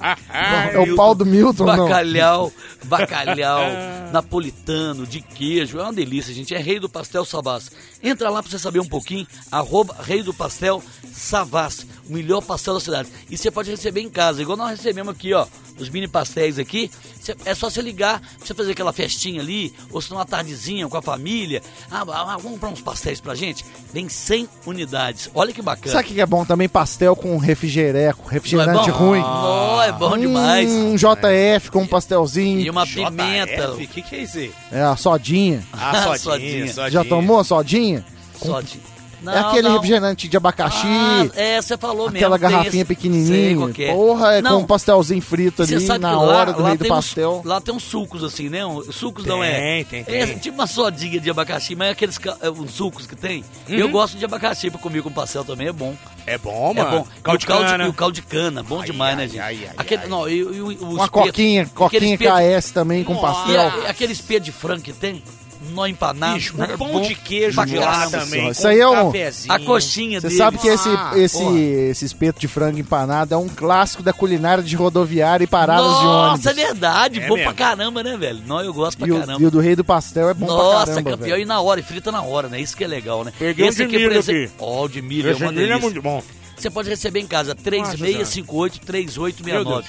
É o pau do Milton, não? Bacalhau, bacalhau, napolitano, de queijo. É uma delícia, gente. É Rei do Pastel Savas. Entra lá pra você saber um pouquinho. Arroba Rei do Pastel Savas. O melhor pastel da cidade. E você pode receber em casa. Igual nós recebemos aqui, ó. Os mini pastéis aqui. Cê- é só você ligar pra você fazer aquela festinha ali. Ou se não, uma tardezinha com a família. Ah, ah, vamos comprar uns pastéis pra gente? Vem 100 unidades. Olha que bacana. Sabe o que é bom também? Pastel com refrigereco, Não é refrigerante bom? ruim. Não, é bom demais. Um JF com um pastelzinho. E uma pimenta. O que, que é isso aí? É, a sodinha. Ah, [LAUGHS] sodinha, Sodinha. sodinha. Já tomou a sodinha? De... Não, é aquele não. refrigerante de abacaxi. Ah, é, você falou mesmo. Aquela garrafinha esse- Sei pequenininha. que é. Porra, é Não, com um pastelzinho frito ali na que lá, hora do lá meio do tem uns- pastel. lá tem uns sucos assim, né? Um- Sucos Tem, não é. tem, É tem. tipo uma sodinha de abacaxi, mas é aqueles é, uns sucos que tem. Uhum. Eu gosto de abacaxi pra comer com pastel também, é bom. É bom, É mano. bom. Caldo e, de o caldo de, cana. e o caldo de cana, bom Ai, demais, ai, né, gente? ai, ai, Aquele, ai. Não, e, e o, o Uma espeto- coquinha, coquinha KS também com pastel. aquele espeto de frango que tem, nó empanado. Bicho, é um pão bom de queijo pra de lá também. Isso aí é um-. A coxinha Você sabe que esse, Ah, esse, porra. esse espeto de frango empanado é um clássico da culinária de rodoviária e paradas de ônibus. Nossa, é verdade. É bom mesmo. pra caramba, né, velho? Não, eu gosto pra E o, caramba. e o do rei do pastel é bom Nossa, pra caramba, campeão, velho. e na hora, e frita na hora, né? Isso que é legal, né? Peguei um de milho presen- aqui. Ó, o de milho, é Esse uma milho é delícia. muito bom. Você pode receber em casa, Nossa, 3658-3869.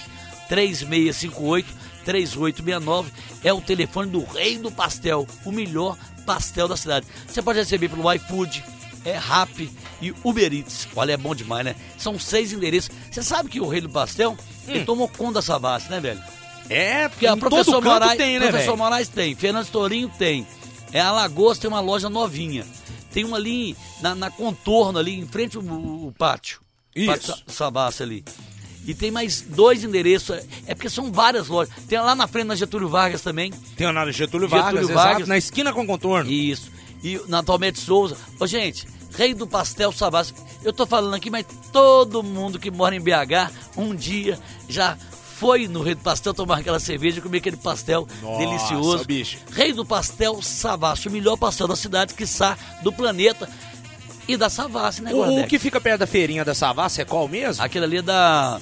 3658-3869 é o telefone do rei do pastel, o melhor pastel da cidade. Você pode receber pelo iFood, é Rap e Uber Eats. Olha, é bom demais, né? São seis endereços. Você sabe que o rei do pastel, ele tomou conta da Savassi, né, velho? É, Porque a professor Moraes tem, né, professor velho? Moraes tem, Fernando Torinho tem. É Alagoas tem uma loja novinha. Tem uma ali na, na contorno ali em frente ao, ao pátio. Isso. Pátio Savassi ali. E tem mais dois endereços. é- porque são várias lojas. Tem lá na frente na Getúlio Vargas também. Tem na Getúlio Getúlio Vargas, Vargas. exato, na esquina com contorno. Isso. E na Tomete Souza. Ô, gente, Rei do Pastel Savassi. Eu tô falando aqui, mas todo mundo que mora em BH, um dia já foi no Rei do Pastel tomar aquela cerveja e comer aquele pastel Nossa, delicioso. bicho. Rei do Pastel Savassi, o melhor pastel da cidade, quiçá, do planeta e da Savassi, né, O, o que fica perto da feirinha da Savassi é qual mesmo? Aquele ali é da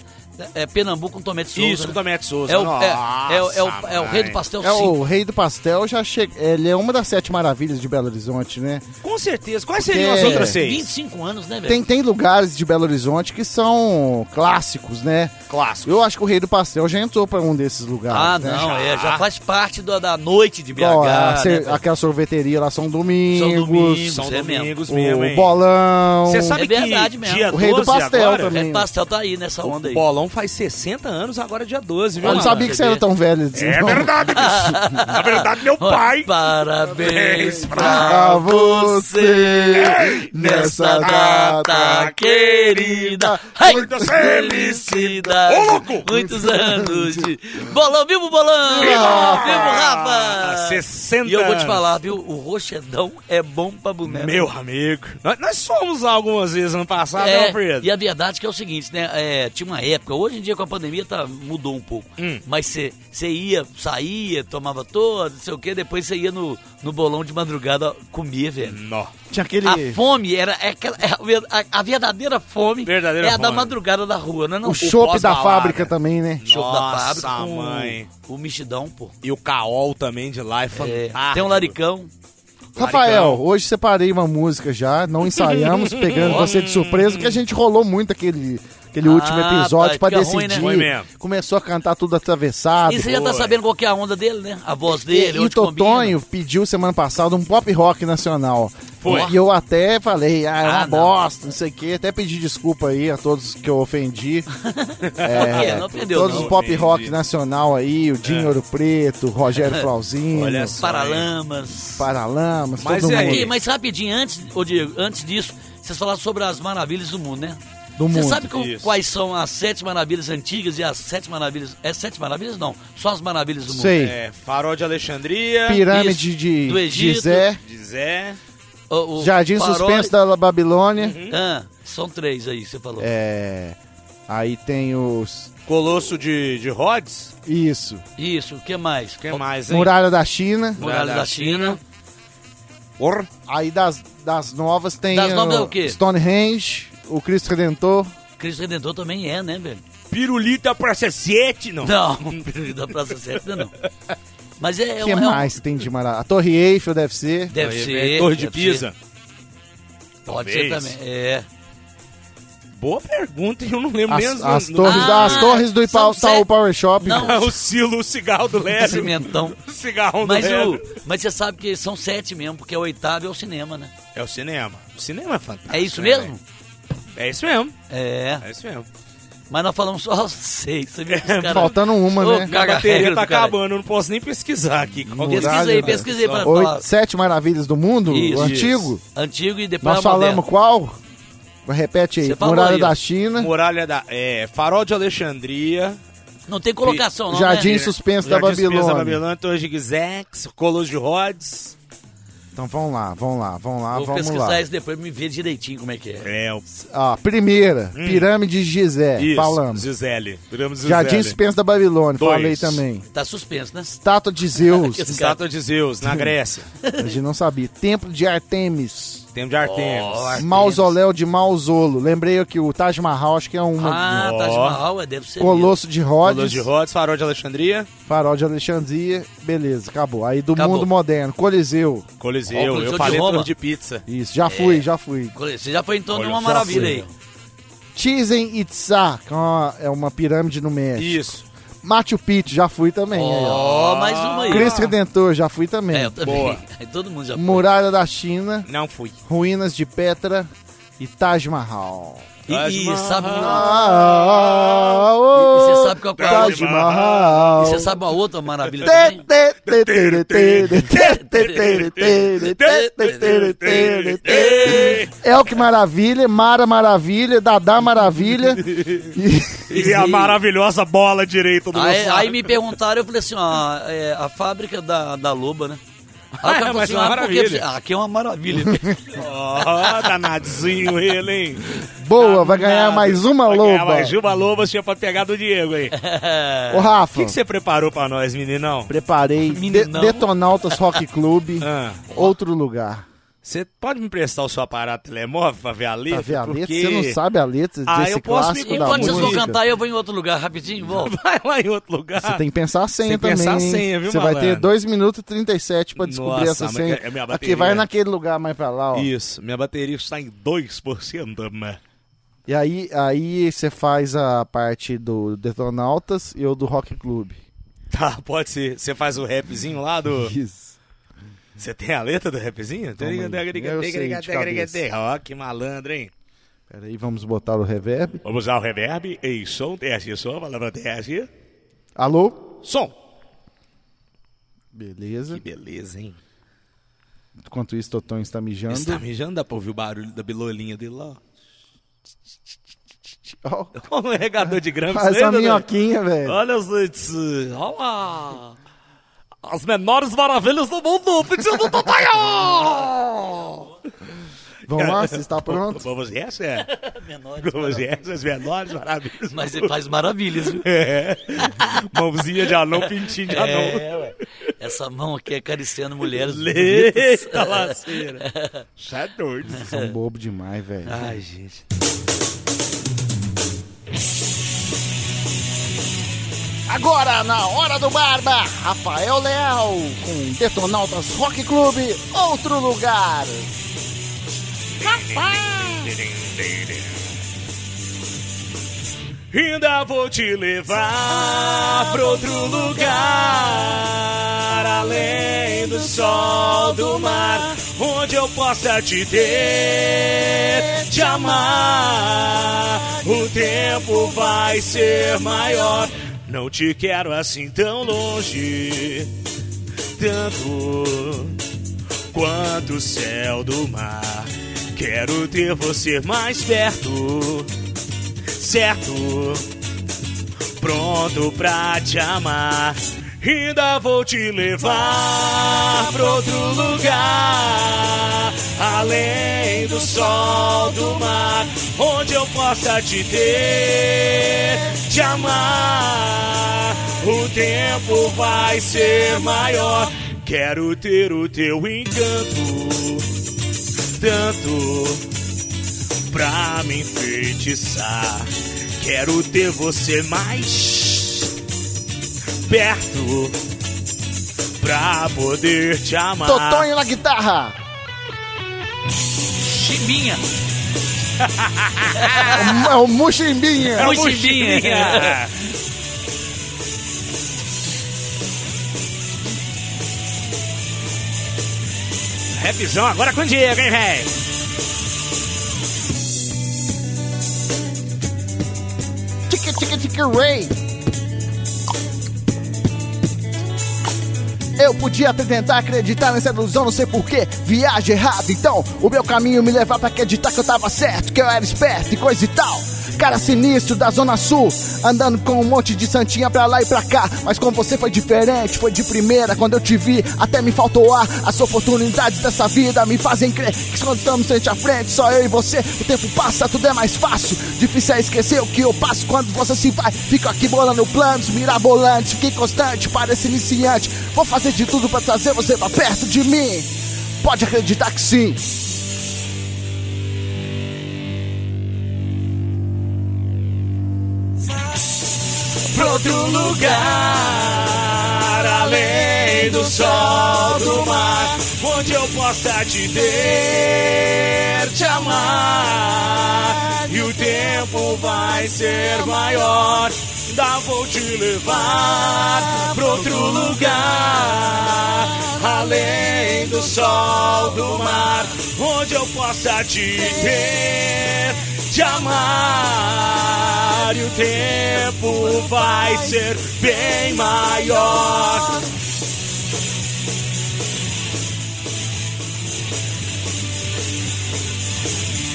é Pernambuco com Tomete Souza. Isso, né? com Tomete Souza. É o, é, Nossa, é, o- é o, é o Rei do. Pastel É 5. o Rei do Pastel, já chega. Ele é uma das sete maravilhas de Belo Horizonte, né? Com certeza. Quais seriam as Porque- outras seis? 25 anos, né, velho? Tem, tem lugares de Belo Horizonte que são clássicos, né? Clássicos. Eu acho que o Rei do Pastel já entrou pra um desses lugares. Ah, né? não, é, já faz parte da, da noite de BH. Igual a né, aquela sorveteria lá são domingos. São domingos, São é mesmo. domingos O mesmo, hein? bolão. Você sabe É verdade que mesmo. dia O Rei do 12 Pastel agora, também. Rei do Pastel tá aí nessa onda O aí. Bolão faz 60 anos agora, dia 12, viu, Eu não sabia que você era tão velho assim. É não. verdade, bicho. Na verdade, meu [LAUGHS] pai. Parabéns Pra pra você nessa data querida. Hey, Muita felicidade. Ô, louco! Muitos anos de. Bolão, viva o bolão! Viva, Ah, o Rafa! 60 E eu vou te falar, viu? O rochedão é bom pra boneco. Meu amigo. Nós, nós somos algumas vezes ano passado, né, É, Alfredo? e a verdade que é o seguinte, né? é, tinha uma época, hoje em dia com a pandemia tá, mudou um pouco. Hum. Mas você ia, saía, tomava todo, não sei o quê, depois você ia no, no bolão de madrugada comer, velho. Nó. Tinha aquele. A fome era é aquela- é a ver- a, a verdadeira fome Verdadeira é a da fome. madrugada da rua, não é não? o chopp da fábrica também, né? chopp da Nossa, fábrica com mãe. o mexidão, pô. E o caol também de lá é É, fantástico. tem um laricão. Rafael, hoje separei uma música já, não ensaiamos, pegando [LAUGHS] você de surpresa, porque a gente rolou muito aquele, aquele Ah, último episódio tá, pra fica decidir. ruim, né? Ruim mesmo. Começou a cantar tudo atravessado. E você já tá sabendo qual que é a onda dele, né? A voz E, dele, e combina. Totonho pediu semana passada um pop rock nacional. Foi. E eu até falei, ah, é uma Ah, não. bosta, não sei o quê. Até pedi desculpa aí a todos que eu ofendi. [LAUGHS] É, não ofendeu, todos não. os pop rock nacional aí, o Dinho Ouro Preto, o Rogério [LAUGHS] Flauzino, Olha só. Paralamas. Paralamas, Mas todo e aí? mundo Aqui, mas rapidinho, antes, ô Diego, antes disso, vocês falaram sobre as maravilhas do mundo, né? Do Você mundo. sabe com- quais são as sete maravilhas antigas e as sete maravilhas. É sete maravilhas? Não. Só as maravilhas do mundo. Sei. É, farol de Alexandria, Pirâmide Isso, de, do Egito. Gizé, de Zé, O, o Jardim farol- Suspenso da Babilônia. Ah, são três aí, você falou. É, aí tem os. Colosso de, de Rhodes. Isso. Isso, o que mais? O que mais, hein? Muralha da China. Muralha da China. Porra. Aí das, das novas tem. Das novas é o quê? Stonehenge, o Cristo Redentor. Cristo Redentor também é, né, velho? Pirulita Praça 7, não. Não, da Praça 7 ainda não. Mas é, é O que um- é um- mais tem de maravilha? A Torre Eiffel deve ser. Deve É, ser. Torre de Pisa. ser. Pode ser também. É. Boa pergunta, eu não lembro As, mesmo. as no- torres, Ah, as torres do Itaú sete- Power Shop. Não. o silo, o cigarro do Lélio. Cimentão. [LAUGHS] O cigarro Mas, do o, mas você sabe que são sete mesmo, porque o oitavo é o cinema, né? É o cinema. O cinema é fantástico. É isso né, mesmo? velho? É isso mesmo. É. É isso mesmo. Mas nós falamos só [LAUGHS] seis. Você viu os caras- Faltando uma, Ô, né? Caga bateria tá do cara. acabando, eu não posso nem pesquisar aqui. É? Pesquisa aí, pesquisa aí pra Oito, falar. sete maravilhas do mundo? Isso, o antigo? Antigo e depois Nós a moderna. falamos qual? Repete aí. Muralha aí, da China. Muralha da... É, Farol de Alexandria. Não tem colocação, não, Jardim né? Suspenso da Jardim Suspenso Babilônia. da Babilônia, Torre de Gizex, Colosso de Rhodes. Então vamos lá, vamos lá, vamos lá, Vou vamos pesquisar lá. isso depois pra me ver direitinho como é que é. É, o... Ó, primeira, Pirâmide de Gizé. Isso, Falamos. Gisele. Viramos Gisele. Jardim Suspenso da Babilônia. Dois. Falei também. Tá suspenso, né? Estátua de Zeus. [LAUGHS] Estátua de Zeus, na [LAUGHS] Grécia. A gente não sabia. Templo de Artemis. Tempo de Artemis. Ó, Artemis. Mausoléu de Mausolo. Lembrei aqui o Taj Mahal, acho que é uma. Ah, Ó. Taj Mahal, é, deve ser. Colosso de Colosso Rhodes. de Rhodes, Farol de Alexandria, Farol de Alexandria. Beleza, acabou. Aí do Acabou. mundo moderno. Coliseu. Coliseu. Ó, Coliseu eu de falei. Torre de Pizza. Isso, já fui, já fui. Você já foi então Olha, numa já maravilha fui. aí. Chichen Itza, que é uma, é uma pirâmide no México. Isso. Machu Picchu, já fui também. ó. Mais uma aí. Cristo Redentor, já fui também. É, eu também. Boa. [LAUGHS] Todo mundo já foi. Muralha da China, Não fui. ruínas de Petra, e Taj Mahal. E, e sabe. E, e você sabe qual é a outra. E você sabe uma outra maravilha? É o que maravilha, Mara Maravilha, Dadá Maravilha. E, e a maravilhosa bola direita do aí, aí me perguntaram, eu falei assim: ó, é, a fábrica da, da Loba, né? Aí o Ah, falou mas assim, é uma ah, maravilha. Ah, aqui é uma maravilha. Ó, danadinho ele, hein? Boa, vai ganhar mais uma Vai ganhar loba. mais uma loba, tinha pra pegar do Diego aí. Ô, O Rafa, que, que você preparou pra nós, meninão? preparei de Meninão. Detonautas Rock Club, Ah, outro lugar. Você pode me emprestar o seu aparato telemóvel pra ver a letra? Pra ver a letra, Porque... você não sabe a letra Ah, desse eu posso me- clássico da Enquanto vocês vão cantar, eu vou em outro lugar rapidinho, volto. [LAUGHS] Vai lá em outro lugar. Você tem que pensar a senha Tem que pensar também. a senha, viu, Você vai ter malandro? 2 minutos e 37 pra descobrir Nossa, essa senha. é- minha Aqui, bateria. vai naquele lugar mais pra lá, ó. Isso, minha bateria está em 2%, mano. E aí, aí você faz a parte do Detonautas e o do Rock Club. Tá, pode ser. Você faz o rapzinho lá do... Isso. Você tem a letra do rapzinho? Ó, que malandro, hein? Peraí, vamos botar o reverb. Vamos usar o reverb em som, teste, som, palavra teste. Alô? Som. Beleza. Que beleza, hein? Enquanto isso, Totão está mijando. Está mijando, dá pra ouvir o barulho da bilolinha dele lá. Ó, [LAUGHS] Olha o regador de grama. faz a Dudu. minhoquinha, velho. Olha, gente. Olha lá. As menores maravilhas do mundo pedindo Totonho! Vamos lá, você está pronto? Vamos [LAUGHS] essa? Menores, Vamos essa, as menores maravilhas. Mas ele faz maravilhas, viu? É. Mãozinha de anão, pintinho de anão. É, ué. Essa mão aqui acariciando mulheres. Eita laceira. Você é doido. São bobo demais, velho. Ai, gente. Agora, na hora do Barba, Rafael Leal, com Detonautas Rock Club, outro lugar. Ainda vou te levar pra outro lugar, além do sol, do mar, onde eu possa te ter, te amar. O tempo vai ser maior, não te quero assim tão longe, tanto quanto o céu do mar. Quero ter você mais perto certo, pronto pra te amar. Ainda vou te levar pra outro lugar, além do sol, do mar, onde eu possa te ter, te amar. O tempo vai ser maior. Quero ter o teu encanto, tanto pra me enfeitiçar. Quero ter você mais perto pra poder te amar. Totonho na guitarra. Chimbinha. É o Muximbinha. É o Muximbinha. Rapzão agora com o Diego, hein, velho? Tica, tica, tica, Ray. Eu podia até tentar acreditar nessa ilusão, não sei porquê. Viagem errada, então o meu caminho me levar pra acreditar que eu tava certo, que eu era esperto e coisa e tal. Cara sinistro da Zona Sul, andando com um monte de santinha pra lá e pra cá. Mas com você foi diferente, foi de primeira. Quando eu te vi, até me faltou ar. As oportunidades dessa vida me fazem crer que quando estamos frente a frente, só eu e você. O tempo passa, tudo é mais fácil. Difícil é esquecer o que eu passo quando você se vai. Fico aqui bolando planos, mirabolantes. Fiquei constante, parece iniciante. Vou fazer de tudo pra trazer você pra perto de mim. Pode acreditar que sim. pra outro lugar, além do sol, do mar, onde eu possa te ter, te amar. E o tempo vai ser maior. Ainda vou te levar pra outro lugar, além do sol, do mar, onde eu possa te ter, te amar. E o tempo vai ser bem maior.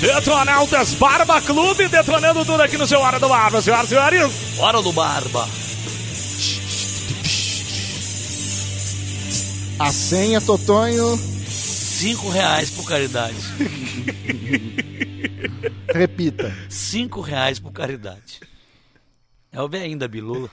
Detonautas Barba Clube, detonando tudo aqui no seu Hora do Barba, senhoras e senhores. Hora do Barba. A senha, Totonho. Cinco reais por caridade. [LAUGHS] Repita. Cinco reais por caridade. É o velhinho da Bilula.